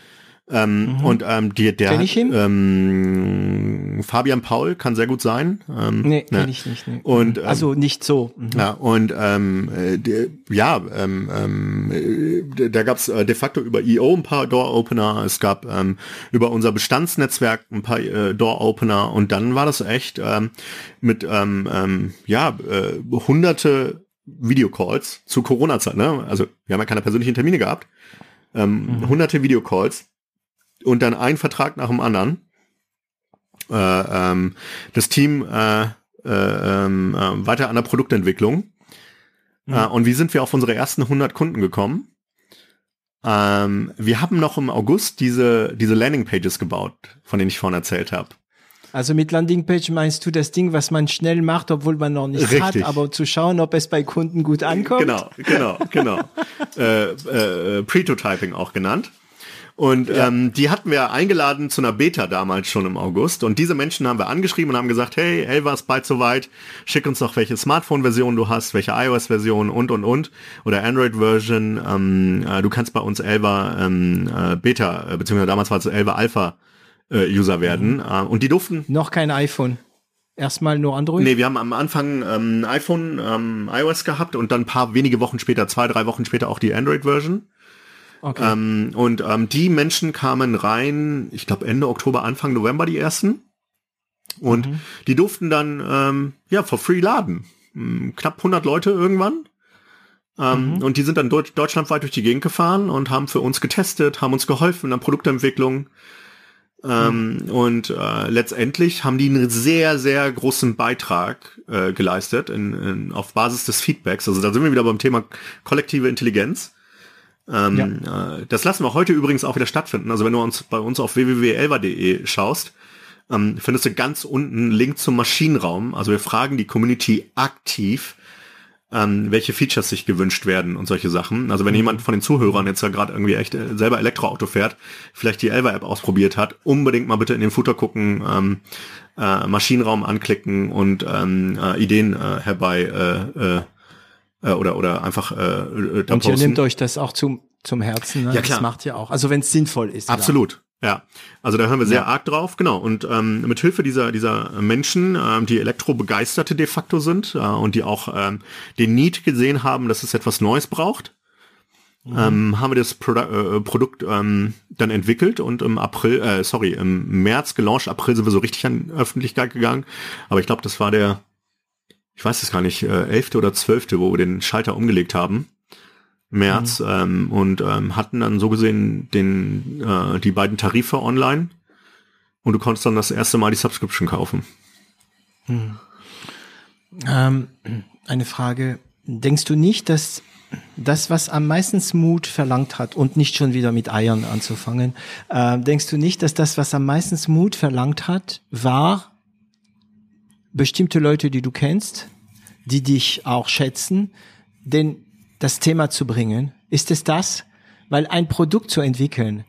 Ähm, mhm. Und ähm, die, der? Ähm, Fabian Paul kann sehr gut sein. Ähm, nee, ne. ich nicht. Nee. Und, ähm, also nicht so. Mhm. Ja, und ähm, äh, die, ja, ähm, ähm, äh, da gab's äh, de facto über EO ein paar Door-Opener, es gab ähm, über unser Bestandsnetzwerk ein paar äh, Door-Opener und dann war das echt ähm, mit ähm, ähm, ja, äh, hunderte Videocalls zu Corona-Zeit, ne? Also wir haben ja keine persönlichen Termine gehabt. Ähm, mhm. hunderte Videocalls und dann ein Vertrag nach dem anderen. Äh, ähm, das Team äh, äh, ähm, äh, weiter an der Produktentwicklung. Mhm. Äh, und wie sind wir auf unsere ersten 100 Kunden gekommen? Ähm, wir haben noch im August diese, diese Landingpages gebaut, von denen ich vorhin erzählt habe. Also mit Landingpage meinst du das Ding, was man schnell macht, obwohl man noch nichts Richtig. hat, aber zu schauen, ob es bei Kunden gut ankommt? Genau, genau, genau. äh, äh, Pretotyping auch genannt. Und ja. ähm, die hatten wir eingeladen zu einer Beta damals schon im August. Und diese Menschen haben wir angeschrieben und haben gesagt, hey, Elva ist bald soweit, schick uns doch, welche Smartphone-Version du hast, welche iOS-Version und, und, und. Oder Android-Version. Ähm, äh, du kannst bei uns Elva ähm, äh, Beta, äh, beziehungsweise damals war es Elva Alpha äh, User werden. Mhm. Äh, und die durften... Noch kein iPhone. Erstmal nur Android? Nee, wir haben am Anfang ähm, iPhone, ähm, iOS gehabt und dann ein paar wenige Wochen später, zwei, drei Wochen später auch die Android-Version. Okay. Ähm, und ähm, die Menschen kamen rein, ich glaube Ende Oktober, Anfang November die ersten. Und mhm. die durften dann ähm, ja for free laden. Hm, knapp 100 Leute irgendwann. Ähm, mhm. Und die sind dann deut deutschlandweit durch die Gegend gefahren und haben für uns getestet, haben uns geholfen der Produktentwicklung. Ähm, mhm. Und äh, letztendlich haben die einen sehr, sehr großen Beitrag äh, geleistet in, in, auf Basis des Feedbacks. Also da sind wir wieder beim Thema kollektive Intelligenz. Ähm, ja. äh, das lassen wir heute übrigens auch wieder stattfinden. Also wenn du uns bei uns auf www.elva.de schaust, ähm, findest du ganz unten einen Link zum Maschinenraum. Also wir fragen die Community aktiv, ähm, welche Features sich gewünscht werden und solche Sachen. Also wenn jemand von den Zuhörern jetzt ja gerade irgendwie echt äh, selber Elektroauto fährt, vielleicht die Elva-App ausprobiert hat, unbedingt mal bitte in den Footer gucken, ähm, äh, Maschinenraum anklicken und ähm, äh, Ideen äh, herbei äh, äh, äh, oder oder einfach äh, da Und ihr nehmt euch das auch zum zum Herzen. Ne? Ja, klar. Das macht ja auch. Also wenn es sinnvoll ist. Absolut. Klar. Ja, also da hören wir sehr ja. arg drauf, genau. Und ähm, mit Hilfe dieser dieser Menschen, ähm, die Elektrobegeisterte de facto sind äh, und die auch ähm, den Need gesehen haben, dass es etwas Neues braucht, mhm. ähm, haben wir das Produ äh, Produkt ähm, dann entwickelt und im April, äh, sorry, im März gelauncht. April sind wir so richtig an Öffentlichkeit gegangen, aber ich glaube, das war der, ich weiß es gar nicht, äh, elfte oder zwölfte, wo wir den Schalter umgelegt haben. März mhm. ähm, und ähm, hatten dann so gesehen den äh, die beiden Tarife online und du konntest dann das erste Mal die Subscription kaufen. Mhm. Ähm, eine Frage: Denkst du nicht, dass das, was am meisten Mut verlangt hat, und nicht schon wieder mit Eiern anzufangen, äh, denkst du nicht, dass das, was am meisten Mut verlangt hat, war bestimmte Leute, die du kennst, die dich auch schätzen, denn das Thema zu bringen? Ist es das? Weil ein Produkt zu entwickeln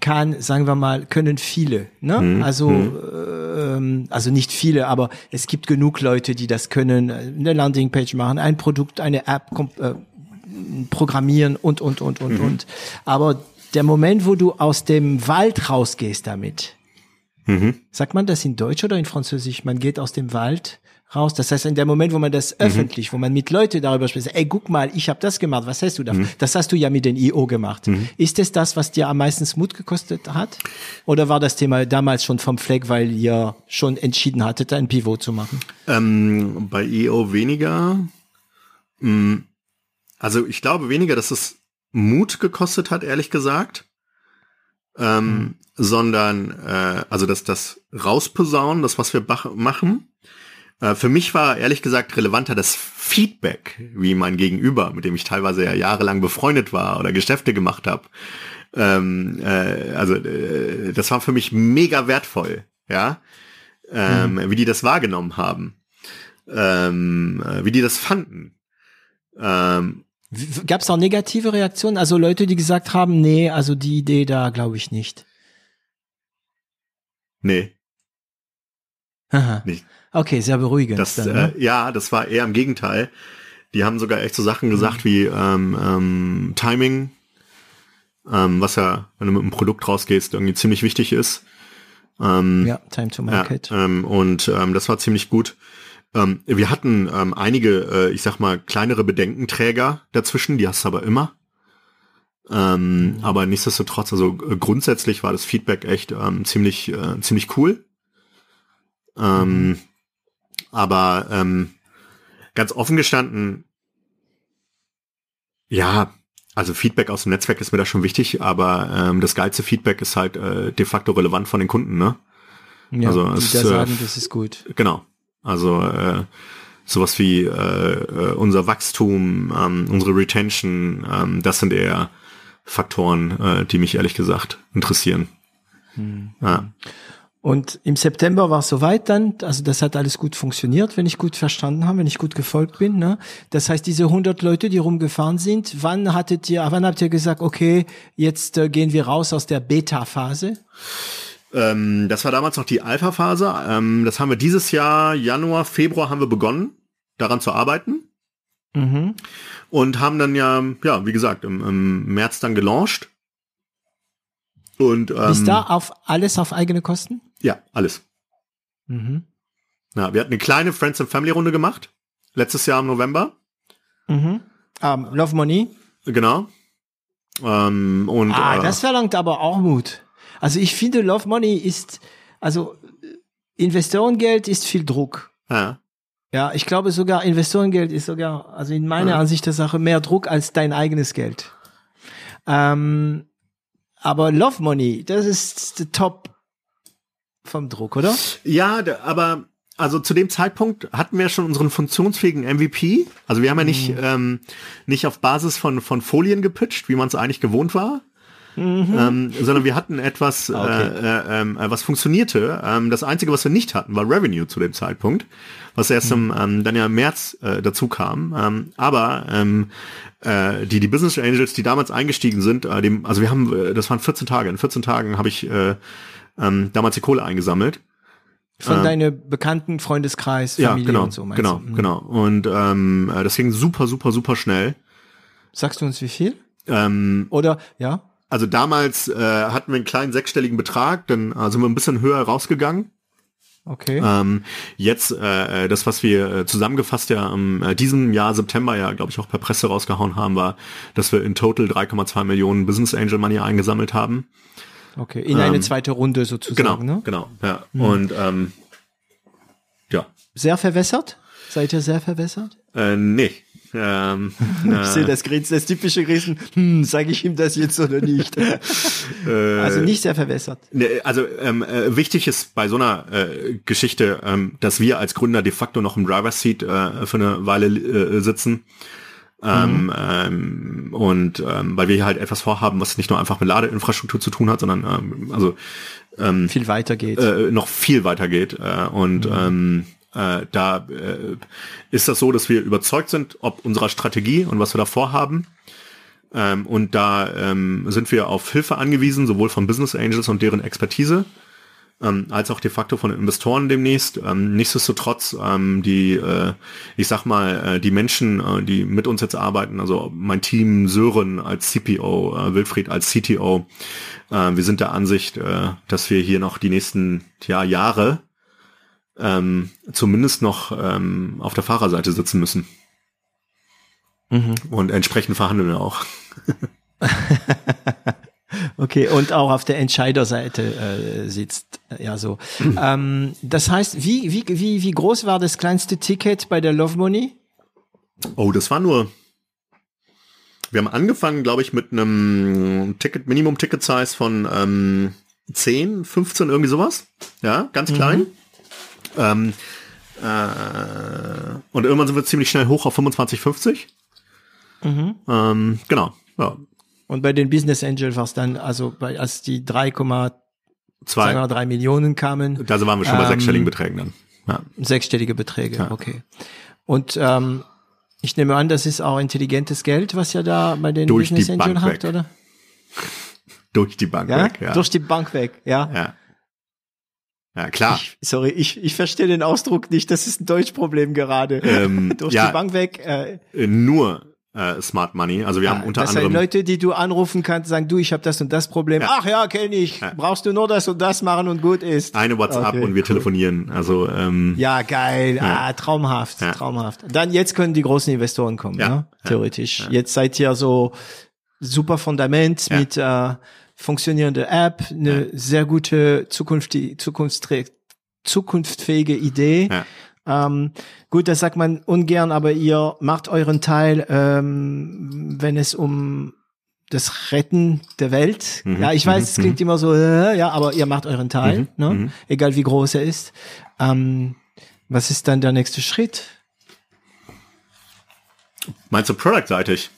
kann, sagen wir mal, können viele. Ne? Mhm. Also mhm. ähm, also nicht viele, aber es gibt genug Leute, die das können. Eine Landingpage machen, ein Produkt, eine App äh, programmieren und und und und mhm. und. Aber der Moment, wo du aus dem Wald rausgehst damit, mhm. sagt man das in Deutsch oder in Französisch? Man geht aus dem Wald raus. Das heißt, in dem Moment, wo man das mhm. öffentlich, wo man mit Leuten darüber spricht, ey, guck mal, ich habe das gemacht, was hast du da? Mhm. Das hast du ja mit den IO gemacht. Mhm. Ist es das, was dir am meisten Mut gekostet hat? Oder war das Thema damals schon vom Fleck, weil ihr schon entschieden hattet, ein Pivot zu machen? Ähm, bei IO weniger. Mm, also ich glaube weniger, dass es Mut gekostet hat, ehrlich gesagt. Ähm, mhm. Sondern äh, also dass das rausposaunen, das was wir machen, äh, für mich war ehrlich gesagt relevanter das Feedback, wie mein Gegenüber, mit dem ich teilweise ja jahrelang befreundet war oder Geschäfte gemacht habe. Ähm, äh, also äh, das war für mich mega wertvoll, ja, ähm, mhm. wie die das wahrgenommen haben, ähm, äh, wie die das fanden. Ähm, Gab es auch negative Reaktionen? Also Leute, die gesagt haben, nee, also die Idee da glaube ich nicht. Nee. Aha. Nicht. Okay, sehr beruhigend. Das, dann, ne? äh, ja, das war eher im Gegenteil. Die haben sogar echt so Sachen gesagt mhm. wie ähm, ähm, Timing, ähm, was ja, wenn du mit einem Produkt rausgehst, irgendwie ziemlich wichtig ist. Ähm, ja, Time to Market. Ja, ähm, und ähm, das war ziemlich gut. Ähm, wir hatten ähm, einige, äh, ich sag mal, kleinere Bedenkenträger dazwischen, die hast du aber immer. Ähm, mhm. Aber nichtsdestotrotz, also äh, grundsätzlich war das Feedback echt ähm, ziemlich, äh, ziemlich cool. Ähm. Aber ähm, ganz offen gestanden, ja, also Feedback aus dem Netzwerk ist mir da schon wichtig, aber ähm, das geilste Feedback ist halt äh, de facto relevant von den Kunden, ne? Ja, also die es, da sagen, äh, das ist gut. Genau. Also äh, sowas wie äh, äh, unser Wachstum, ähm, unsere Retention, ähm, das sind eher Faktoren, äh, die mich ehrlich gesagt interessieren. Hm. Ja. Und im September war es soweit dann, also das hat alles gut funktioniert, wenn ich gut verstanden habe, wenn ich gut gefolgt bin. Ne? Das heißt, diese 100 Leute, die rumgefahren sind, wann hattet ihr, wann habt ihr gesagt, okay, jetzt äh, gehen wir raus aus der Beta-Phase? Ähm, das war damals noch die Alpha-Phase. Ähm, das haben wir dieses Jahr, Januar, Februar haben wir begonnen, daran zu arbeiten. Mhm. Und haben dann ja, ja, wie gesagt, im, im März dann gelauncht. Und, ähm, Ist da auf alles auf eigene Kosten? Ja, alles. Mhm. Ja, wir hatten eine kleine Friends and Family Runde gemacht. Letztes Jahr im November. Mhm. Um, Love Money. Genau. Ähm, und, ah, äh, das verlangt aber auch Mut. Also ich finde, Love Money ist, also Investorengeld ist viel Druck. Ja. Ja, ich glaube sogar, Investorengeld ist sogar, also in meiner ja. Ansicht der Sache, mehr Druck als dein eigenes Geld. Ähm, aber Love Money, das ist der Top vom Druck, oder? Ja, aber also zu dem Zeitpunkt hatten wir schon unseren funktionsfähigen MVP. Also wir haben ja nicht, mhm. ähm, nicht auf Basis von, von Folien gepitcht, wie man es eigentlich gewohnt war, ähm, sondern wir hatten etwas, Okay. äh, äh, äh, was funktionierte. Ähm, das Einzige, was wir nicht hatten, war Revenue zu dem Zeitpunkt, was erst im, ähm, dann ja im März äh, dazu kam. Ähm, aber ähm, äh, die, die Business Angels, die damals eingestiegen sind, äh, dem, also wir haben, äh, das waren 14 Tage. In 14 Tagen habe ich äh, ähm, damals die Kohle eingesammelt. Von Ähm, deinem bekannten Freundeskreis, Ja, Familie genau, und so. meinst genau, du? Mhm. genau. Und ähm, äh, das ging super, super, super schnell. Sagst du uns wie viel? Ähm, Oder, ja? Also damals äh, hatten wir einen kleinen sechsstelligen Betrag, dann äh, sind wir ein bisschen höher rausgegangen. Okay. Ähm, jetzt äh, das, was wir äh, zusammengefasst ja am äh, diesem Jahr September ja, glaube ich, auch per Presse rausgehauen haben, war, dass wir in total 3,2 Millionen Business Angel Money eingesammelt haben. Okay. In eine ähm, zweite Runde Genau, sozusagen, ne? genau, ja. Und ähm, ja, Sehr verwässert? Seid ihr sehr verwässert? äh, nee. Ähm, Ich sehe das Grinsen, das typische Grinsen. Hm, sage ich ihm das jetzt oder nicht? also nicht sehr verwässert. Ne, Also ähm, äh, wichtig ist bei so einer äh, Geschichte, ähm, dass wir als Gründer de facto noch im Driver's Seat äh, für eine Weile äh, sitzen. Ähm, ähm, und ähm, weil wir hier halt etwas vorhaben, was nicht nur einfach mit Ladeinfrastruktur zu tun hat, sondern ähm, also Viel weiter geht. äh, noch viel weiter geht. Äh, und ähm, äh, da äh, ist das so, dass wir überzeugt sind, ob unserer Strategie und was wir da vorhaben. Ähm, und da ähm, sind wir auf Hilfe angewiesen, sowohl von Business Angels und deren Expertise, ähm, als auch de facto von Investoren demnächst. Ähm, nichtsdestotrotz, ähm, die, äh, ich sag mal, äh, die Menschen, äh, die mit uns jetzt arbeiten, also mein Team Sören als CPO, äh, Wilfried als CTO, äh, wir sind der Ansicht, äh, dass wir hier noch die nächsten ja, Jahre ähm, zumindest noch ähm, auf der Fahrerseite sitzen müssen. Und entsprechend verhandeln wir auch. Okay, und auch auf der Entscheiderseite äh, sitzt. Ja, so. ähm, das heißt, wie, wie, wie, wie groß war das kleinste Ticket bei der Love Money? Oh, das war nur. Wir haben angefangen, glaube ich, mit einem Ticket, Minimum-Ticket-Size von ähm, 10, 15, irgendwie sowas. Ja, ganz klein. Ähm, äh, und irgendwann sind wir ziemlich schnell hoch auf 25, 50. Ähm, genau. Ja. Und bei den Business Angel war es dann, also bei, als die 3,3 Zwei. Millionen kamen, Da waren wir schon bei Ähm, sechsstelligen Beträgen dann. Ja. sechsstellige Beträge, okay. Und ähm, ich nehme an, das ist auch intelligentes Geld, was ihr da bei den Durch Business Angel Bank habt, oder? Durch die Bank Ja? weg. Ja. Durch die Bank weg, ja. ja. Ja, klar. Ich, sorry, ich, ich verstehe den Ausdruck nicht. Das ist ein Deutschproblem gerade. Ähm, Durch ja. die Bank weg. Äh, Äh, nur äh, Smart Money. Also wir haben unter das anderem. Leute, die du anrufen kannst, sagen, du, ich habe das und das Problem. Ja. Ach ja, kenne ich. Brauchst du nur das und das machen und gut ist. eine WhatsApp Okay, und wir cool. telefonieren. Also ähm, Ja, geil. Ah, traumhaft, Ja. traumhaft. Dann jetzt können die großen Investoren kommen, Ja, ne? ja, theoretisch. Jetzt seid ihr so super Fundament Ja. mit äh, funktionierende App, eine sehr gute Zukunft, zukunftsfähige Idee. Ja. Ähm, gut, das sagt man ungern, aber ihr macht euren Teil, ähm, wenn es um das Retten der Welt. Mhm, Ja, ich weiß, es klingt immer so, äh, ja, aber ihr macht euren Teil, Mhm, ne? egal wie groß er ist. Ähm, was ist dann der nächste Schritt? meinst du produktseitig?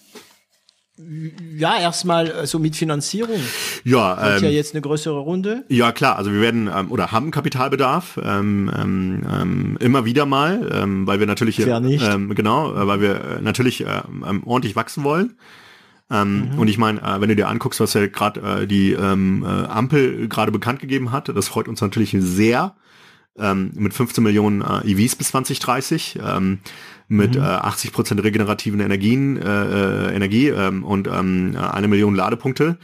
Ja, erstmal äh, so mit Finanzierung. Ja, Habt ihr ähm, jetzt eine größere Runde? ja klar. Also wir werden ähm, oder haben Kapitalbedarf ähm, ähm, ähm, immer wieder mal, ähm, weil wir natürlich Wer nicht? Ähm, genau, äh, weil wir äh, natürlich ähm, ähm, ordentlich wachsen wollen. Ähm, Mhm. Und ich meine, äh, wenn du dir anguckst, was ja gerade äh, die ähm, äh, Ampel gerade bekannt gegeben hat, das freut uns natürlich sehr. Ähm, mit 15 Millionen äh, EVs bis 2030, ähm, mit äh, 80 Prozent regenerativen Energien, äh, äh, Energie ähm, und ähm, eine Million Ladepunkte.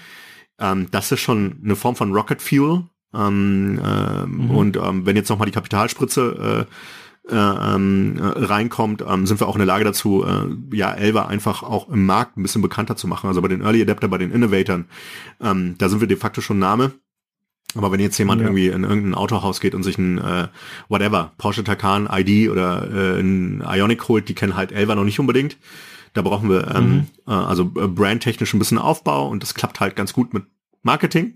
Ähm, das ist schon eine Form von Rocket Fuel. Ähm, ähm, Und ähm, wenn jetzt nochmal die Kapitalspritze äh, äh, ähm, äh, reinkommt, ähm, sind wir auch in der Lage dazu, äh, ja, Elva einfach auch im Markt ein bisschen bekannter zu machen. Also bei den Early Adapter, bei den Innovatoren, ähm, da sind wir de facto schon Name. Aber wenn jetzt jemand Ja. irgendwie in irgendein Autohaus geht und sich ein äh, whatever, Porsche Taycan ID oder äh, ein Ionic holt, die kennen halt Elva noch nicht unbedingt. Da brauchen wir ähm, äh, also äh, brandtechnisch ein bisschen Aufbau und das klappt halt ganz gut mit Marketing.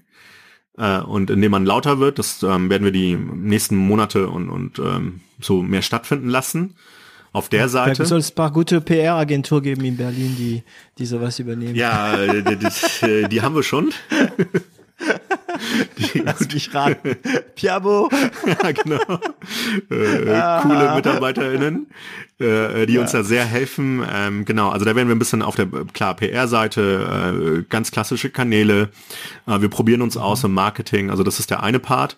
Äh, und indem man lauter wird, das ähm, werden wir die nächsten Monate und, und ähm, so mehr stattfinden lassen. auf der Seite. Da soll es ein paar gute PR-Agentur geben in Berlin, die, die sowas übernehmen. Ja, die, die, die haben wir schon. Die, Lass mich raten. Piabo. ja, genau. Äh, ah. Coole MitarbeiterInnen, äh, die ja. uns da sehr helfen. Ähm, genau, also da werden wir ein bisschen auf der, klar, PR-Seite, äh, ganz klassische Kanäle. Äh, wir probieren uns mhm. aus im Marketing. Also das ist der eine Part.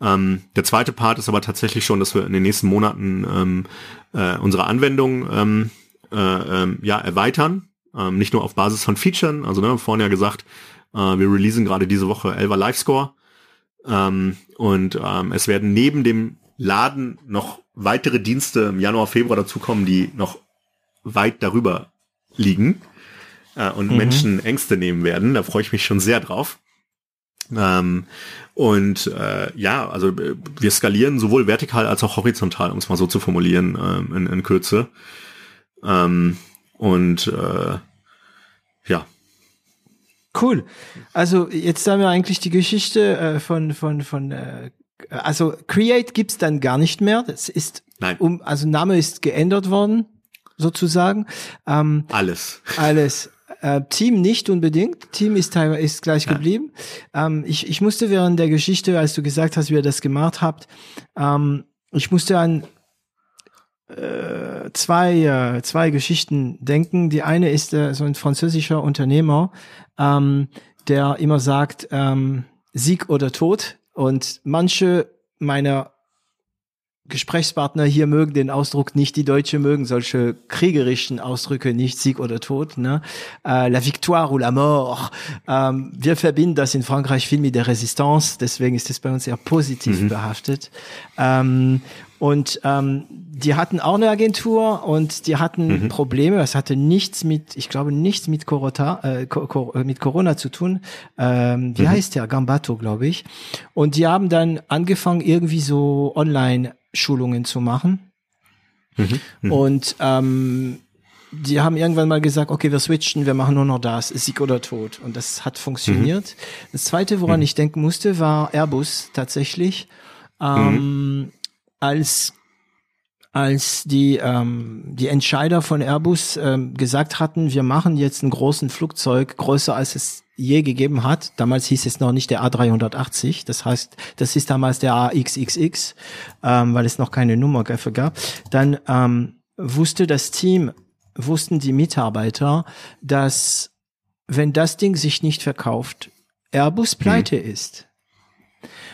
Ähm, der zweite Part ist aber tatsächlich schon, dass wir in den nächsten Monaten ähm, äh, unsere Anwendung ähm, äh, ähm, ja, erweitern. Ähm, nicht nur auf Basis von Features, also ne, vorhin ja gesagt, äh, wir releasen gerade diese Woche Elva Live Score. Ähm, und ähm, es werden neben dem Laden noch weitere Dienste im Januar, Februar dazukommen, die noch weit darüber liegen äh, und mhm. Menschen Ängste nehmen werden. Da freue ich mich schon sehr drauf. Ähm, und äh, ja, also äh, wir skalieren sowohl vertikal als auch horizontal, um es mal so zu formulieren, ähm, in, in Kürze. Ähm, und äh, ja, Cool. Also jetzt haben wir eigentlich die Geschichte äh, von von von äh, also Create gibt's dann gar nicht mehr. Das ist Nein. um also Name ist geändert worden sozusagen. Ähm, alles. Alles. Äh, Team nicht unbedingt. Team ist teilweise ist gleich ja. geblieben. Ähm, ich, ich musste während der Geschichte, als du gesagt hast, wie ihr das gemacht habt, ähm, ich musste an äh, zwei, äh, zwei Geschichten denken. Die eine ist äh, so ein französischer Unternehmer, ähm, der immer sagt, ähm, Sieg oder Tod. Und manche meiner Gesprächspartner hier mögen den Ausdruck nicht, die Deutsche mögen solche kriegerischen Ausdrücke nicht, Sieg oder Tod. Ne? Äh, la victoire ou la mort. Ähm, wir verbinden das in Frankreich viel mit der Resistance, deswegen ist es bei uns sehr positiv mhm. behaftet. Ähm, und ähm, die hatten auch eine Agentur und die hatten mhm. Probleme. Es hatte nichts mit, ich glaube, nichts mit Corona, äh, äh, mit Corona zu tun. Ähm, wie mhm. heißt der? Gambato, glaube ich. Und die haben dann angefangen, irgendwie so Online-Schulungen zu machen. Mhm. mhm. Und ähm, die haben irgendwann mal gesagt, okay, wir switchen, wir machen nur noch das, Sieg oder Tod. Und das hat funktioniert. Mhm. Das zweite, woran mhm. ich denken musste, war Airbus tatsächlich. Ähm, als als die ähm, die Entscheider von Airbus ähm, gesagt hatten, wir machen jetzt einen großen Flugzeug größer als es je gegeben hat. Damals hieß es noch nicht der A380, das heißt, das ist damals der AXXX, ähm, weil es noch keine Nummer dafür gab. Dann ähm, wusste das Team, wussten die Mitarbeiter, dass wenn das Ding sich nicht verkauft, Airbus pleite hm. ist.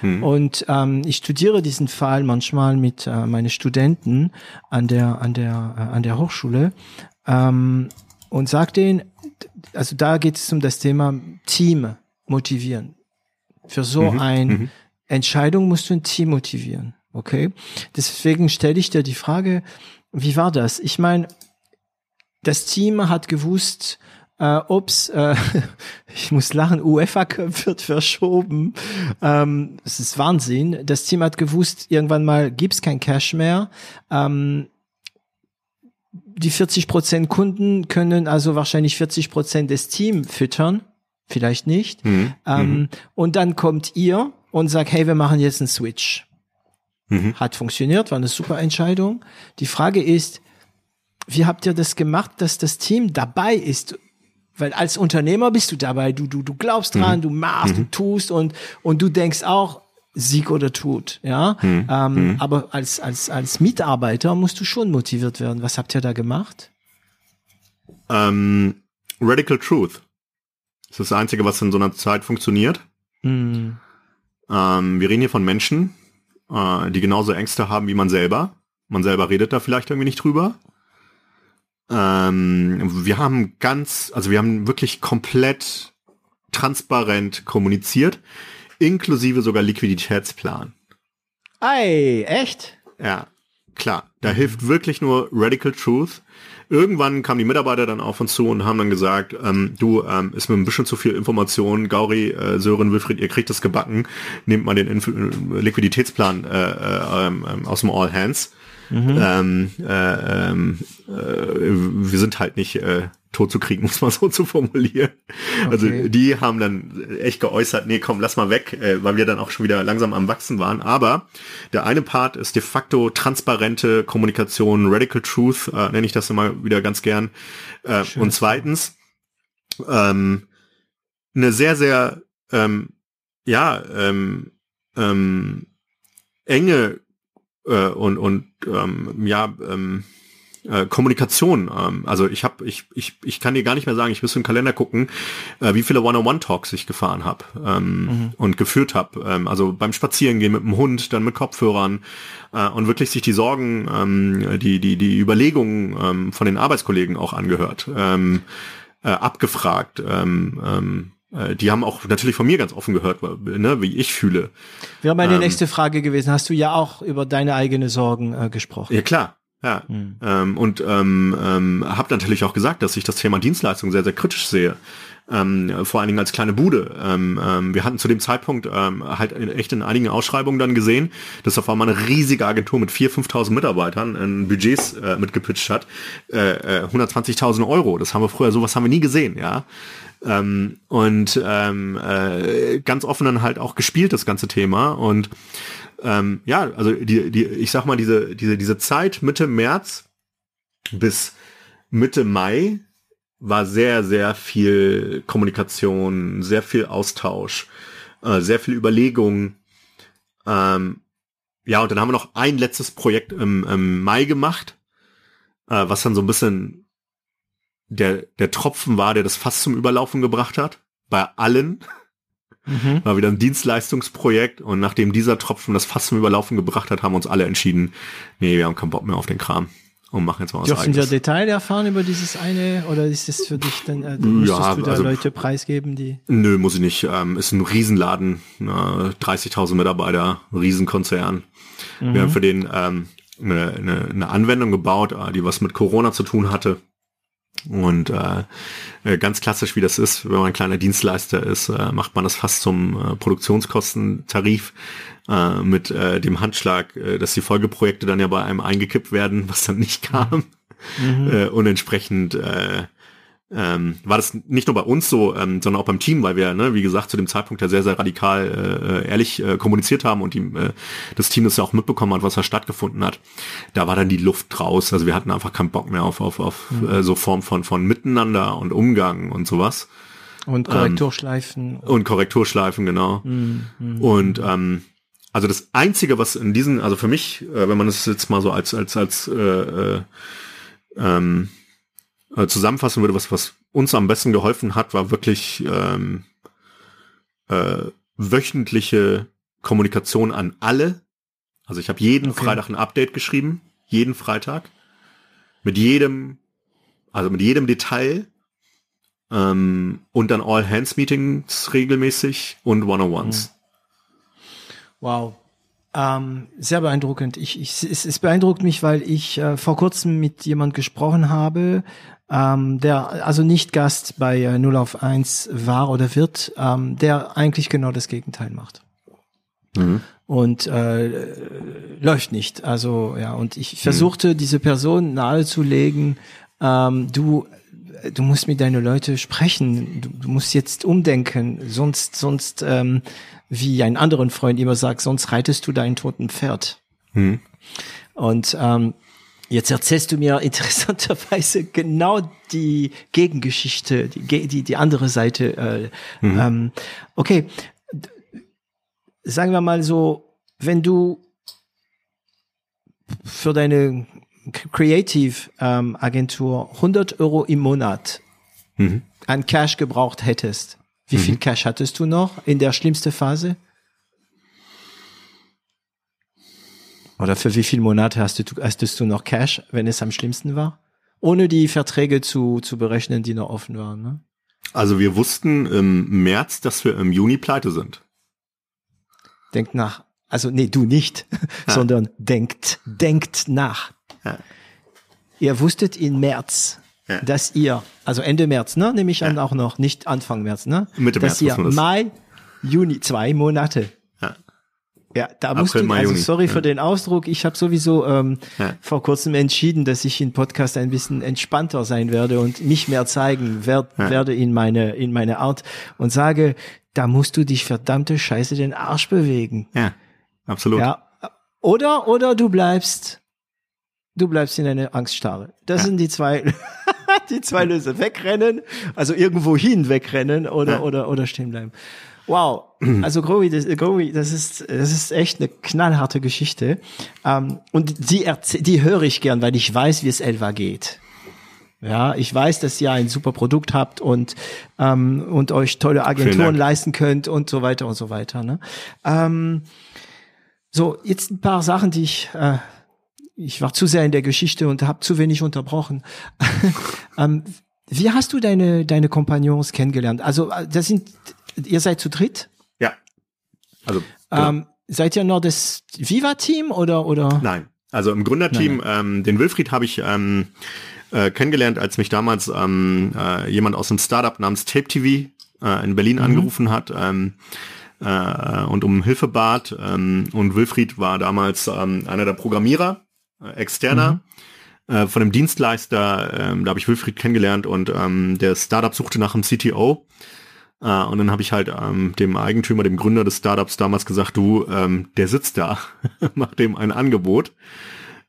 Mhm. Und ähm, ich studiere diesen Fall manchmal mit äh, meinen Studenten an der an der äh, an der Hochschule ähm, und sage denen, also da geht es um das Thema Team motivieren. Für so mhm. eine mhm. Entscheidung musst du ein Team motivieren. Okay, deswegen stelle ich dir die Frage, wie war das? Ich meine, das Team hat gewusst, äh, ups, äh, ich muss lachen, UEFA Cup wird verschoben. Ähm, es ist Wahnsinn. Das Team hat gewusst, irgendwann mal gibt's kein Cash mehr. Ähm, die 40 Prozent Kunden können also wahrscheinlich 40 Prozent des Teams füttern, vielleicht nicht. Mhm. Ähm, mhm. Und dann kommt ihr und sagt, hey, wir machen jetzt einen Switch. Mhm. Hat funktioniert, war eine super Entscheidung. Die Frage ist, wie habt ihr das gemacht, dass das Team dabei ist weil als Unternehmer bist du dabei, du, du, du glaubst dran, mhm. du machst, mhm. du tust und, und du denkst auch, Sieg oder Tod, ja. Mhm. Ähm, mhm. aber als, als, als Mitarbeiter musst du schon motiviert werden. Was habt ihr da gemacht? Ähm, Radical Truth. Das ist das Einzige, was in so einer Zeit funktioniert. Mhm. Ähm, wir reden hier von Menschen, äh, die genauso Ängste haben wie man selber. Man selber redet da vielleicht irgendwie nicht drüber. Ähm, wir haben ganz, also wir haben wirklich komplett transparent kommuniziert, inklusive sogar Liquiditätsplan. Ei, echt? Ja, klar. Da hilft wirklich nur Radical Truth. Irgendwann kamen die Mitarbeiter dann auf uns zu und haben dann gesagt, ähm, du, ähm, ist mir ein bisschen zu viel Information, Gauri, äh, Sören, Wilfried, ihr kriegt das gebacken, nehmt mal den Inf Liquiditätsplan äh, äh, äh, aus dem All Hands. Mhm. Ähm, äh, ähm, äh, wir sind halt nicht äh, tot zu kriegen, muss man so zu formulieren. Also Okay. die haben dann echt geäußert, nee, komm, lass mal weg, äh, weil wir dann auch schon wieder langsam am Wachsen waren. Aber der eine Part ist de facto transparente Kommunikation, Radical Truth, äh, nenne ich das immer wieder ganz gern. Äh, und zweitens, ähm, eine sehr, sehr, ähm, ja, ähm, ähm, enge äh, und, und ähm, ja, ähm, äh, Kommunikation. Ähm, also ich habe, ich, ich, ich kann dir gar nicht mehr sagen, ich müsste im Kalender gucken, äh, wie viele One-on-One-Talks ich gefahren habe ähm, und geführt habe. Ähm, also beim Spazierengehen mit dem Hund, dann mit Kopfhörern äh, und wirklich sich die Sorgen, ähm, die, die, die Überlegungen ähm, von den Arbeitskollegen auch angehört, ähm, äh, abgefragt. Ähm, ähm, äh, die haben auch natürlich von mir ganz offen gehört, ne, wie ich fühle. Wäre meine Ähm. nächste Frage gewesen. Hast du ja auch über deine eigenen Sorgen äh, gesprochen? Ja klar, ja. Ähm, und ähm, ähm, habe natürlich auch gesagt, dass ich das Thema Dienstleistung sehr, sehr kritisch sehe. Ähm, vor allen Dingen als kleine Bude. Ähm, ähm, wir hatten zu dem Zeitpunkt ähm, halt in, echt in einigen Ausschreibungen dann gesehen, dass auf einmal eine riesige Agentur mit 4.000, 5.000 Mitarbeitern ein Budgets äh, mitgepitcht hat. Äh, äh, 120.000 Euro. Das haben wir früher, sowas haben wir nie gesehen, ja. Ähm, und ähm, äh, ganz offen dann halt auch gespielt, das ganze Thema. Und ähm, ja, also die, die, ich sag mal, diese, diese, diese Zeit Mitte März bis Mitte Mai war sehr, sehr viel Kommunikation, sehr viel Austausch, äh, sehr viel Überlegung. Ähm, ja, und dann haben wir noch ein letztes Projekt im, im Mai gemacht, äh, was dann so ein bisschen der, der Tropfen war, der das fast zum Überlaufen gebracht hat. Bei allen. Mhm. War wieder ein Dienstleistungsprojekt und nachdem dieser Tropfen das fast zum Überlaufen gebracht hat, haben uns alle entschieden, nee, wir haben keinen Bock mehr auf den Kram und machen jetzt mal was Dürfen wir eigenes. Detail erfahren über dieses eine oder ist es für dich dann, äh, müsstest du da also- Leute preisgeben, die Nö, muss ich nicht. Ähm, ist ein Riesenladen, äh, 30.000 Mitarbeiter, Riesenkonzern. Wir haben für den ähm, eine, eine, eine Anwendung gebaut, äh, die was mit Corona zu tun hatte. Und äh, äh, ganz klassisch, wie das ist, wenn man ein kleiner Dienstleister ist, äh, macht man das fast zum äh, Produktionskostentarif äh, mit äh, dem Handschlag, äh, dass die Folgeprojekte dann ja bei einem eingekippt werden, was dann nicht kam. Äh, und entsprechend äh, ähm, war das nicht nur bei uns so, ähm, sondern auch beim Team, weil wir, ne, wie gesagt, zu dem Zeitpunkt ja sehr, sehr radikal äh, ehrlich äh, kommuniziert haben und die, äh, das Team das ja auch mitbekommen hat, was da stattgefunden hat. Da war dann die Luft raus. Also wir hatten einfach keinen Bock mehr auf, auf, auf äh, so Form von, von Miteinander und Umgang und sowas. und Korrekturschleifen. Und Korrekturschleifen, genau. Und ähm, also das Einzige, was in diesen, also für mich, äh, wenn man es jetzt mal so als, als, als äh, äh, ähm, äh, zusammenfassen würde, was, was uns am besten geholfen hat, war wirklich ähm, äh, wöchentliche Kommunikation an alle. Also ich habe jeden Okay. Freitag ein Update geschrieben, jeden Freitag. Mit jedem, also mit jedem Detail. Ähm, und dann All-Hands-Meetings regelmäßig und One-on-Ones. Wow. Ähm, sehr beeindruckend. Ich, ich, es, es beeindruckt mich, weil ich äh, vor kurzem mit jemand gesprochen habe, ähm, der also nicht Gast bei äh, 0 auf 1 war oder wird, ähm, der eigentlich genau das Gegenteil macht. Mhm. Und äh, läuft nicht. Also ja, und ich versuchte diese Person nahezulegen, ähm, du du musst mit deinen Leuten sprechen, du, du musst jetzt umdenken, sonst, sonst, ähm, wie ein anderen Freund immer sagt, sonst reitest du deinen toten Pferd. Mhm. Und ähm, jetzt erzählst du mir interessanterweise genau die Gegengeschichte, die, die, die andere Seite. Äh, ähm, okay, sagen wir mal so, wenn du für deine Creative ähm, Agentur 100 Euro im Monat Mhm. an Cash gebraucht hättest, wie viel Cash hattest du noch in der schlimmsten Phase? Oder für wie viele Monate hast du, hattest du noch Cash, wenn es am schlimmsten war? Ohne die Verträge zu, zu berechnen, die noch offen waren. Ne? Also wir wussten im März, dass wir im Juni pleite sind. Denkt nach. Also nee, du nicht, sondern denkt, denkt nach. Ja. Ihr wusstet in März, Ja. dass ihr, also Ende März, ne, nehme ich an auch noch, nicht Anfang März, ne? Mitte dass März ihr. Mai, Juni, zwei Monate Ja. Da musst April, du, also sorry ja. für den Ausdruck, ich habe sowieso ähm, ja. vor kurzem entschieden, dass ich in Podcast ein bisschen entspannter sein werde und mich mehr zeigen werd, ja. werde in meine, in meine Art und sage, da musst du dich verdammte Scheiße den Arsch bewegen. Ja, absolut. Ja, oder, oder du bleibst, du bleibst in eine Angststarre. Das sind die zwei, die zwei Lösungen. Wegrennen, also irgendwo hin wegrennen oder, oder, oder stehen bleiben. Wow, also Growy, das, Growy, das ist das ist echt eine knallharte Geschichte ähm, und die die höre ich gern, weil ich weiß, wie es Elva geht. Ja, ich weiß, dass ihr ein super Produkt habt und ähm, und euch tolle Agenturen leisten könnt und so weiter und so weiter. Ne? Ähm, so jetzt ein paar Sachen, die ich äh, ich war zu sehr in der Geschichte und habe zu wenig unterbrochen. ähm, wie hast du deine deine Kompagnons kennengelernt? Also äh, das sind ihr seid zu dritt? Ja. Also genau. ähm, seid ihr noch das Viva-Team oder oder? Nein. Also im Gründerteam, nein, nein. Ähm, den Wilfried habe ich ähm, äh, kennengelernt, als mich damals ähm, äh, jemand aus einem Startup namens Tape TV äh, in Berlin mhm. angerufen hat ähm, äh, und um Hilfe bat. Ähm, und Wilfried war damals ähm, einer der Programmierer, äh, externer. Mhm. Äh, von einem Dienstleister, ähm, da habe ich Wilfried kennengelernt und ähm, der Startup suchte nach einem CTO Uh, und dann habe ich halt ähm, dem Eigentümer, dem Gründer des Startups damals gesagt, du, ähm, der sitzt da, mach dem ein Angebot.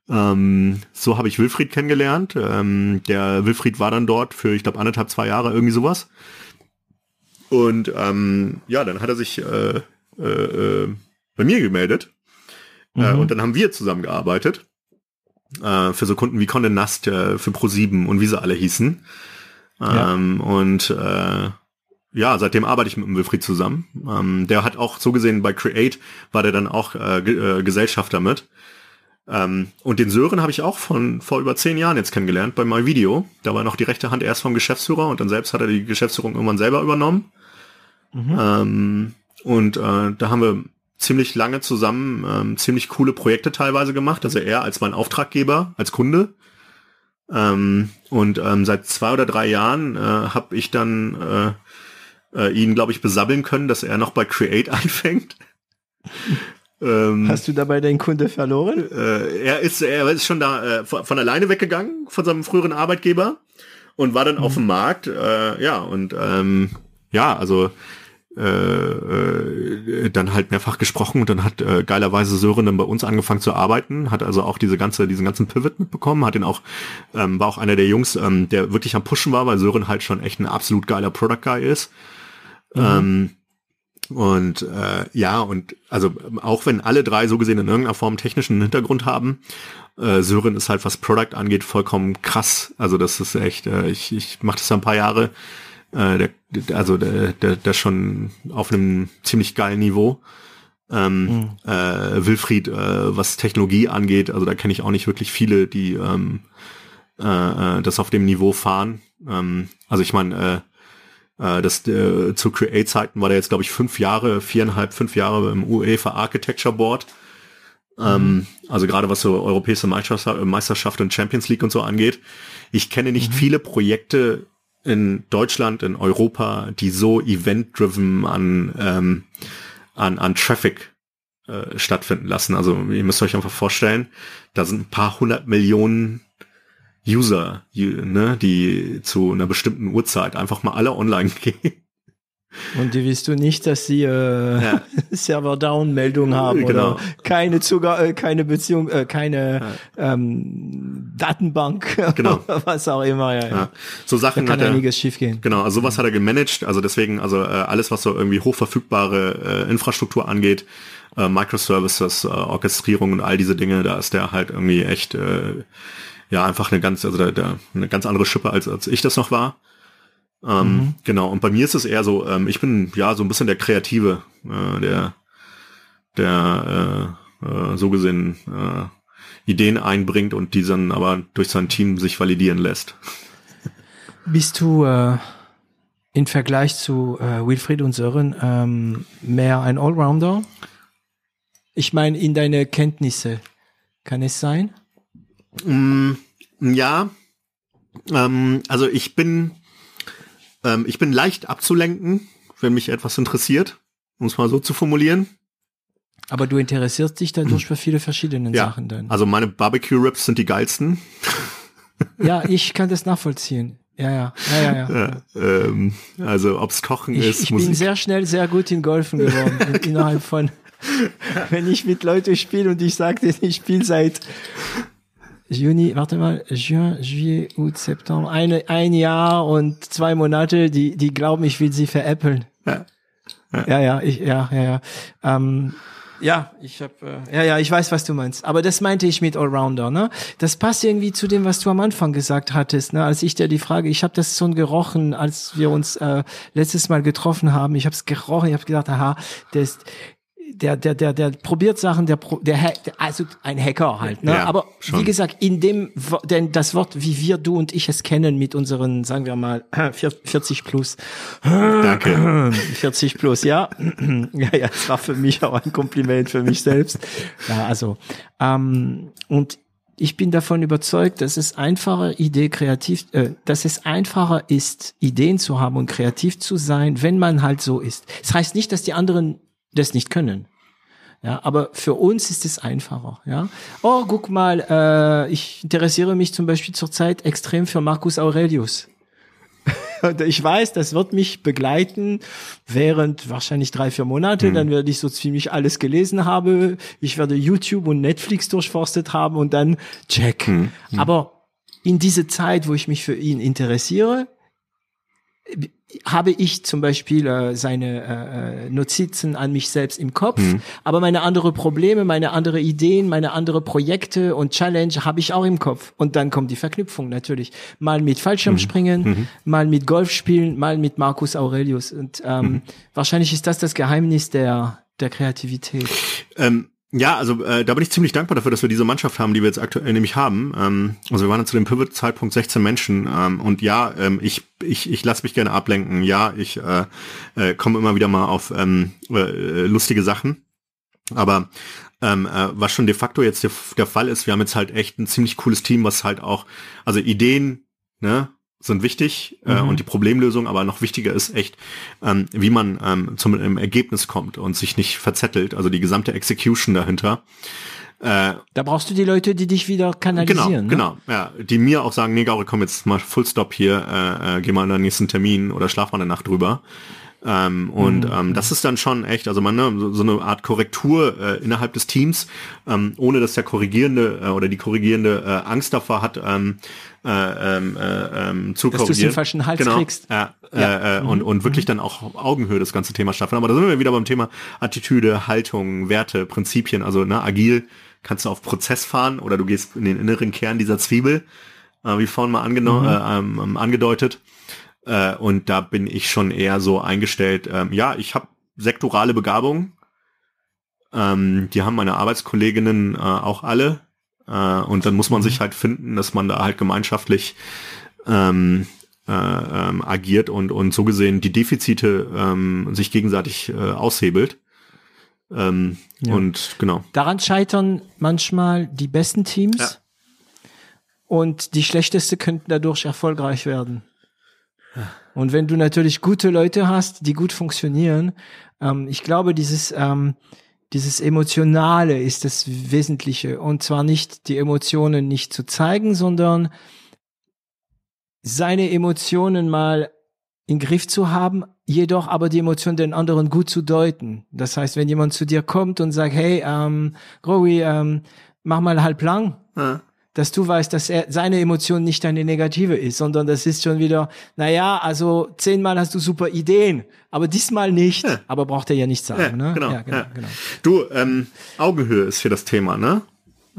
Ähm, so habe ich Wilfried kennengelernt. Ähm, der Wilfried war dann dort für, ich glaube, anderthalb, zwei Jahre, irgendwie sowas. Und ähm, ja, dann hat er sich äh, äh, äh bei mir gemeldet. Äh, mhm. Und dann haben wir zusammengearbeitet. Für so Kunden wie Condé Nast, für Pro7 und wie sie alle hießen. Ja. Ähm, und ja, seitdem arbeite ich mit dem Wilfried zusammen. Ähm, der hat auch so gesehen bei Create war der dann auch äh, äh, Gesellschafter mit. Ähm, und den Sören habe ich auch von vor über zehn Jahren jetzt kennengelernt bei MyVideo. Da war noch die rechte Hand erst vom Geschäftsführer und dann selbst hat er die Geschäftsführung irgendwann selber übernommen. Mhm. Ähm, und äh, da haben wir ziemlich lange zusammen ähm, ziemlich coole Projekte teilweise gemacht. Also er als mein Auftraggeber, als Kunde. Ähm, und ähm, seit zwei oder drei Jahren äh, habe ich dann äh, äh, ihn, glaube ich, besabbeln können, dass er noch bei Create anfängt. ähm, Hast du dabei deinen Kunde verloren? Äh, er ist, er ist schon da äh, von, von, alleine weggegangen von seinem früheren Arbeitgeber und war dann mhm. auf dem Markt. Äh, ja und ähm, ja, also äh, äh, dann halt mehrfach gesprochen und dann hat äh, geilerweise Sören dann bei uns angefangen zu arbeiten, hat also auch diese ganze, diesen ganzen Pivot mitbekommen, hat ihn auch, ähm, war auch einer der Jungs, ähm, der wirklich am Pushen war, weil Sören halt schon echt ein absolut geiler Product Guy ist. Mhm. Ähm, und äh, ja, und also auch wenn alle drei so gesehen in irgendeiner Form technischen Hintergrund haben, äh, Sören ist halt, was Product angeht, vollkommen krass. Also das ist echt, äh, ich, ich mache das ja ein paar Jahre, äh, der, also der, der, der schon auf einem ziemlich geilen Niveau. Ähm, mhm. äh, Wilfried, äh, was Technologie angeht, also da kenne ich auch nicht wirklich viele, die ähm, äh, äh das auf dem Niveau fahren. Ähm, also ich meine, äh, äh, das, äh, zu Create-Zeiten war der jetzt, glaube ich, fünf Jahre, viereinhalb, fünf Jahre im UEFA Architecture Board. Ähm, mhm. also gerade was so europäische Meisterschaft, Meisterschaft und Champions League und so angeht. Ich kenne nicht mhm. viele Projekte in Deutschland, in Europa, die so event-driven an, ähm, an, an Traffic äh, stattfinden lassen. Also ihr müsst euch einfach vorstellen, da sind ein paar hundert Millionen User, ne, die zu einer bestimmten Uhrzeit einfach mal alle online gehen. Und die willst du nicht, dass sie äh, ja. Server-Down-Meldungen haben genau. oder keine Zugang, äh, keine Beziehung, äh, keine ja. ähm, Datenbank, genau. was auch immer. Ja, ja. So Sachen da kann hat er, einiges schiefgehen. Genau, also sowas hat er gemanagt. Also deswegen, also äh, alles, was so irgendwie hochverfügbare äh, Infrastruktur angeht, äh, Microservices, äh, Orchestrierung und all diese Dinge, da ist der halt irgendwie echt äh, ja einfach eine ganz, also der, der, eine ganz andere Schippe als, als ich das noch war. Ähm, mhm. Genau, und bei mir ist es eher so, ähm, ich bin ja so ein bisschen der Kreative, äh, der, der äh, äh, so gesehen äh, Ideen einbringt und die dann aber durch sein Team sich validieren lässt. Bist du äh, im Vergleich zu äh, Wilfried und Sören ähm, mehr ein Allrounder? Ich meine, in deine Kenntnisse, kann es sein? Mm, ja, ähm, also ich bin, ähm, ich bin leicht abzulenken, wenn mich etwas interessiert, um es mal so zu formulieren. Aber du interessierst dich dadurch für viele verschiedene ja, Sachen dann. also meine Barbecue Rips sind die geilsten. Ja, ich kann das nachvollziehen. Ja, ja, ja, ja. ja. Ja, ähm, also ob's Kochen Ich, ist, ich bin Musik. sehr schnell sehr gut in Golfen geworden. In- Innerhalb von, wenn ich mit Leuten spiele und ich sage ich spiele seit Juni, warte mal, Juin, Juillet, Août, September, eine, ein Jahr und zwei Monate, die, die glauben, ich will sie veräppeln. Ja. Ja, ja, ich, ja, ja, ja. Ähm, ja, ich habe, äh, ja, ja, ich weiß, was du meinst. Aber das meinte ich mit Allrounder, ne? Das passt irgendwie zu dem, was du am Anfang gesagt hattest, ne? Als ich dir die Frage, ich habe das schon gerochen, als wir uns äh, letztes Mal getroffen haben. Ich habe es gerochen, ich habe gedacht, aha, der ist, der, der, der, der probiert Sachen, der, pro- der, der also ein Hacker halt, ne? Ja, Aber schon. wie gesagt, in dem, denn das Wort, wie wir, du und ich es kennen mit unseren, sagen wir mal, 40 plus, Danke. 40 plus, ja. ja, ja, das war für mich auch ein Kompliment für mich selbst. Ja, also, ähm, und ich bin davon überzeugt, dass es einfacher Idee kreativ, äh, dass es einfacher ist, Ideen zu haben und kreativ zu sein, wenn man halt so ist. Das heißt nicht, dass die anderen das nicht können. Ja, aber für uns ist es einfacher. Ja. Oh, guck mal, äh, ich interessiere mich zum Beispiel zurzeit extrem für Marcus Aurelius. Und ich weiß, das wird mich begleiten während wahrscheinlich drei, vier Monate. Dann werde ich so ziemlich alles gelesen habe. Ich werde YouTube und Netflix durchforstet haben und dann check. Aber in diese Zeit, wo ich mich für ihn interessiere, habe ich zum Beispiel äh, seine äh, äh, Notizen an mich selbst im Kopf, aber meine andere Probleme, meine andere Ideen, meine andere Projekte und Challenge habe ich auch im Kopf. Und dann kommt die Verknüpfung natürlich. Mal mit Fallschirmspringen, mal mit Golf spielen, mal mit Marcus Aurelius. Und ähm, wahrscheinlich ist das das Geheimnis der, der Kreativität. Ähm, ja, also äh, da bin ich ziemlich dankbar dafür, dass wir diese Mannschaft haben, die wir jetzt aktuell nämlich haben. Ähm, also wir waren zu dem Pivot-Zeitpunkt 16 Menschen ähm, und ja, ähm, ich ich ich lasse mich gerne ablenken. Ja, ich äh, äh, komme immer wieder mal auf ähm, äh, lustige Sachen. Aber ähm, äh, was schon de facto jetzt der, der Fall ist, wir haben jetzt halt echt ein ziemlich cooles Team, was halt auch, also Ideen, ne, sind wichtig äh, und die Problemlösung, aber noch wichtiger ist echt, ähm, wie man ähm, zum ähm, Ergebnis kommt und sich nicht verzettelt, also die gesamte Execution dahinter. Äh, Da brauchst du die Leute, die dich wieder genau, kanalisieren. ne? genau, ja, die mir auch sagen, nee, Gauri, komm jetzt mal Full Stop hier, äh, äh, geh mal in den nächsten Termin oder schlaf mal eine Nacht drüber. Ähm, und ähm, das ist dann schon echt, also man ne, so, so eine Art Korrektur äh, innerhalb des Teams, ähm, ohne dass der korrigierende äh, oder die korrigierende äh, Angst davor hat, ähm, äh, ähm, äh, ähm, zu Dass korrigieren. im falschen Hals genau, kriegst. Ja, Ja. Äh, äh, und, und wirklich dann auch auf Augenhöhe das ganze Thema schaffen. Aber da sind wir wieder beim Thema Attitüde, Haltung, Werte, Prinzipien. Also ne, agil kannst du auf Prozess fahren oder du gehst in den inneren Kern dieser Zwiebel, äh, wie vorhin mal angeno äh, ähm, angedeutet. Äh, und da bin ich schon eher so eingestellt, ähm, ja, ich habe sektorale Begabung. Ähm, die haben meine Arbeitskolleginnen äh, auch alle. Äh, und dann muss man sich halt finden, dass man da halt gemeinschaftlich ähm, äh, ähm, agiert und, und so gesehen die Defizite ähm, sich gegenseitig äh, aushebelt. Ähm, Und genau. Daran scheitern manchmal die besten Teams Ja. und die schlechteste könnten dadurch erfolgreich werden. Und wenn du natürlich gute Leute hast, die gut funktionieren, ähm, ich glaube, dieses, ähm, dieses Emotionale ist das Wesentliche. Und zwar nicht die Emotionen nicht zu zeigen, sondern seine Emotionen mal in Griff zu haben, jedoch aber die Emotionen den anderen gut zu deuten. Das heißt, wenn jemand zu dir kommt und sagt, hey, ähm, Growy, ähm, mach mal halb lang, Ja. Dass du weißt, dass er seine Emotion nicht eine negative ist, sondern das ist schon wieder, naja, also zehnmal hast du super Ideen, aber diesmal nicht. Ja. Aber braucht er ja nicht sagen, Ja, ne? genau, Ja, genau, genau. Du, ähm, Augenhöhe ist hier das Thema, ne?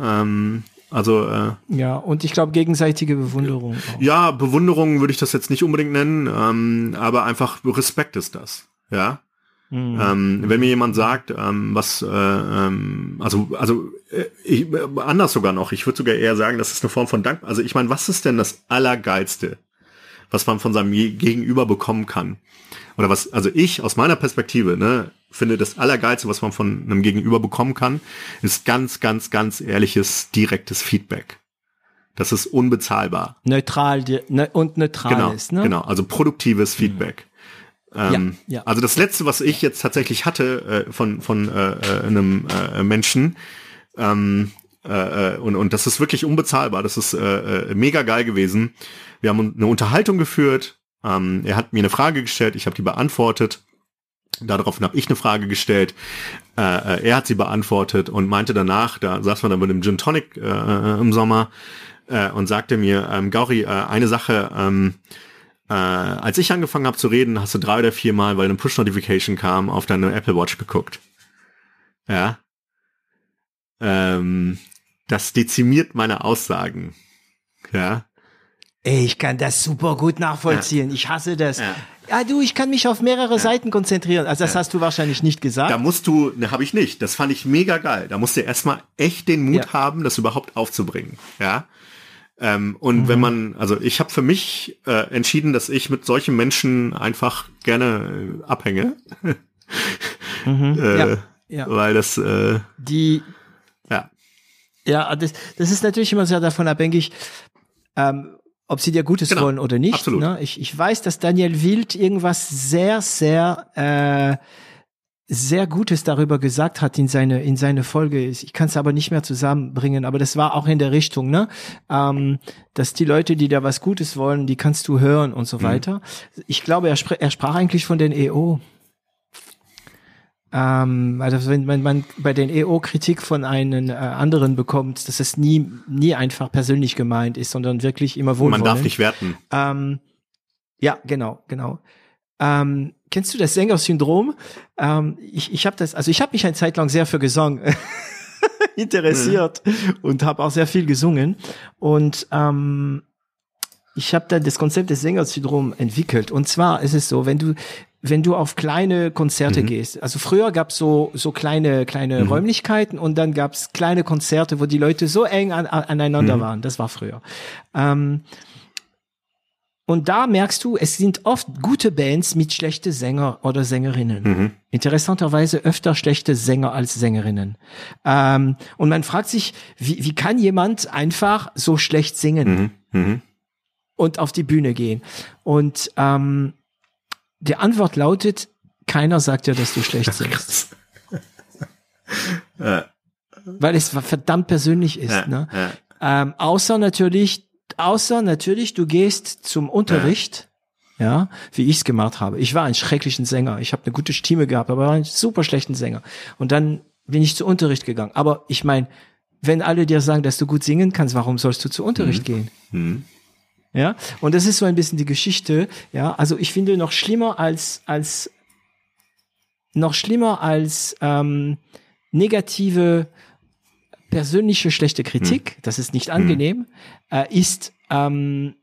Ähm, also äh, Ja, und ich glaube gegenseitige Bewunderung. Auch. ja, Bewunderung würde ich das jetzt nicht unbedingt nennen, ähm, aber einfach Respekt ist das, ja. Mhm. Ähm, wenn mir jemand sagt, ähm, was, äh, ähm, also, also äh, ich, anders sogar noch, ich würde sogar eher sagen, das ist eine Form von Dank. Also ich meine, was ist denn das Allergeilste, was man von seinem Gegenüber bekommen kann? Oder was, also ich aus meiner Perspektive, ne, finde das Allergeilste, was man von einem Gegenüber bekommen kann, ist ganz, ganz, ganz ehrliches, direktes Feedback. Das ist unbezahlbar. Neutral ne, und neutral Genau, ist, ne? genau. Also produktives Feedback. Ähm, ja, ja. Also das letzte, was ich jetzt tatsächlich hatte äh, von von äh, äh einem äh, Menschen ähm, äh, äh, und und das ist wirklich unbezahlbar. Das ist mega geil gewesen. Wir haben eine Unterhaltung geführt. Ähm, er hat mir eine Frage gestellt, ich habe die beantwortet. Daraufhin habe ich eine Frage gestellt. Er hat sie beantwortet und meinte danach, da saß man dann bei dem Gin Tonic im Sommer und sagte mir, ähm, Gauri, eine Sache, ähm, äh, als ich angefangen habe zu reden, hast du drei oder vier Mal, weil eine Push-Notification kam, auf deine Apple Watch geguckt. Ja. Ähm, das dezimiert meine Aussagen. Ja. Ey, ich kann das super gut nachvollziehen. Ja. Ich hasse das. Ja. ja. du, ich kann mich auf mehrere ja. Seiten konzentrieren. Also das hast du wahrscheinlich nicht gesagt. Da musst du, ne, habe ich nicht. Das fand ich mega geil. Da musst du erstmal echt den Mut haben, das überhaupt aufzubringen. Ja. Ähm, und mhm. wenn man, also ich habe für mich äh, entschieden, dass ich mit solchen Menschen einfach gerne äh, abhänge. mhm. äh, ja, ja. Weil das äh, die ja ja das, das ist natürlich immer sehr davon abhängig, ähm, ob sie dir Gutes genau. wollen oder nicht. Absolut. Ne? Ich, ich weiß, dass Daniel Wild irgendwas sehr sehr äh, sehr Gutes darüber gesagt hat in seine in seine Folge. Ich kann es aber nicht mehr zusammenbringen, aber das war auch in der Richtung, ne, ähm, dass die Leute, die da was Gutes wollen, die kannst du hören und so mhm. weiter. Ich glaube, er, spr er sprach eigentlich von den EO. Ähm, also wenn, wenn man bei den EO Kritik von einem äh, anderen bekommt, dass es nie nie einfach persönlich gemeint ist, sondern wirklich immer wohlwollend. Man darf nicht werten. Ähm, ja, genau, genau. Ähm, kennst du das Sängersyndrom? Ähm, ich ich habe das, also ich habe mich eine Zeit lang sehr für Gesang interessiert mhm. und habe auch sehr viel gesungen und ähm, ich habe dann das Konzept des Sängersyndrom entwickelt. Und zwar ist es so, wenn du wenn du auf kleine Konzerte mhm. gehst. Also früher gab's so so kleine kleine mhm. Räumlichkeiten und dann gab's kleine Konzerte, wo die Leute so eng an, aneinander mhm. waren. Das war früher. Ähm, und da merkst du, es sind oft gute Bands mit schlechte Sänger oder Sängerinnen. Mhm. Interessanterweise öfter schlechte Sänger als Sängerinnen. Ähm, und man fragt sich, wie, wie kann jemand einfach so schlecht singen mhm. Mhm. und auf die Bühne gehen? Und ähm, die Antwort lautet, keiner sagt ja, dass du schlecht singst. Weil es verdammt persönlich ist. Ja, ne? Ja. Ähm, außer natürlich außer natürlich, du gehst zum Unterricht, ja, wie ich es gemacht habe. Ich war ein schrecklichen Sänger. Ich habe eine gute Stimme gehabt, aber war ein super schlechten Sänger. Und dann bin ich zu Unterricht gegangen. Aber ich meine, wenn alle dir sagen, dass du gut singen kannst, warum sollst du zu Unterricht mhm. gehen? Mhm. Ja, und das ist so ein bisschen die Geschichte. Ja, also ich finde noch schlimmer als als noch schlimmer als ähm, negative persönliche schlechte Kritik, hm. das ist nicht angenehm, hm. äh, ist ähm,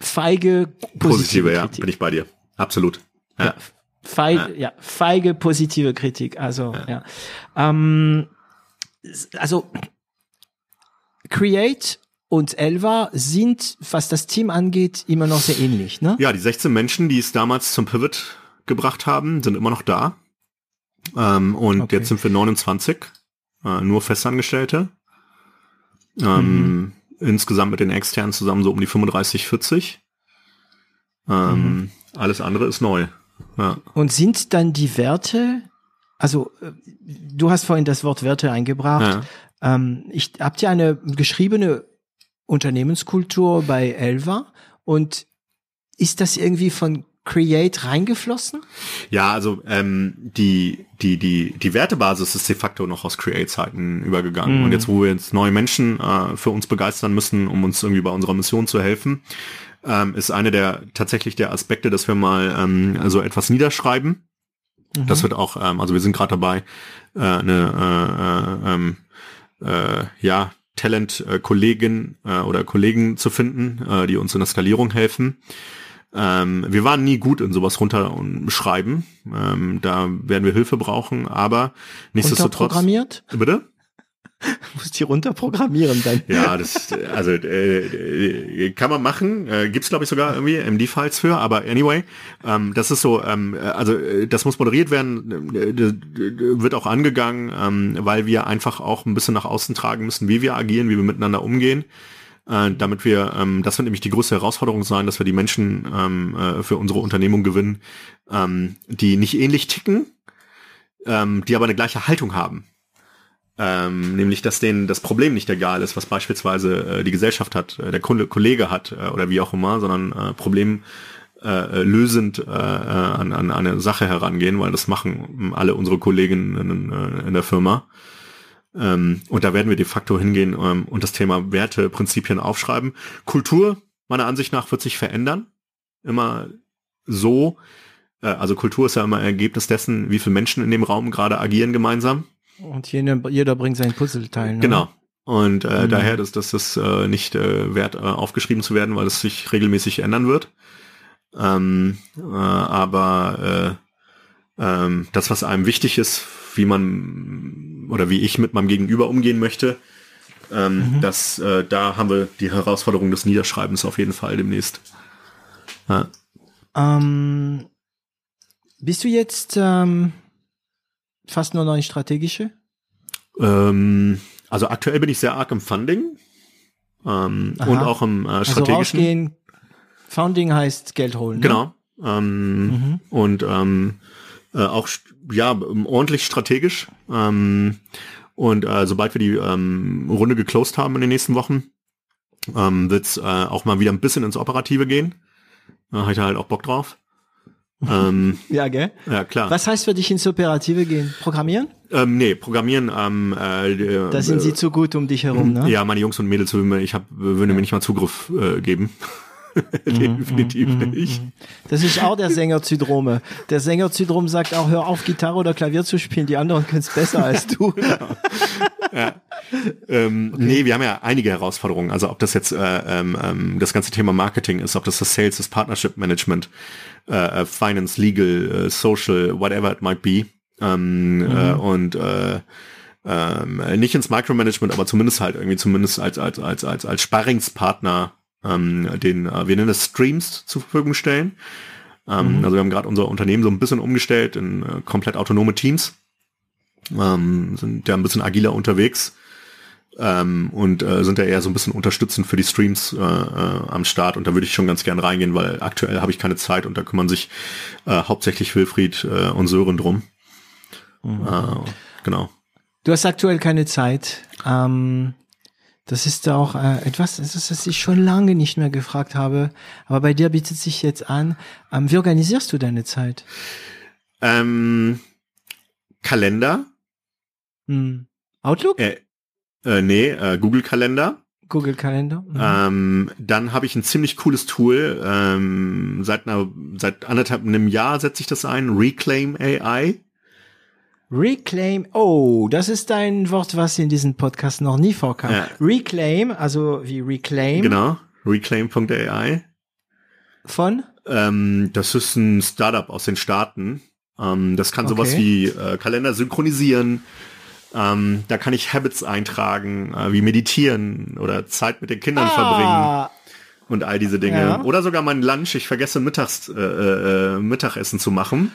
feige positive, positive ja, bin ich bei dir. Absolut. Ja. ja feige, ja. ja. feige positive Kritik. Also ja. ja. Ähm, also Create und Elva sind, was das Team angeht, immer noch sehr ähnlich, ne? Ja, die 16 Menschen, die es damals zum Pivot gebracht haben, sind immer noch da. Ähm, und okay. jetzt sind wir 29 äh, nur Festangestellte. Ähm, mhm. Insgesamt mit den externen zusammen so um die 35, 40. Ähm, mhm. Alles andere ist neu. Ja. Und sind dann die Werte, also äh, du hast vorhin das Wort Werte eingebracht. Ja. Ähm, ich habt ihr eine geschriebene Unternehmenskultur bei Elva und ist das irgendwie von Create reingeflossen? Ja, also ähm, die, die, die, die Wertebasis ist de facto noch aus Create-Zeiten übergegangen. Mm. Und jetzt, wo wir jetzt neue Menschen äh, für uns begeistern müssen, um uns irgendwie bei unserer Mission zu helfen, ähm, ist eine der tatsächlich der Aspekte, dass wir mal ähm, so etwas niederschreiben. Mhm. Das wird auch, ähm, also wir sind gerade dabei, äh, eine äh, äh, ähm, äh, ja, Talent-Kollegin äh, oder Kollegen zu finden, äh, die uns in der Skalierung helfen. Ähm, wir waren nie gut in sowas runter und schreiben. Ähm, da werden wir Hilfe brauchen, aber nichtsdestotrotz. Programmiert? Bitte? Musst die runterprogrammieren dann. Ja, das also äh, äh, kann man machen. Äh, gibt's glaube ich sogar irgendwie MD-Files für, aber anyway, ähm, das ist so, ähm, also äh, das muss moderiert werden, äh, wird auch angegangen, ähm, weil wir einfach auch ein bisschen nach außen tragen müssen, wie wir agieren, wie wir miteinander umgehen. Äh, damit wir, ähm, das wird nämlich die größte Herausforderung sein, dass wir die Menschen ähm, äh, für unsere Unternehmung gewinnen, ähm, die nicht ähnlich ticken, ähm, die aber eine gleiche Haltung haben. Ähm, nämlich, dass denen das Problem nicht egal ist, was beispielsweise äh, die Gesellschaft hat, äh, der Kunde, Kollege hat äh, oder wie auch immer, sondern äh, Problem äh, lösend äh, an, an eine Sache herangehen, weil das machen alle unsere Kollegen in, in, in der Firma. Ähm, und da werden wir de facto hingehen ähm, und das Thema Werte, Prinzipien aufschreiben. Kultur, meiner Ansicht nach, wird sich verändern. Immer so. Äh, also Kultur ist ja immer Ergebnis dessen, wie viele Menschen in dem Raum gerade agieren gemeinsam. Und jeder, jeder bringt sein Puzzleteil. Ne? Genau. Und äh, mhm. daher, dass das äh, nicht äh, wert äh, aufgeschrieben zu werden, weil es sich regelmäßig ändern wird. Ähm, äh, aber äh, ähm, das, was einem wichtig ist, wie man oder wie ich mit meinem Gegenüber umgehen möchte, ähm, mhm. das, äh, da haben wir die Herausforderung des Niederschreibens auf jeden Fall demnächst. Ja. Ähm, bist du jetzt ähm, fast nur noch in strategische? Ähm, also aktuell bin ich sehr arg im Funding ähm, und auch im äh, strategischen. Also rausgehen, Founding heißt Geld holen. Ne? Genau. Ähm, mhm. Und ähm, äh, auch ja ordentlich strategisch. Ähm, und äh, sobald wir die ähm, Runde geclosed haben in den nächsten Wochen, ähm, wird es äh, auch mal wieder ein bisschen ins Operative gehen. Da habe ich halt auch Bock drauf. ähm, ja, gell? Ja, klar. Was heißt für dich ins Operative gehen? Programmieren? Ähm, nee, Programmieren, ähm, äh, Da sind sie zu gut um dich herum, ne? Ja, meine Jungs und Mädels, ich hab, würde mir nicht mal Zugriff äh, geben. Mhm, Definitiv mhm, mhm, nicht. Das ist auch der Sänger-Zydrome. Der Sänger-Zydrom sagt auch, hör auf, Gitarre oder Klavier zu spielen. Die anderen können es besser als du. ja. Ähm, okay. Nee, wir haben ja einige Herausforderungen. Also ob das jetzt äh, ähm, ähm, das ganze Thema Marketing ist, ob das das Sales, das Partnership Management, äh, äh Finance, Legal, äh, Social, whatever it might be. Ähm, mhm. äh, und äh, ähm, nicht ins Micromanagement, aber zumindest halt irgendwie zumindest als als als als als Sparringspartner ähm, den, äh, wir nennen es Streams zur Verfügung stellen. Ähm, mhm. Also wir haben gerade unser Unternehmen so ein bisschen umgestellt in äh, komplett autonome Teams, ähm, sind ja ein bisschen agiler unterwegs ähm, und äh, sind ja eher so ein bisschen unterstützend für die Streams äh, äh, am Start und da würde ich schon ganz gern reingehen, weil aktuell habe ich keine Zeit und da kümmern sich äh, hauptsächlich Wilfried äh, und Sören drum. Mhm. Äh, genau. Du hast aktuell keine Zeit. Ähm, das ist auch äh, etwas, das, ich schon lange nicht mehr gefragt habe. Aber bei dir bietet sich jetzt an. Ähm, wie organisierst du deine Zeit? Ähm, Kalender. Hm. Outlook? Äh, äh, nee, äh, Google Kalender. Google Kalender. Mhm. Ähm, dann habe ich ein ziemlich cooles Tool. Ähm, seit einer, seit anderthalb einem Jahr setze ich das ein. Reclaim AI. Reclaim, oh, das ist ein Wort, was in diesem Podcast noch nie vorkam. Ja. Reclaim, also wie Reclaim. Genau, reclaim.ai. Von? Ähm, das ist ein Startup aus den Staaten. Ähm, das kann okay. sowas wie äh, Kalender synchronisieren. Ähm, da kann ich Habits eintragen, äh, wie meditieren oder Zeit mit den Kindern ah. verbringen und all diese Dinge. Ja. Oder sogar mein Lunch. Ich vergesse mittags äh, äh, Mittagessen zu machen.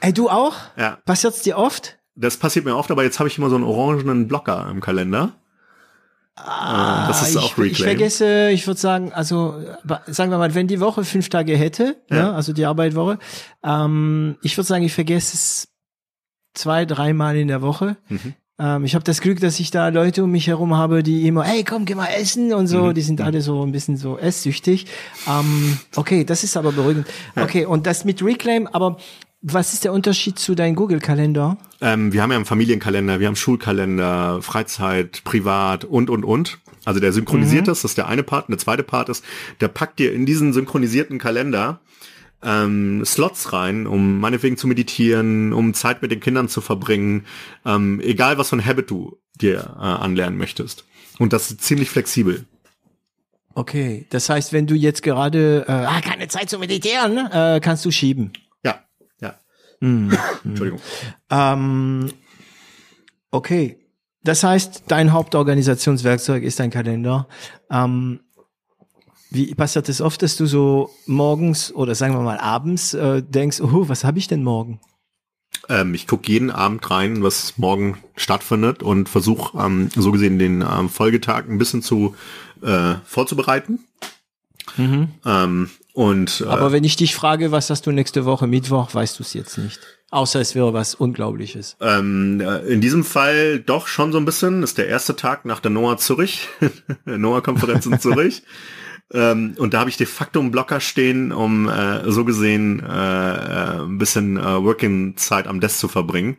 Ey, du auch? Ja. Passiert's dir oft? Das passiert mir oft, aber jetzt habe ich immer so einen orangenen Blocker im Kalender. Ah, das ist ich, auch Reclaim. Ich vergesse, ich würde sagen, also sagen wir mal, wenn die Woche fünf Tage hätte, ja. ne, also die Arbeitwoche, ähm, ich würde sagen, ich vergesse es zwei, dreimal in der Woche. Mhm. Ähm, ich habe das Glück, dass ich da Leute um mich herum habe, die immer, hey, komm, geh mal essen und so. Mhm. Die sind alle so ein bisschen so esssüchtig. Ähm, okay, das ist aber beruhigend. Okay, und das mit Reclaim, aber was ist der Unterschied zu deinem Google-Kalender? Ähm, wir haben ja einen Familienkalender, wir haben Schulkalender, Freizeit, Privat und, und, und. Also der synchronisiert mhm. das, das ist der eine Part. Und der zweite Part ist, der packt dir in diesen synchronisierten Kalender ähm, Slots rein, um meinetwegen zu meditieren, um Zeit mit den Kindern zu verbringen, ähm, egal was für ein Habit du dir äh, anlernen möchtest. Und das ist ziemlich flexibel. Okay, das heißt, wenn du jetzt gerade äh, ah, keine Zeit zu meditieren, äh, kannst du schieben. Mm, Entschuldigung. Ähm, okay. Das heißt, dein Hauptorganisationswerkzeug ist dein Kalender. Ähm, wie passiert es das oft, dass du so morgens oder sagen wir mal abends äh, denkst, oh, was habe ich denn morgen? Ähm, ich gucke jeden Abend rein, was morgen stattfindet und versuche ähm, so gesehen den ähm, Folgetag ein bisschen zu äh, vorzubereiten. Mhm. Und äh, Aber wenn ich dich frage, was hast du nächste Woche Mittwoch, weißt du es jetzt nicht. Außer es wäre was Unglaubliches. ähm, äh, in diesem Fall doch schon so ein bisschen. Das ist der erste Tag nach der NOAA Zürich, NOAA-Konferenz in Zürich. Ähm, und da habe ich de facto einen Blocker stehen, um äh, so gesehen äh, äh, ein bisschen äh, Working-Zeit am Desk zu verbringen,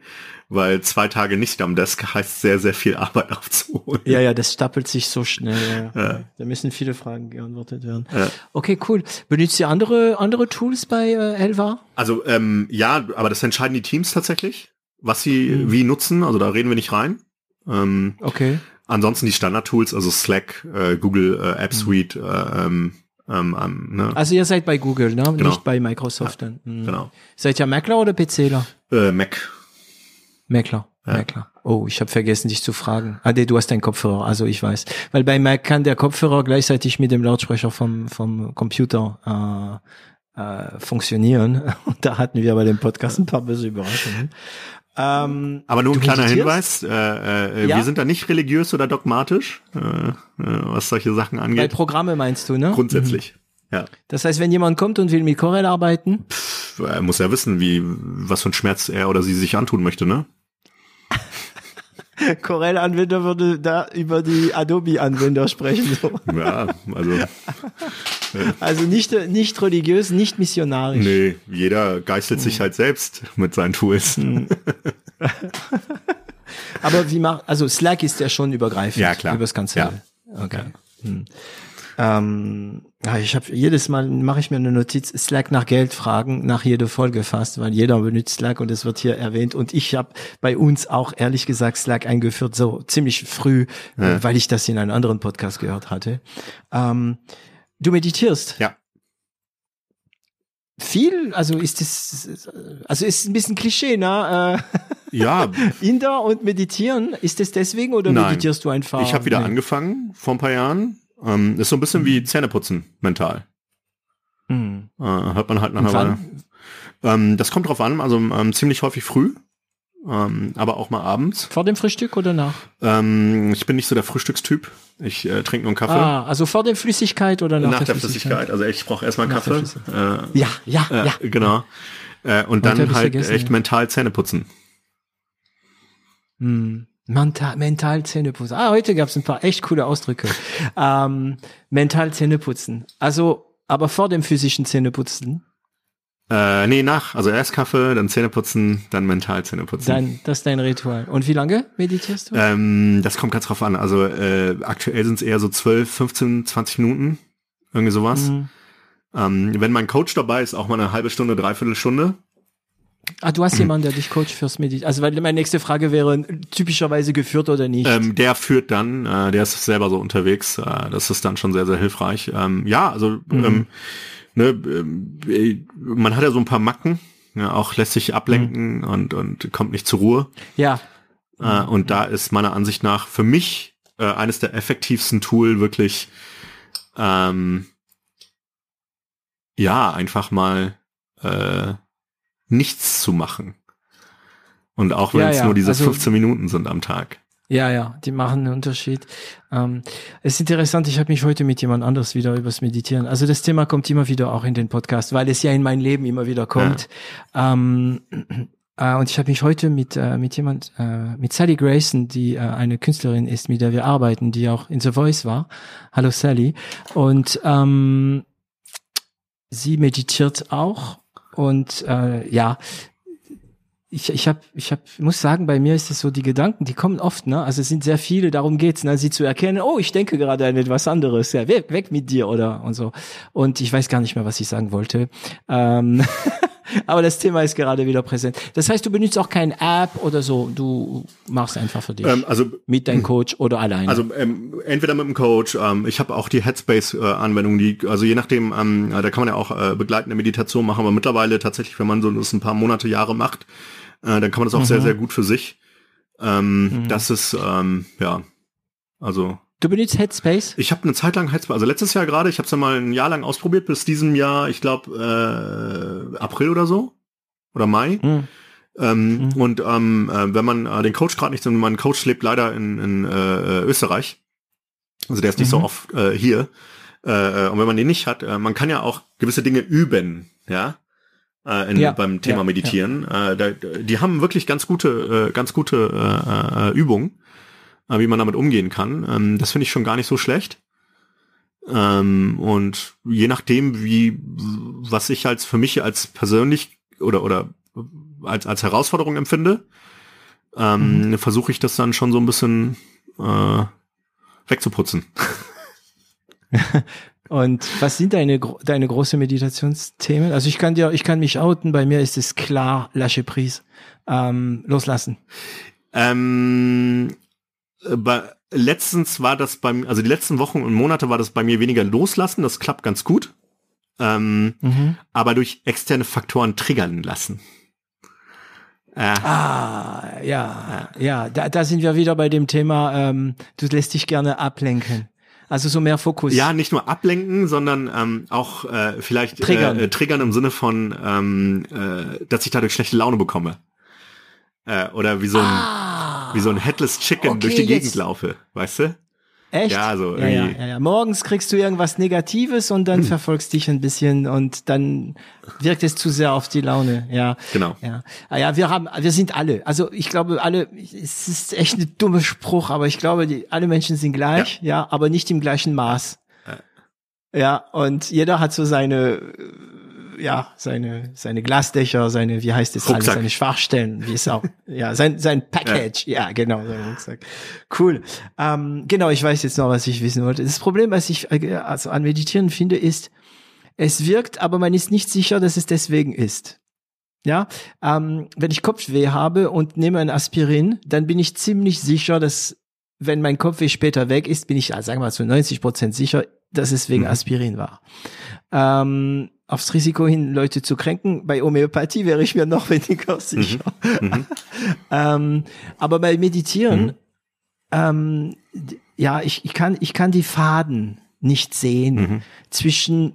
weil zwei Tage nicht am Desk heißt sehr, sehr viel Arbeit aufzuholen. Ja, ja, das stapelt sich so schnell. Ja. Ja. Da müssen viele Fragen geantwortet werden. Ja. Okay, cool. Benutzt ihr andere, andere Tools bei äh, Elva? Also ähm, ja, aber das entscheiden die Teams tatsächlich, was sie wie nutzen. Also da reden wir nicht rein. Ähm, Okay. ansonsten die Standard-Tools, also Slack, äh, Google äh, App Suite, äh, ähm, ähm, ähm, ne? Also ihr seid bei Google, ne? Genau. Nicht bei Microsoft. dann. Mhm. genau. Seid ihr Macler oder PCler? Äh, Mac. Macler. Macler. Oh, ich habe vergessen, dich zu fragen. Ah, nee, du hast einen Kopfhörer, also ich weiß. Weil bei Mac kann der Kopfhörer gleichzeitig mit dem Lautsprecher vom, vom Computer äh, äh, funktionieren. Und da hatten wir bei dem Podcast ein paar böse Überraschungen. Ähm, Aber nur ein kleiner meditierst? Hinweis, äh, äh, Ja? wir sind da nicht religiös oder dogmatisch, äh, äh, was solche Sachen bei angeht. Programme meinst du, ne? Grundsätzlich. Ja. Das heißt, wenn jemand kommt und will mit Corel arbeiten, Er muss ja wissen, wie, was für ein Schmerz er oder sie sich antun möchte, ne? Corel-Anwender würde da über die Adobe-Anwender sprechen. So. Ja, also, Also nicht, nicht religiös, nicht missionarisch. nee, jeder geißelt sich halt selbst mit seinen Tools. Hm. Aber wie macht, also Slack ist ja schon übergreifend. Ja, klar. Über das Ganze. Ja. Okay. Hm. Ähm, ja, ich habe jedes Mal mache ich mir eine Notiz Slack nach Geld fragen nach jeder Folge fast, weil jeder benutzt Slack und es wird hier erwähnt und ich habe bei uns auch ehrlich gesagt Slack eingeführt so ziemlich früh, äh, weil ich das in einem anderen Podcast gehört hatte. Ähm, du meditierst Ja. viel, also ist es also ist ein bisschen Klischee, ne? Äh, Ja, Inder und meditieren, ist es deswegen oder Nein. meditierst du einfach? ich habe wieder Nee. angefangen vor ein paar Jahren. Ähm, ist so ein bisschen wie Zähneputzen mental. Hm. Äh, hört man halt nach einer Weile. Wann? Ähm, das kommt drauf an, also ähm, ziemlich häufig früh, ähm, aber auch mal abends. Vor dem Frühstück oder nach? Ähm, ich bin nicht so der Frühstückstyp. Ich äh, trinke nur einen Kaffee. Ah, also vor der Flüssigkeit oder nach, nach der Flüssigkeit. Also ich brauche erstmal der Kaffee. Äh, Ja, ja, äh, ja. Genau. Äh, und dann halt echt ja. mental Zähne putzen. Hm. Mental, mental Zähneputzen. Ah, heute gab es ein paar echt coole Ausdrücke. ähm, mental Zähneputzen. Also, aber vor dem physischen Zähneputzen, Äh, nee, nach. Also erst Kaffee, dann Zähne putzen, dann mental Zähne putzen. dein, das ist dein Ritual. Und wie lange meditierst du? Ähm, das kommt ganz drauf an. Also äh, aktuell sind es eher so 12, 15, 20 Minuten. Irgendwie sowas. Mhm. Ähm, wenn mein Coach dabei ist, auch mal eine halbe Stunde, dreiviertel Stunde. Ah, du hast jemanden, der dich coacht fürs Meditieren. Also, weil meine nächste Frage wäre, typischerweise geführt oder nicht? Ähm, der führt dann, äh, der ist selber so unterwegs. Äh, das ist dann schon sehr, sehr hilfreich. Ähm, ja, also Mhm. ähm, ne, ähm, äh, man hat ja so ein paar Macken. Ja, auch lässt sich ablenken Mhm. und, und kommt nicht zur Ruhe. ja. Äh, und da ist meiner Ansicht nach für mich äh, eines der effektivsten Tool wirklich ähm, ja einfach mal äh, nichts zu machen. Und auch wenn Ja, es ja, nur diese also- 15 Minuten sind am Tag. Ja, ja, die machen einen Unterschied. Ähm, es ist interessant, ich habe mich heute mit jemand anders wieder übers Meditieren. Also das Thema kommt immer wieder auch in den Podcast, weil es ja in mein Leben immer wieder kommt. Ähm, äh, und ich habe mich heute mit äh, mit jemand, äh, mit Sally Grayson, die äh, eine Künstlerin ist, mit der wir arbeiten, die auch in The Voice war. Hallo Sally. Und ähm, sie meditiert auch. Und äh, ja, ich, ich habe, ich hab, muss sagen, bei mir ist es so, die Gedanken, die kommen oft, ne? Also es sind sehr viele, darum geht's, ne? sie zu erkennen, oh, ich denke gerade an etwas anderes, ja, weg, weg mit dir oder und so. Und ich weiß gar nicht mehr, was ich sagen wollte. Ähm, aber das Thema ist gerade wieder präsent. Das heißt, du benutzt auch kein App oder so, du machst einfach für dich. Ähm, also mit deinem Coach oder alleine. Also ähm, entweder mit dem Coach, ähm, ich habe auch die Headspace-Anwendung, die, also je nachdem, ähm, da kann man ja auch äh, begleitende Meditation machen, aber mittlerweile tatsächlich, wenn man so das ein paar Monate, Jahre macht, äh, dann kann man das auch sehr, sehr gut für sich. Ähm, Das ist, ähm, ja, also du benutzt Headspace? ich habe eine Zeit lang Headspace, also letztes Jahr gerade, ich habe es ja mal ein Jahr lang ausprobiert, bis diesem Jahr, ich glaube, äh, April oder so, oder Mai. Hm. Ähm, mhm. Und ähm, äh, wenn man äh, den Coach gerade nicht, mein Coach lebt leider in, in äh, Österreich, also der ist nicht mhm. so oft äh, hier. Äh, und wenn man den nicht hat, äh, man kann ja auch gewisse Dinge üben, ja, äh, in, ja. beim Thema ja, Meditieren. Ja. Äh, da, die haben wirklich ganz gute, äh, ganz gute äh, äh, Übungen, äh, wie man damit umgehen kann. Ähm, das finde ich schon gar nicht so schlecht. Ähm, und je nachdem, wie, was ich als für mich als persönlich oder oder als als Herausforderung empfinde, ähm, mhm. versuche ich das dann schon so ein bisschen äh, wegzuputzen. Und was sind deine, deine große Meditationsthemen? Also ich kann dir, ich kann mich outen, bei mir ist es klar, lâche prise, ähm, loslassen. Ähm, bei, letztens war das beim, also die letzten Wochen und Monate war das bei mir weniger loslassen, das klappt ganz gut. Ähm, mhm. Aber durch externe Faktoren triggern lassen. Äh, ah, ja, ja, ja, da, da sind wir wieder bei dem Thema, ähm, du lässt dich gerne ablenken. Also so mehr Fokus. Ja, nicht nur ablenken, sondern ähm, auch äh, vielleicht triggern. Äh, triggern im Sinne von, ähm, äh, dass ich dadurch schlechte Laune bekomme. Äh, oder wie so ein, ah, wie so ein Headless Chicken okay, durch die Gegend laufe, weißt du? Echt? Ja, so ja, ja, ja, ja. Morgens kriegst du irgendwas Negatives und dann hm. verfolgst dich ein bisschen und dann wirkt es zu sehr auf die Laune. Ja. Genau. Ja. Ah, ja, wir haben, wir sind alle. Also ich glaube, alle. Es ist echt ein dummer Spruch, aber ich glaube, die, alle Menschen sind gleich, ja, ja aber nicht im gleichen Maß. Ja, und jeder hat so seine ja, seine, seine Glasdächer, seine, wie heißt es alles, seine Schwachstellen, wie es auch, ja, sein, sein Package, ja, ja genau, sein Rucksack. Cool. Ähm, genau, ich weiß jetzt noch, was ich wissen wollte. Das Problem, was ich äh, also an Meditieren finde, ist, es wirkt, aber man ist nicht sicher, dass es deswegen ist. Ja, ähm, wenn ich Kopfweh habe und nehme ein Aspirin, dann bin ich ziemlich sicher, dass wenn mein Kopfweh später weg ist, bin ich, sagen wir mal, zu 90 Prozent sicher, dass es wegen mhm. Aspirin war. Ähm, aufs Risiko hin, Leute zu kränken. Bei Homöopathie wäre ich mir noch weniger mhm. sicher. Mhm. ähm, aber bei Meditieren, mhm. ähm, ja, ich, ich, kann, ich kann die Faden nicht sehen mhm. zwischen,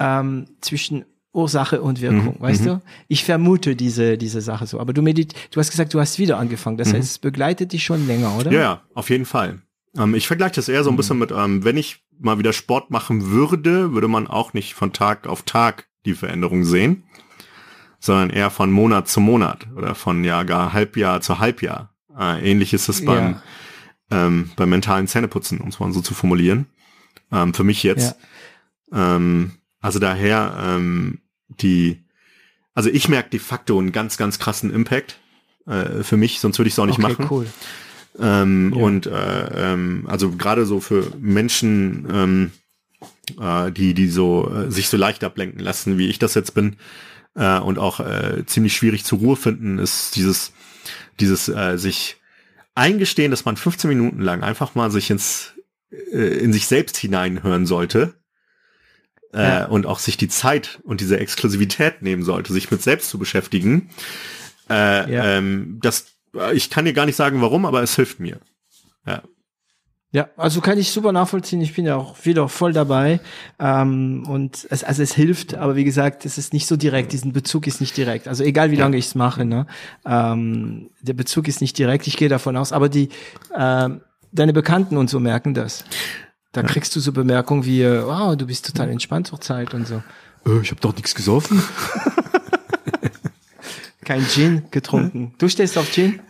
ähm, zwischen Ursache und Wirkung, mhm. weißt du? Ich vermute diese, diese Sache so. Aber du medit, du hast gesagt, du hast wieder angefangen. Das heißt, es begleitet dich schon länger, oder? Ja auf jeden Fall. Ähm, ich vergleiche das eher so ein bisschen mit, ähm, wenn ich mal wieder Sport machen würde, würde man auch nicht von Tag auf Tag die Veränderung sehen, sondern eher von Monat zu Monat oder von Jahr gar Halbjahr zu Halbjahr. Äh, ähnlich ist es beim, ja. ähm, beim mentalen Zähneputzen, um es mal so zu formulieren. Ähm, für mich jetzt. Ja. Ähm, also daher ähm, die, also ich merke de facto einen ganz, ganz krassen Impact äh, für mich, sonst würde ich es auch nicht okay, machen. Cool. Ähm, ja. Und äh, ähm, also gerade so für Menschen, ähm, äh, die die so äh, sich so leicht ablenken lassen, wie ich das jetzt bin, äh, und auch äh, ziemlich schwierig zur Ruhe finden, ist dieses dieses äh, sich eingestehen, dass man 15 Minuten lang einfach mal sich ins äh, in sich selbst hineinhören sollte äh, ja. und auch sich die Zeit und diese Exklusivität nehmen sollte, sich mit selbst zu beschäftigen. Äh, ja. ähm, das ich kann dir gar nicht sagen, warum, aber es hilft mir. Ja. Ja, also kann ich super nachvollziehen. Ich bin ja auch wieder voll dabei. Ähm, und es, also es hilft, aber wie gesagt, es ist nicht so direkt. Diesen Bezug ist nicht direkt. Also egal wie lange ich es mache, ne? Ähm, der Bezug ist nicht direkt. Ich gehe davon aus. Aber die ähm, deine Bekannten und so merken das. Da kriegst du so Bemerkungen wie, wow, du bist total entspannt zur Zeit und so. Äh, ich habe doch nichts gesoffen. Kein Gin getrunken. Du stehst auf Gin?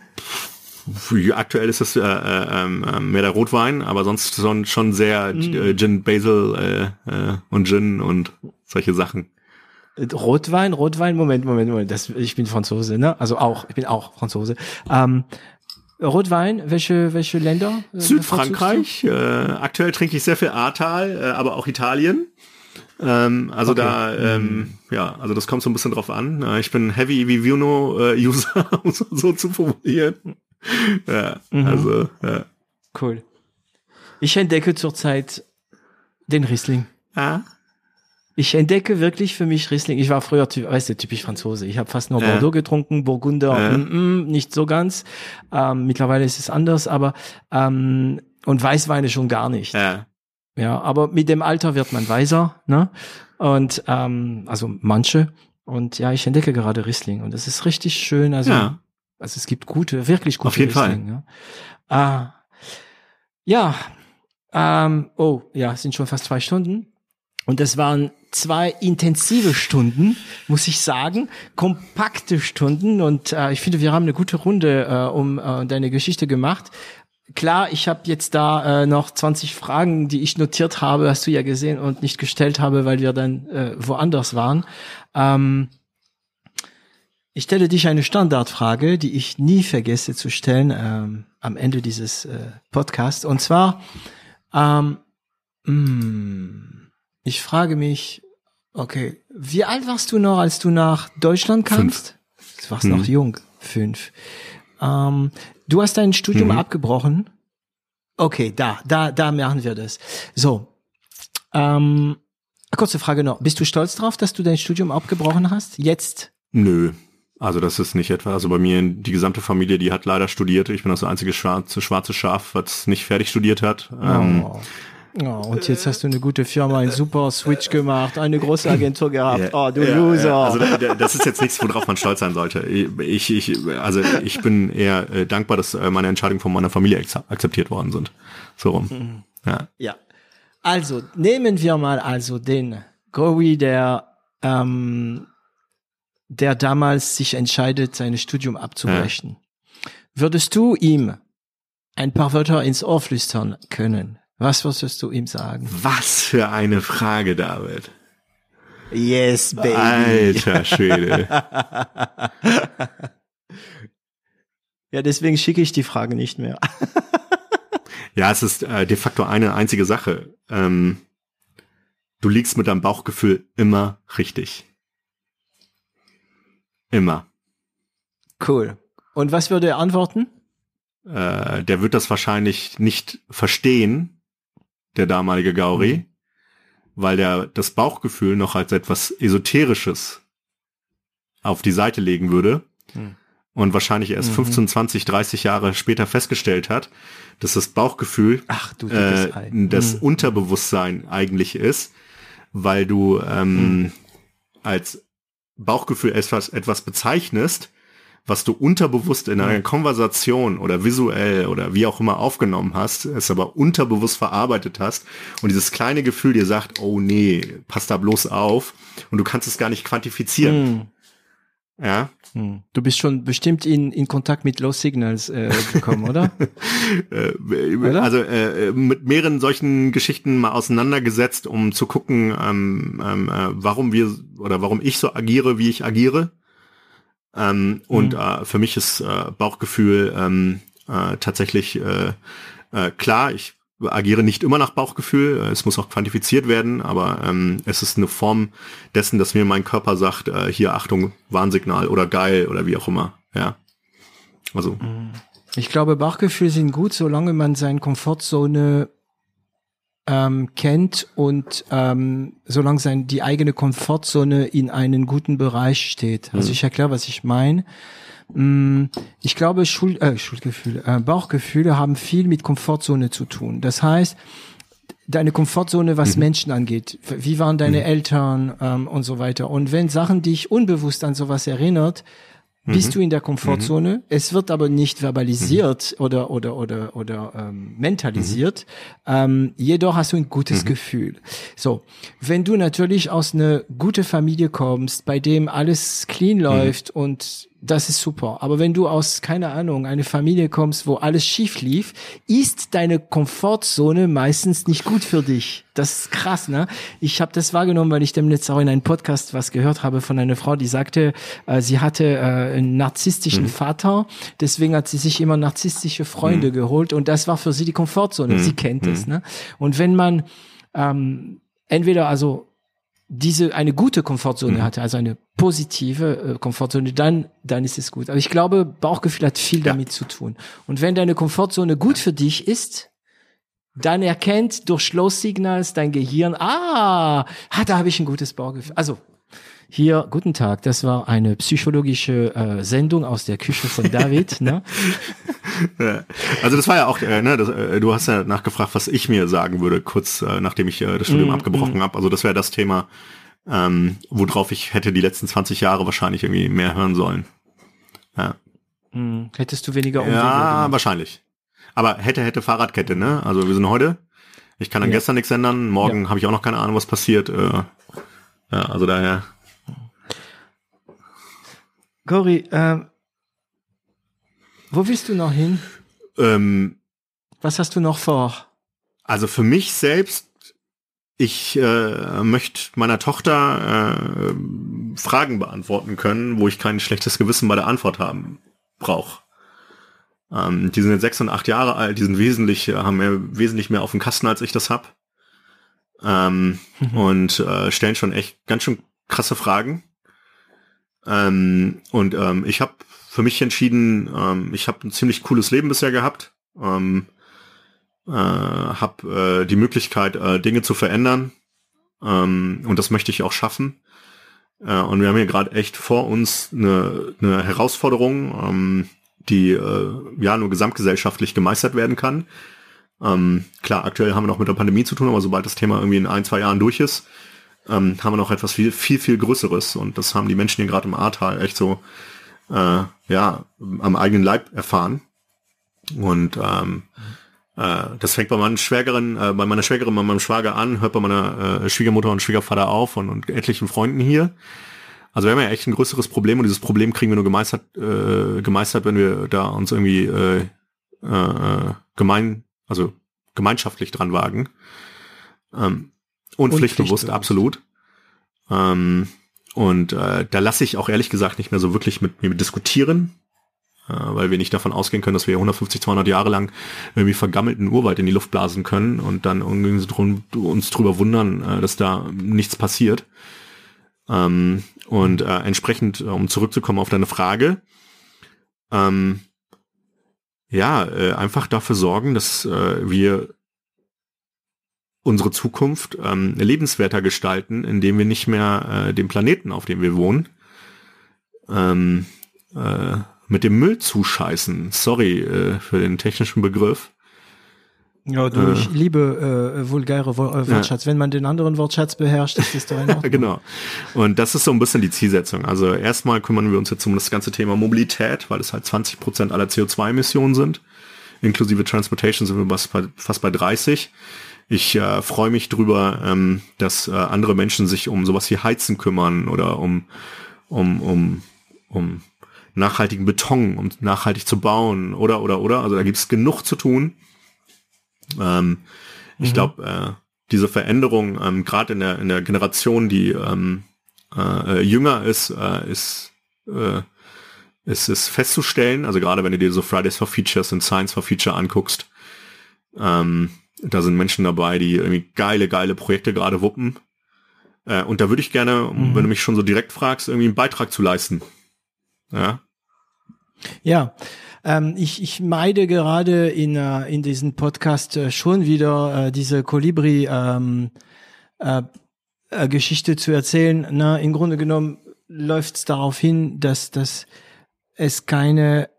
Aktuell ist es äh, äh, äh, mehr der Rotwein, aber sonst schon, schon sehr mm. äh, Gin Basil äh, äh, und Gin und solche Sachen. Rotwein, Rotwein, Moment, Moment, Moment. Das, ich bin Franzose, ne? Also auch, ich bin auch Franzose. Ähm, Rotwein, welche, welche Länder? Äh, Südfrankreich. Äh, aktuell trinke ich sehr viel Ahrtal, äh, aber auch Italien. Ähm, also okay. da, ähm, mhm. ja, also das kommt so ein bisschen drauf an. Äh, ich bin Heavy Vivuno-User, äh, um so, so zu formulieren. ja, mhm. also, ja. Cool. Ich entdecke zurzeit den Riesling. Ah. Ich entdecke wirklich für mich Riesling. Ich war früher, weißt du, typisch Franzose. Ich habe fast nur. Bordeaux getrunken, Burgunder, ja. mm, mm, nicht so ganz. Ähm, mittlerweile ist es anders, aber ähm, und Weißweine schon gar nicht. Ja. Ja, aber mit dem Alter wird man weiser, ne? Und ähm, also manche. Und ja, ich entdecke gerade Riesling und es ist richtig schön. Also, Ja. also es gibt gute, wirklich gute Auf jeden Fall. Riesling. Ja, ah, ja ähm, oh, ja, es sind schon fast zwei Stunden. Und das waren zwei intensive Stunden, muss ich sagen, kompakte Stunden. Und äh, ich finde, wir haben eine gute Runde äh, um äh, deine Geschichte gemacht. Klar, ich habe jetzt da äh, noch 20 Fragen, die ich notiert habe, hast du ja gesehen und nicht gestellt habe, weil wir dann äh, woanders waren. Ähm, ich stelle dich eine Standardfrage, die ich nie vergesse zu stellen ähm, am Ende dieses äh, Podcasts. Und zwar, ähm, mh, ich frage mich, okay, wie alt warst du noch, als du nach Deutschland kamst? Du warst noch Mhm. jung, fünf. Ähm, du hast dein Studium Mhm. abgebrochen. Okay, da, da, da machen wir das. So, ähm, kurze Frage noch. Bist du stolz drauf, dass du dein Studium abgebrochen hast? Jetzt? Nö. Also das ist nicht etwa, also bei mir die gesamte Familie, die hat leider studiert. Ich bin das einzige schwarze, schwarze Schaf, was nicht fertig studiert hat. Ähm, Oh. Und jetzt hast du eine gute Firma, einen super Switch gemacht, eine große Agentur gehabt. Oh, du Ja, Loser. ja, also da- da- das ist jetzt nichts, worauf man stolz sein sollte. Ich, ich, also ich bin eher äh, dankbar, dass äh, meine Entscheidungen von meiner Familie akzeptiert worden sind. So rum. Ja. Ja. Also, nehmen wir mal also den Gowi, der, ähm, der damals sich entscheidet, sein Studium abzubrechen. Würdest du ihm ein paar Wörter ins Ohr flüstern können? Was würdest du ihm sagen? Was für eine Frage, David. Yes, baby. Alter Schwede. Ja, deswegen schicke ich die Frage nicht mehr. Ja, es ist äh, de facto eine einzige Sache. Ähm, du liegst mit deinem Bauchgefühl immer richtig. Immer. Cool. Und was würde er antworten? Äh, der wird das wahrscheinlich nicht verstehen, der damalige Gauri, weil der das Bauchgefühl noch als etwas Esoterisches auf die Seite legen würde Hm. und wahrscheinlich erst Mhm. 15, 20, 30 Jahre später festgestellt hat, dass das Bauchgefühl Ach, du äh, das Hm. Unterbewusstsein eigentlich ist, weil du ähm, als Bauchgefühl etwas, etwas bezeichnest, was du unterbewusst in einer Konversation oder visuell oder wie auch immer aufgenommen hast, es aber unterbewusst verarbeitet hast und dieses kleine Gefühl dir sagt, oh nee, pass da bloß auf und du kannst es gar nicht quantifizieren. Hm. Ja, Hm. Du bist schon bestimmt in, in Kontakt mit Low Signals äh, gekommen, oder? äh, Oder? also äh, mit mehreren solchen Geschichten mal auseinandergesetzt, um zu gucken, ähm, ähm, äh, warum wir oder warum ich so agiere, wie ich agiere. Ähm, und Mhm. äh, für mich ist äh, Bauchgefühl ähm, äh, tatsächlich äh, äh, klar. Ich agiere nicht immer nach Bauchgefühl. äh, Es muss auch quantifiziert werden, aber ähm, es ist eine Form dessen, dass mir mein Körper sagt, äh, hier Achtung, Warnsignal oder geil oder wie auch immer. Ja. Also Ich glaube, Bauchgefühle sind gut, solange man seine Komfortzone ähm, kennt und ähm, solange sein, die eigene Komfortzone in einen guten Bereich steht. Also Mhm. ich erkläre, was ich meine. Mm, Ich glaube, Schuld, äh, Schuldgefühle, äh, Bauchgefühle haben viel mit Komfortzone zu tun. Das heißt, deine Komfortzone, was Menschen angeht. Wie waren deine Eltern ähm, und so weiter. Und wenn Sachen dich unbewusst an sowas erinnert, bist du in der Komfortzone. Es wird aber nicht verbalisiert oder oder oder oder ähm, mentalisiert. Ähm, jedoch hast du ein gutes Gefühl. So, wenn du natürlich aus einer gute Familie kommst, bei dem alles clean läuft und das ist super. Aber wenn du aus, keine Ahnung, eine Familie kommst, wo alles schief lief, ist deine Komfortzone meistens nicht gut für dich. Das ist krass, ne? Ich habe das wahrgenommen, weil ich demnächst auch in einem Podcast was gehört habe von einer Frau, die sagte, äh, sie hatte äh, einen narzisstischen Vater, deswegen hat sie sich immer narzisstische Freunde geholt und das war für sie die Komfortzone. Sie kennt es, ne? Und wenn man ähm, entweder also diese eine gute Komfortzone hatte, also eine positive äh, Komfortzone, dann dann ist es gut. Aber ich glaube, Bauchgefühl hat viel Ja. damit zu tun. Und wenn deine Komfortzone gut für dich ist, dann erkennt durch Slow Signals dein Gehirn, ah, ah da habe ich ein gutes Bauchgefühl. Also hier, guten Tag, das war eine psychologische äh, Sendung aus der Küche von David. ne? Ja. Also das war ja auch, äh, ne, das, äh, du hast ja nachgefragt, was ich mir sagen würde, kurz äh, nachdem ich äh, das Studium Mm, abgebrochen habe. Also das wäre das Thema, ähm, worauf ich hätte die letzten 20 Jahre wahrscheinlich irgendwie mehr hören sollen. Ja. Hm. Hättest du weniger Umwege Ja, gemacht? wahrscheinlich. Aber hätte, hätte Fahrradkette, ne? Also wir sind heute. Ich kann an Ja. gestern nichts ändern. Morgen habe ich auch noch keine Ahnung, was passiert. Äh, ja, also daher. Cory, ähm, wo willst du noch hin? Ähm, Was hast du noch vor? also für mich selbst, ich äh, möchte meiner Tochter äh, Fragen beantworten können, wo ich kein schlechtes Gewissen bei der Antwort haben brauche. Ähm, die sind jetzt sechs und acht Jahre alt, die sind wesentlich, äh, haben mehr, wesentlich mehr auf dem Kasten, als ich das hab. Ähm, und äh, stellen schon echt ganz schön krasse Fragen. Ähm, und ähm, ich habe für mich entschieden, ähm, ich habe ein ziemlich cooles Leben bisher gehabt. Ähm, äh, habe äh, die Möglichkeit, äh, Dinge zu verändern. Ähm, und das möchte ich auch schaffen. Äh, und wir haben hier gerade echt vor uns eine, eine Herausforderung, ähm, die äh, ja nur gesamtgesellschaftlich gemeistert werden kann. Ähm, klar, aktuell haben wir noch mit der Pandemie zu tun, aber sobald das Thema irgendwie in ein, zwei Jahren durch ist, ähm, haben wir noch etwas viel, viel, viel Größeres. Und das haben die Menschen hier gerade im Ahrtal echt so äh, ja am eigenen Leib erfahren. Und ähm, äh, das fängt bei meinen Schwägerin, äh, bei meiner Schwägerin, bei meinem Schwager an, hört bei meiner äh, Schwiegermutter und Schwiegervater auf und, und etlichen Freunden hier. Also wir haben ja echt ein größeres Problem und dieses Problem kriegen wir nur gemeistert, äh, gemeistert, wenn wir da uns irgendwie äh, äh, gemein, also gemeinschaftlich dran wagen. Ähm, und, Und pflichtbewusst, pflichtbewusst. absolut. Ähm, und äh, da lasse ich auch ehrlich gesagt nicht mehr so wirklich mit mir diskutieren, äh, weil wir nicht davon ausgehen können, dass wir 150, 200 Jahre lang irgendwie vergammelten Urwald in die Luft blasen können und dann uns drüber wundern, äh, dass da nichts passiert. Ähm, und äh, entsprechend, äh, um zurückzukommen auf deine Frage, ähm, ja, äh, einfach dafür sorgen, dass äh, wir unsere Zukunft ähm, lebenswerter gestalten, indem wir nicht mehr äh, den Planeten, auf dem wir wohnen, ähm, äh, mit dem Müll zuscheißen. Sorry äh, für den technischen Begriff. Ja, du, Äh. ich liebe äh, vulgäre äh, Wortschatz. Wenn man den anderen Wortschatz beherrscht, ist das doch in Ordnung. genau. Und das ist so ein bisschen die Zielsetzung. Also erstmal kümmern wir uns jetzt um das ganze Thema Mobilität, weil es halt 20 Prozent aller CO2-Emissionen sind. Inklusive Transportation sind wir fast bei, fast bei 30. Ich äh, freue mich drüber, ähm, dass äh, andere Menschen sich um sowas wie Heizen kümmern oder um, um, um, um nachhaltigen Beton, um nachhaltig zu bauen oder, oder, oder. Also da gibt es genug zu tun. Ähm, Ich glaube, äh, diese Veränderung, ähm, gerade in der, in der Generation, die ähm, äh, äh, jünger ist, äh, ist, äh, ist, ist festzustellen. Also gerade wenn du dir so Fridays for Features und Science for Future anguckst, ähm, da sind Menschen dabei, die irgendwie geile, geile Projekte gerade wuppen. Äh, und da würde ich gerne, Mhm. wenn du mich schon so direkt fragst, irgendwie einen Beitrag zu leisten. Ja, Ja, ähm, ich, ich meide gerade in, äh, in diesem Podcast äh, schon wieder äh, diese Kolibri ähm, äh, äh, Geschichte zu erzählen. Na, im Grunde genommen läuft es darauf hin, dass, dass es keine,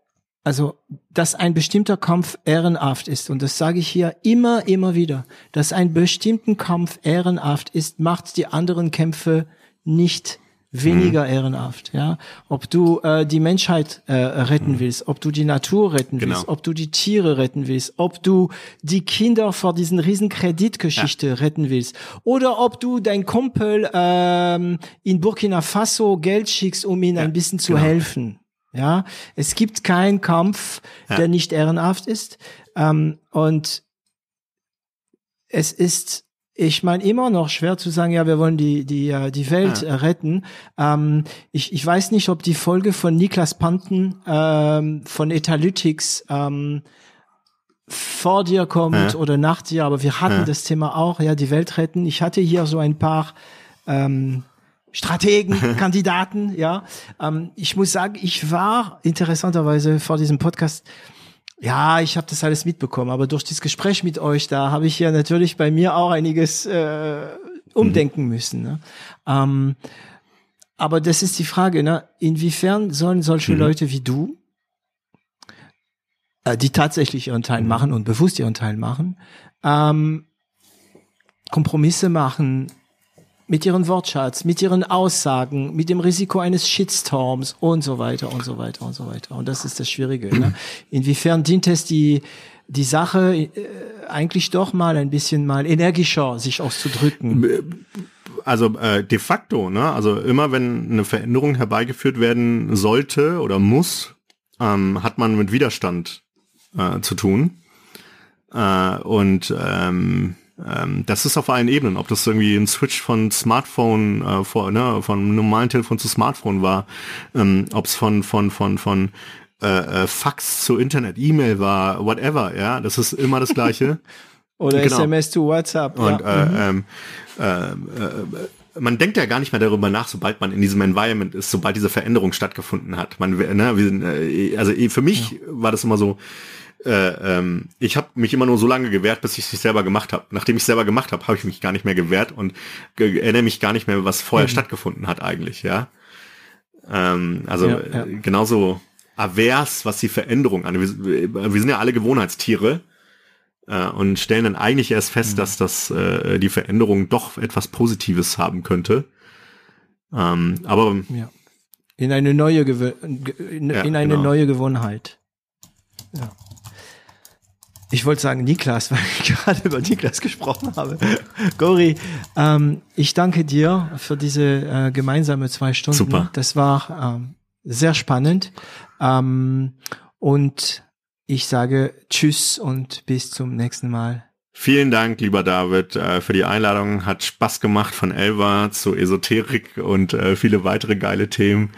also dass ein bestimmter Kampf ehrenhaft ist. Und das sage ich hier immer, immer wieder. Dass ein bestimmten Kampf ehrenhaft ist, macht die anderen Kämpfe nicht weniger ehrenhaft, ja. Ob du äh, die Menschheit äh, retten willst, ob du die Natur retten Genau. willst, ob du die Tiere retten willst, ob du die Kinder vor diesen riesen Kreditgeschichte retten willst oder ob du dein Kumpel ähm, in Burkina Faso Geld schickst, um ihm ein bisschen zu genau. helfen. Ja, es gibt keinen Kampf, Ja. der nicht ehrenhaft ist. Ähm, und es ist, ich meine, immer noch schwer zu sagen, ja, wir wollen die, die, äh, die Welt Ja. retten. Ähm, ich, ich weiß nicht, ob die Folge von Niklas Panten ähm, von Etalytics ähm, vor dir kommt Ja. oder nach dir, aber wir hatten das Thema auch, ja, die Welt retten. Ich hatte hier so ein paar ähm, Strategen, Kandidaten, ja. Ähm, ich muss sagen, ich war interessanterweise vor diesem Podcast, ja, ich habe das alles mitbekommen, aber durch das Gespräch mit euch, da habe ich ja natürlich bei mir auch einiges äh, umdenken müssen. Ne? Ähm, aber das ist die Frage, ne? inwiefern sollen solche Leute wie du, äh, die tatsächlich ihren Teil machen und bewusst ihren Teil machen, ähm, Kompromisse machen mit ihren Wortschatz, mit ihren Aussagen, mit dem Risiko eines Shitstorms und so weiter und so weiter und so weiter. Und das ist das Schwierige. Ne? Inwiefern dient es die die Sache äh, eigentlich doch mal ein bisschen mal energischer sich auszudrücken? Also äh, de facto, ne? Also immer wenn eine Veränderung herbeigeführt werden sollte oder muss, ähm, hat man mit Widerstand äh, zu tun. Äh, und ähm, ähm, das ist auf allen Ebenen, ob das irgendwie ein Switch von Smartphone, äh, vor, ne, von normalen Telefon zu Smartphone war, ähm, ob es von, von, von, von äh, äh, Fax zu Internet, E-Mail war, whatever, ja, das ist immer das Gleiche. Oder genau. SMS zu WhatsApp. Und ja. äh, mhm. ähm, äh, äh, man denkt ja gar nicht mehr darüber nach, sobald man in diesem Environment ist, sobald diese Veränderung stattgefunden hat. Man, ne, wir äh, also eh, für mich ja. war das immer so, äh, ähm, ich habe mich immer nur so lange gewehrt, bis ich es selber gemacht habe. Nachdem ich es selber gemacht habe, habe ich mich gar nicht mehr gewehrt und erinnere mich gar nicht mehr, was vorher mhm. stattgefunden hat eigentlich, ja. Ähm, also ja, ja. genauso avers, was die Veränderung an. Wir, wir sind ja alle Gewohnheitstiere äh, und stellen dann eigentlich erst fest, mhm. dass das äh, die Veränderung doch etwas Positives haben könnte. Ähm, aber ja. in eine neue Gew in, in eine genau. neue Gewohnheit. Ja. Ich wollte sagen Niklas, weil ich gerade über Niklas gesprochen habe. Gori, ähm, ich danke dir für diese äh, gemeinsame zwei Stunden. Super. Das war ähm, sehr spannend. Ähm, und ich sage Tschüss und bis zum nächsten Mal. Vielen Dank, lieber David, äh, für die Einladung. Hat Spaß gemacht von Elva zu Esoterik und äh, viele weitere geile Themen.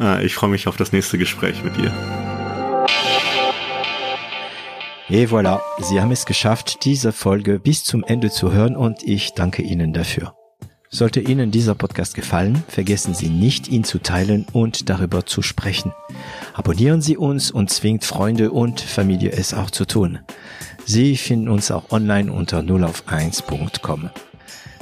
Äh, ich freue mich auf das nächste Gespräch mit dir. Et voilà, Sie haben es geschafft, diese Folge bis zum Ende zu hören und ich danke Ihnen dafür. Sollte Ihnen dieser Podcast gefallen, vergessen Sie nicht, ihn zu teilen und darüber zu sprechen. Abonnieren Sie uns und zwingt Freunde und Familie es auch zu tun. Sie finden uns auch online unter 0 auf 1.com.